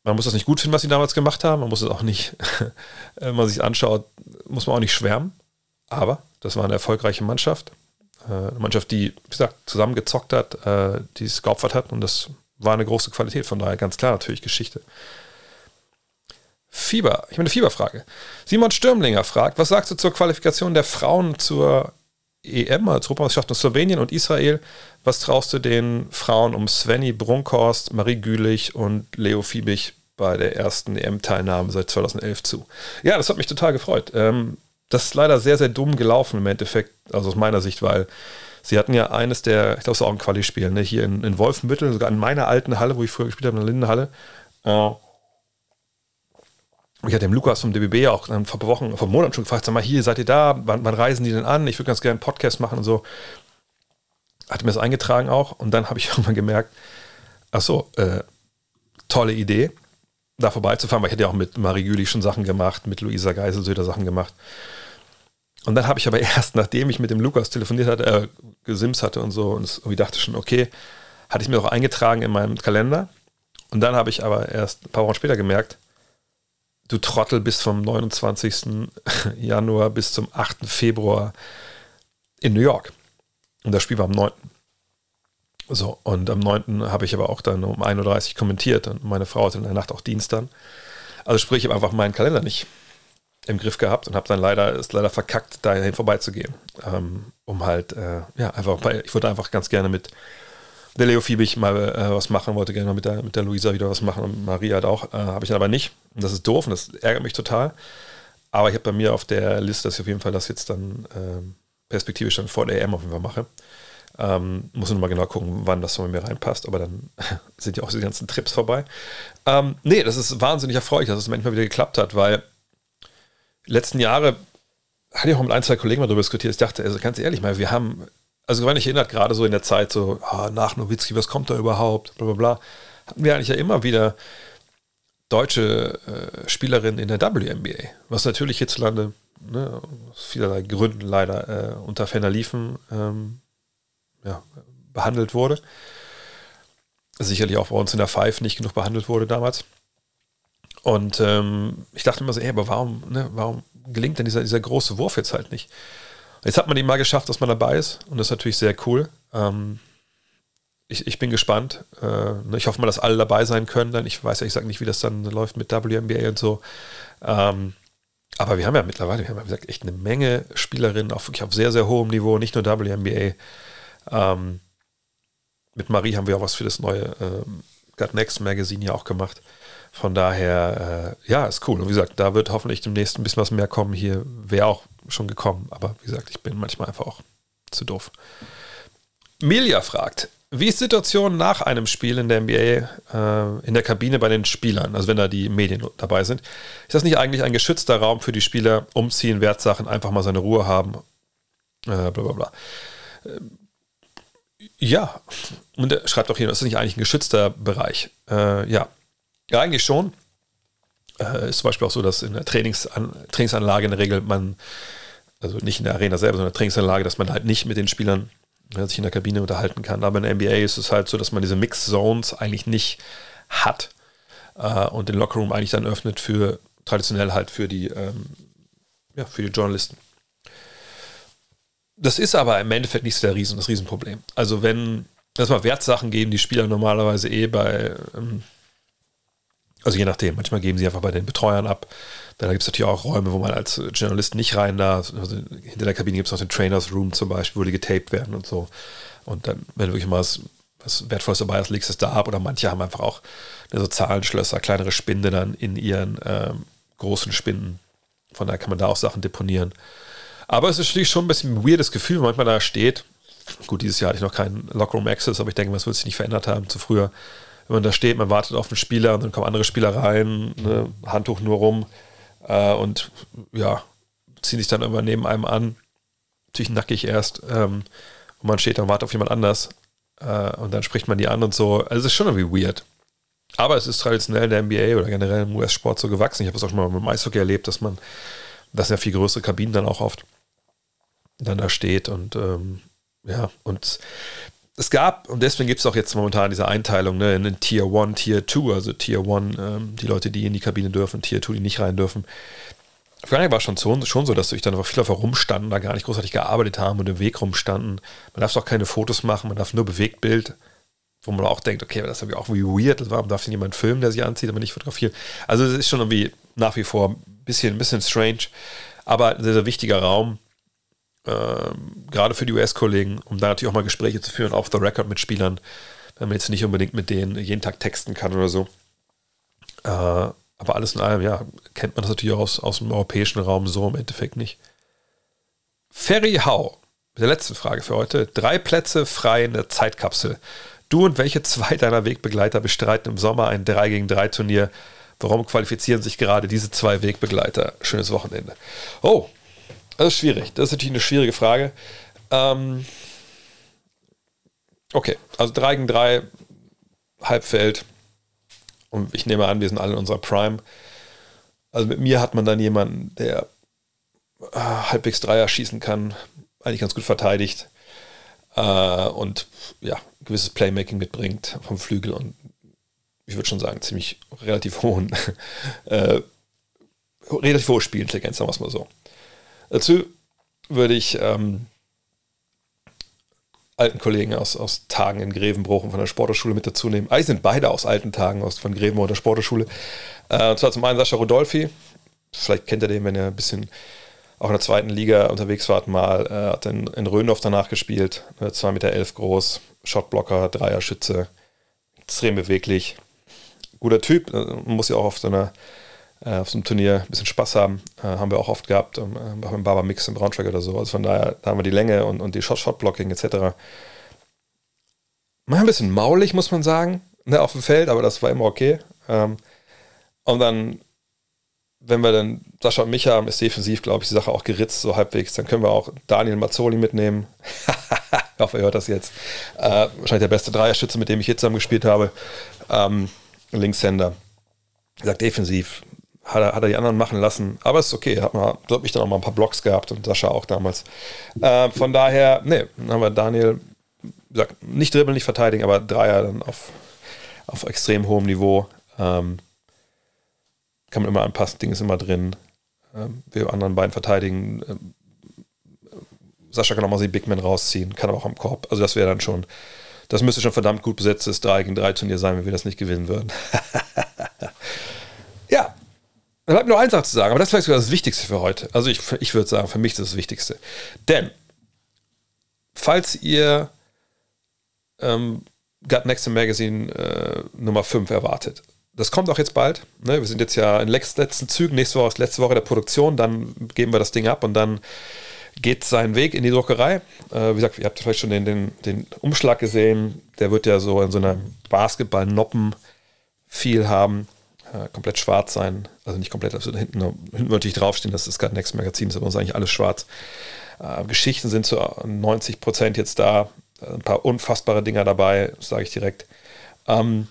man muss das nicht gut finden, was sie damals gemacht haben. Man muss es auch nicht, wenn man sich anschaut, muss man auch nicht schwärmen. Aber das war eine erfolgreiche Mannschaft. Äh, eine Mannschaft, die, wie gesagt, zusammengezockt hat, äh, die es geopfert hat. Und das war eine große Qualität. Von daher ganz klar natürlich Geschichte. Fieber, ich habe eine Fieberfrage. Simon Stürmlinger fragt, was sagst du zur Qualifikation der Frauen zur EM, als Europameisterschaft in Slowenien und Israel? Was traust du den Frauen um Svenny Brunkhorst, Marie Gülich und Leo Fiebig bei der ersten EM-Teilnahme seit 2011 zu? Ja, das hat mich total gefreut. Ähm, das ist leider sehr, sehr dumm gelaufen im Endeffekt, also aus meiner Sicht, weil sie hatten ja eines der, ich glaube, es war auch ein Quali-Spiel, ne, hier in, in Wolfenbüttel, sogar in meiner alten Halle, wo ich früher gespielt habe, in der Lindenhalle. Äh, ich hatte dem Lukas vom DBB auch vor ein paar Wochen, vor Monaten schon gefragt, sag mal, hier seid ihr da, wann, wann reisen die denn an? Ich würde ganz gerne einen Podcast machen und so hatte mir das eingetragen auch und dann habe ich irgendwann gemerkt, ach so, äh, tolle Idee, da vorbeizufahren, weil ich hätte ja auch mit Marie Gülich schon Sachen gemacht, mit Luisa Geiselsöder Sachen gemacht. Und dann habe ich aber erst, nachdem ich mit dem Lukas telefoniert hatte, äh, gesims hatte und so, und irgendwie dachte schon, okay, hatte ich mir auch eingetragen in meinem Kalender. Und dann habe ich aber erst ein paar Wochen später gemerkt, du Trottel bis vom 29. Januar bis zum 8. Februar in New York. Und das Spiel war am 9. So, und am 9. habe ich aber auch dann um 1.30 Uhr kommentiert und meine Frau hatte in der Nacht auch Dienst dann. Also sprich, ich habe einfach meinen Kalender nicht im Griff gehabt und habe dann leider, ist leider verkackt, dahin vorbeizugehen. Ähm, um halt, äh, ja, einfach, bei, ich wollte einfach ganz gerne mit der Leo Fiebig mal äh, was machen, wollte gerne mit der, mit der Luisa wieder was machen und Maria hat auch, äh, habe ich dann aber nicht. Und das ist doof und das ärgert mich total. Aber ich habe bei mir auf der Liste, dass ich auf jeden Fall das jetzt dann ähm, perspektivisch dann vor der EM auf jeden Fall mache. Ähm, muss nur mal genau gucken, wann das so bei mir reinpasst, aber dann sind ja auch die ganzen Trips vorbei. Ähm, nee, das ist wahnsinnig erfreulich, dass es manchmal wieder geklappt hat, weil letzten Jahre hatte ich auch mit ein, zwei Kollegen mal darüber diskutiert. Ich dachte, also ganz ehrlich mal, wir haben, also wenn ich erinnert, gerade so in der Zeit, so oh, nach Nowitzki, was kommt da überhaupt, bla bla bla, hatten wir eigentlich ja immer wieder deutsche äh, Spielerinnen in der WNBA, was natürlich hierzulande ne, aus vielerlei Gründen leider äh, unter Ferner liefen ähm, ja, behandelt wurde. Sicherlich auch bei uns in der Five nicht genug behandelt wurde damals. Und ähm, ich dachte immer so, ey, aber warum, ne, warum gelingt denn dieser, dieser große Wurf jetzt halt nicht? Jetzt hat man ihn mal geschafft, dass man dabei ist und das ist natürlich sehr cool. Ähm, ich, ich bin gespannt. Äh, ne, ich hoffe mal, dass alle dabei sein können. Dann ich weiß ja, ich sage nicht, wie das dann läuft mit WNBA und so. Ähm, Aber wir haben ja mittlerweile, wir haben ja, gesagt, echt eine Menge Spielerinnen, auch wirklich auf sehr, sehr hohem Niveau, nicht nur WNBA. Ähm, mit Marie haben wir auch was für das neue ähm, Got Next Magazine ja auch gemacht. Von daher, äh, ja, ist cool. Und wie gesagt, da wird hoffentlich demnächst ein bisschen was mehr kommen. Hier wäre auch schon gekommen, aber wie gesagt, ich bin manchmal einfach auch zu doof. Milia fragt, wie ist die Situation nach einem Spiel in der NBA äh, in der Kabine bei den Spielern, also wenn da die Medien dabei sind? Ist das nicht eigentlich ein geschützter Raum für die Spieler, umziehen, Wertsachen, einfach mal seine Ruhe haben? Äh, bla bla bla. Äh, ja, und er schreibt auch hier, das ist nicht eigentlich ein geschützter Bereich. Äh, ja. ja, eigentlich schon. Äh, ist zum Beispiel auch so, dass in der Trainingsan Trainingsanlage in der Regel man, also nicht in der Arena selber, sondern in der Trainingsanlage, dass man halt nicht mit den Spielern ja, sich in der Kabine unterhalten kann. Aber in der NBA ist es halt so, dass man diese Mix-Zones eigentlich nicht hat äh, und den Lockerroom eigentlich dann öffnet für traditionell halt für die, ähm, ja, für die Journalisten. Das ist aber im Endeffekt nicht so der Riesen, das Riesenproblem. Also wenn es mal Wertsachen geben, die Spieler normalerweise eh bei, ähm, also je nachdem, manchmal geben sie einfach bei den Betreuern ab. Dann gibt es natürlich auch Räume, wo man als Journalist nicht rein darf. Also hinter der Kabine gibt es noch den Trainers Room zum Beispiel, wo die getaped werden und so. Und dann, wenn wirklich mal was, was Wertvolles dabei ist, legst du es da ab. Oder manche haben einfach auch so Zahlenschlösser, kleinere Spinde dann in ihren ähm, großen Spinden. Von daher kann man da auch Sachen deponieren. Aber es ist natürlich schon ein bisschen ein weirdes Gefühl, wenn man da steht. Gut, dieses Jahr hatte ich noch keinen Lockroom Access, aber ich denke, das wird sich nicht verändert haben zu früher. Wenn man da steht, man wartet auf einen Spieler und dann kommen andere Spieler rein, ne, Handtuch nur rum äh, und ja, ziehen sich dann immer neben einem an. Natürlich nackig erst. Ähm, und man steht dann und wartet auf jemand anders. Äh, und dann spricht man die an und so. Also es ist schon irgendwie weird. Aber es ist traditionell in der NBA oder generell im US-Sport so gewachsen. Ich habe es auch schon mal dem Eishockey erlebt, dass man, das sind ja viel größere Kabinen dann auch oft, dann da steht und ähm, ja, und es gab, und deswegen gibt es auch jetzt momentan diese Einteilung ne, in Tier 1, Tier 2, also Tier 1, ähm, die Leute, die in die Kabine dürfen, Tier 2, die nicht rein dürfen. Vergangenheit war schon schon so, dass sich dann einfach viele einfach rumstanden, da gar nicht großartig gearbeitet haben und im Weg rumstanden. Man darf doch keine Fotos machen, man darf nur Bewegtbild, wo man auch denkt, okay, das ist irgendwie auch irgendwie weird, warum darf denn jemand filmen, der sich anzieht, aber nicht fotografieren. Also es ist schon irgendwie nach wie vor ein bisschen, ein bisschen strange, aber ein sehr, sehr wichtiger Raum ähm, gerade für die US-Kollegen, um da natürlich auch mal Gespräche zu führen, off the record mit Spielern, wenn man jetzt nicht unbedingt mit denen jeden Tag texten kann oder so. Äh, aber alles in allem, ja, kennt man das natürlich aus, aus dem europäischen Raum so im Endeffekt nicht. Ferry Hau, der letzte Frage für heute. Drei Plätze frei in der Zeitkapsel. Du und welche zwei deiner Wegbegleiter bestreiten im Sommer ein 3 gegen 3 Turnier? Warum qualifizieren sich gerade diese zwei Wegbegleiter? Schönes Wochenende. Oh, das ist schwierig. Das ist natürlich eine schwierige Frage. Ähm, okay, also 3 gegen 3, Halbfeld. Und ich nehme an, wir sind alle in unserer Prime. Also mit mir hat man dann jemanden, der äh, halbwegs Dreier schießen kann, eigentlich ganz gut verteidigt äh, und ja, gewisses Playmaking mitbringt vom Flügel und ich würde schon sagen, ziemlich relativ hohen, äh, relativ hohe Spielintelligenz, sagen wir es mal so. Dazu würde ich ähm, alten Kollegen aus, aus Tagen in Grevenbruch und von der Sporterschule mit dazu nehmen. Eigentlich sind beide aus alten Tagen aus, von Grevenbruch und der Sporterschule. Äh, und zwar zum einen Sascha Rodolfi. Vielleicht kennt ihr den, wenn ihr ein bisschen auch in der zweiten Liga unterwegs wart mal. Äh, hat in, in Röndorf danach gespielt. 2,11 Meter elf groß, Shotblocker, Dreierschütze. Extrem beweglich. Guter Typ. Äh, man muss ja auch auf so einer äh, auf so einem Turnier ein bisschen Spaß haben. Äh, haben wir auch oft gehabt, ähm, auch im Barber Mix im Braunschweig oder so. Also von daher, da haben wir die Länge und, und die Shot-Blocking etc. Mal ein bisschen maulig, muss man sagen, ne, auf dem Feld, aber das war immer okay. Ähm, und dann, wenn wir dann Sascha und mich haben, ist defensiv, glaube ich, die Sache auch geritzt, so halbwegs. Dann können wir auch Daniel Mazzoli mitnehmen. ich hoffe, ihr hört das jetzt. Äh, wahrscheinlich der beste Dreierschütze, mit dem ich hier zusammen gespielt habe. Ähm, Linkshänder. Gesagt, defensiv hat er, hat er die anderen machen lassen. Aber es ist okay. Hat man, glaube ich, dann auch mal ein paar Blocks gehabt und Sascha auch damals. Äh, von daher, nee, dann haben wir Daniel, gesagt, nicht dribbeln, nicht verteidigen, aber Dreier dann auf, auf extrem hohem Niveau. Ähm, kann man immer anpassen, Ding ist immer drin. Ähm, wir anderen beiden verteidigen. Ähm, Sascha kann auch mal die Big Man rausziehen, kann aber auch am Korb. Also das wäre dann schon, das müsste schon verdammt gut besetztes 3 gegen 3 Turnier sein, wenn wir das nicht gewinnen würden. ja, Da bleibt nur eins zu sagen, aber das ist vielleicht sogar das Wichtigste für heute. Also ich, ich würde sagen, für mich ist das, das Wichtigste. Denn, falls ihr ähm, Got Next Magazine äh, Nummer 5 erwartet, das kommt auch jetzt bald. Ne? Wir sind jetzt ja in letzten Zügen. Nächste Woche ist letzte Woche der Produktion. Dann geben wir das Ding ab und dann geht seinen Weg in die Druckerei. Äh, wie gesagt, ihr habt vielleicht schon den, den, den, Umschlag gesehen. Der wird ja so in so einer Basketball-Noppen viel haben. Äh, komplett schwarz sein. Also nicht komplett, also hinten, hinten natürlich draufstehen, das ist gerade Next Magazin, ist aber uns eigentlich alles schwarz. Äh, Geschichten sind zu 90 Prozent jetzt da. Ein paar unfassbare Dinger dabei, sage ich direkt. Ähm,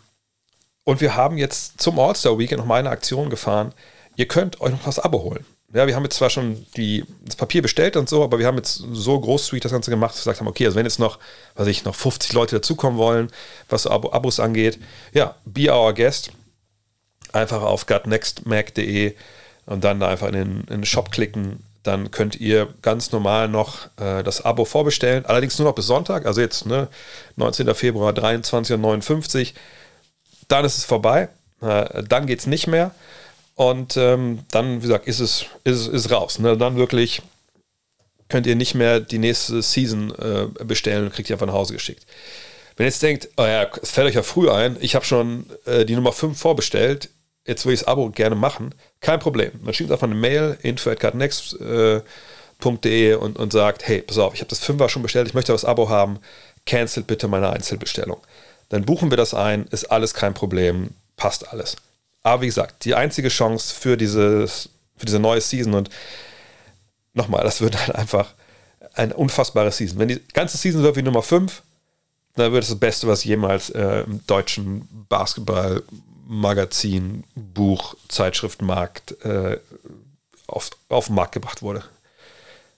und wir haben jetzt zum All-Star Weekend noch mal eine Aktion gefahren. Ihr könnt euch noch das Abo holen. Ja, wir haben jetzt zwar schon die, das Papier bestellt und so, aber wir haben jetzt so großzügig das Ganze gemacht, dass wir gesagt haben, okay, also wenn jetzt noch, was ich, noch 50 Leute dazukommen wollen, was Abo, Abos angeht, ja, be our guest. Einfach auf gutnextmac.de und dann da einfach in den, in den Shop klicken. Dann könnt ihr ganz normal noch äh, das Abo vorbestellen. Allerdings nur noch bis Sonntag, also jetzt ne, 19. Februar 23.59 Uhr dann ist es vorbei, äh, dann geht es nicht mehr. Und ähm, dann, wie gesagt, ist es, ist, ist raus. Ne? Dann wirklich könnt ihr nicht mehr die nächste Season äh, bestellen und kriegt die einfach nach Hause geschickt. Wenn ihr jetzt denkt, oh ja, es fällt euch ja früh ein, ich habe schon äh, die Nummer 5 vorbestellt, jetzt will ich das Abo gerne machen, kein Problem. Man schickt einfach eine Mail, info.cardnext.de äh, und, und sagt, hey, pass auf, ich habe das 5er schon bestellt, ich möchte das Abo haben, cancel bitte meine Einzelbestellung dann buchen wir das ein, ist alles kein Problem, passt alles. Aber wie gesagt, die einzige Chance für, dieses, für diese neue Season und nochmal, das wird halt einfach eine unfassbare Season. Wenn die ganze Season wird wie Nummer 5, dann wird es das Beste, was jemals äh, im deutschen Basketball-Magazin, Buch, Zeitschriftenmarkt äh, auf, auf den Markt gebracht wurde.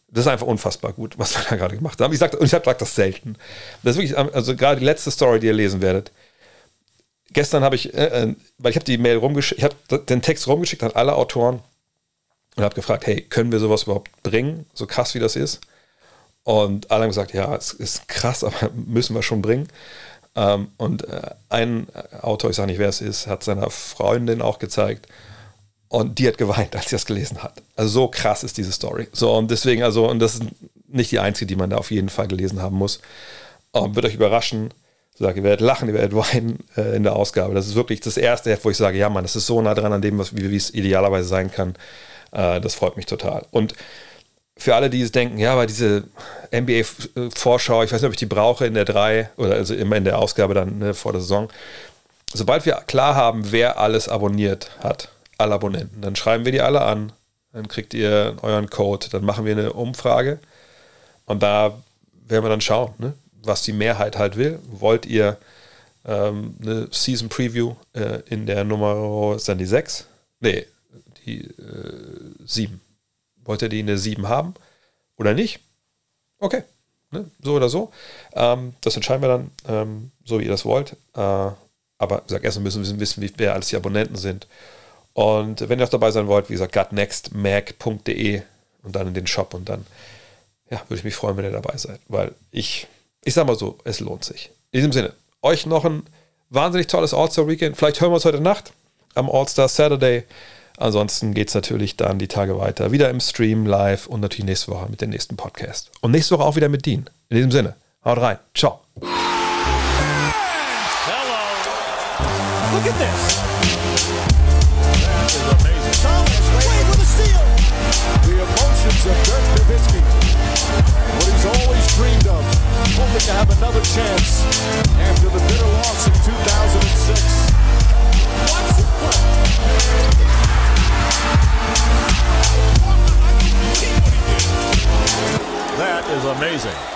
Das ist einfach unfassbar gut, was wir da gerade gemacht haben. Ich sage ich sag das selten. Das ist wirklich, also gerade die letzte Story, die ihr lesen werdet. Gestern habe ich, äh, äh weil ich habe die Mail rumgeschickt, ich habe den Text rumgeschickt an alle Autoren und habe gefragt, hey, können wir sowas überhaupt bringen, so krass wie das ist? Und alle haben gesagt, ja, es ist krass, aber müssen wir schon bringen. Ähm, und äh, ein Autor, ich sage nicht, wer es ist, hat seiner Freundin auch gezeigt und die hat geweint, als sie das gelesen hat. Also so krass ist diese Story. So, und deswegen, also, und das ist nicht die einzige, die man da auf jeden Fall gelesen haben muss. Um, wird euch überraschen. Ich sage, ihr werdet lachen, ihr werdet weinen äh, in der Ausgabe. Das ist wirklich das erste Heft, wo ich sage, ja, Mann, das ist so nah dran an dem, was, wie, wie es idealerweise sein kann. Äh, das freut mich total. Und für alle, die es denken, ja, aber diese NBA-Vorschau, ich weiß nicht, ob ich die brauche in der 3 oder also immer in der Ausgabe dann ne, vor der Saison. Sobald wir klar haben, wer alles abonniert hat, alle Abonnenten. Dann schreiben wir die alle an, dann kriegt ihr euren Code, dann machen wir eine Umfrage und da werden wir dann schauen, ne, was die Mehrheit halt will. Wollt ihr ähm, eine Season Preview äh, in der Nummer, ist dann die 6? Nee, die äh, 7. Wollt ihr die in der 7 haben oder nicht? Okay, ne, so oder so. Ähm, das entscheiden wir dann, ähm, so wie ihr das wollt. Äh, aber sag erstmal müssen wir wissen, wie, wer alles die Abonnenten sind. Und wenn ihr auch dabei sein wollt, wie gesagt, gutnextmac.de und dann in den Shop und dann, ja, würde ich mich freuen, wenn ihr dabei seid, weil ich, ich sag mal so, es lohnt sich. In diesem Sinne, euch noch ein wahnsinnig tolles All-Star Weekend. Vielleicht hören wir uns heute Nacht am All-Star Saturday. Ansonsten geht es natürlich dann die Tage weiter. Wieder im Stream, live und natürlich nächste Woche mit dem nächsten Podcast. Und nächste Woche auch wieder mit Dean. In diesem Sinne, haut rein. Ciao. Hello. Look at this. of Dirk Nowitzki. What he's always dreamed of, hoping to have another chance after the bitter loss in 2006. That is amazing.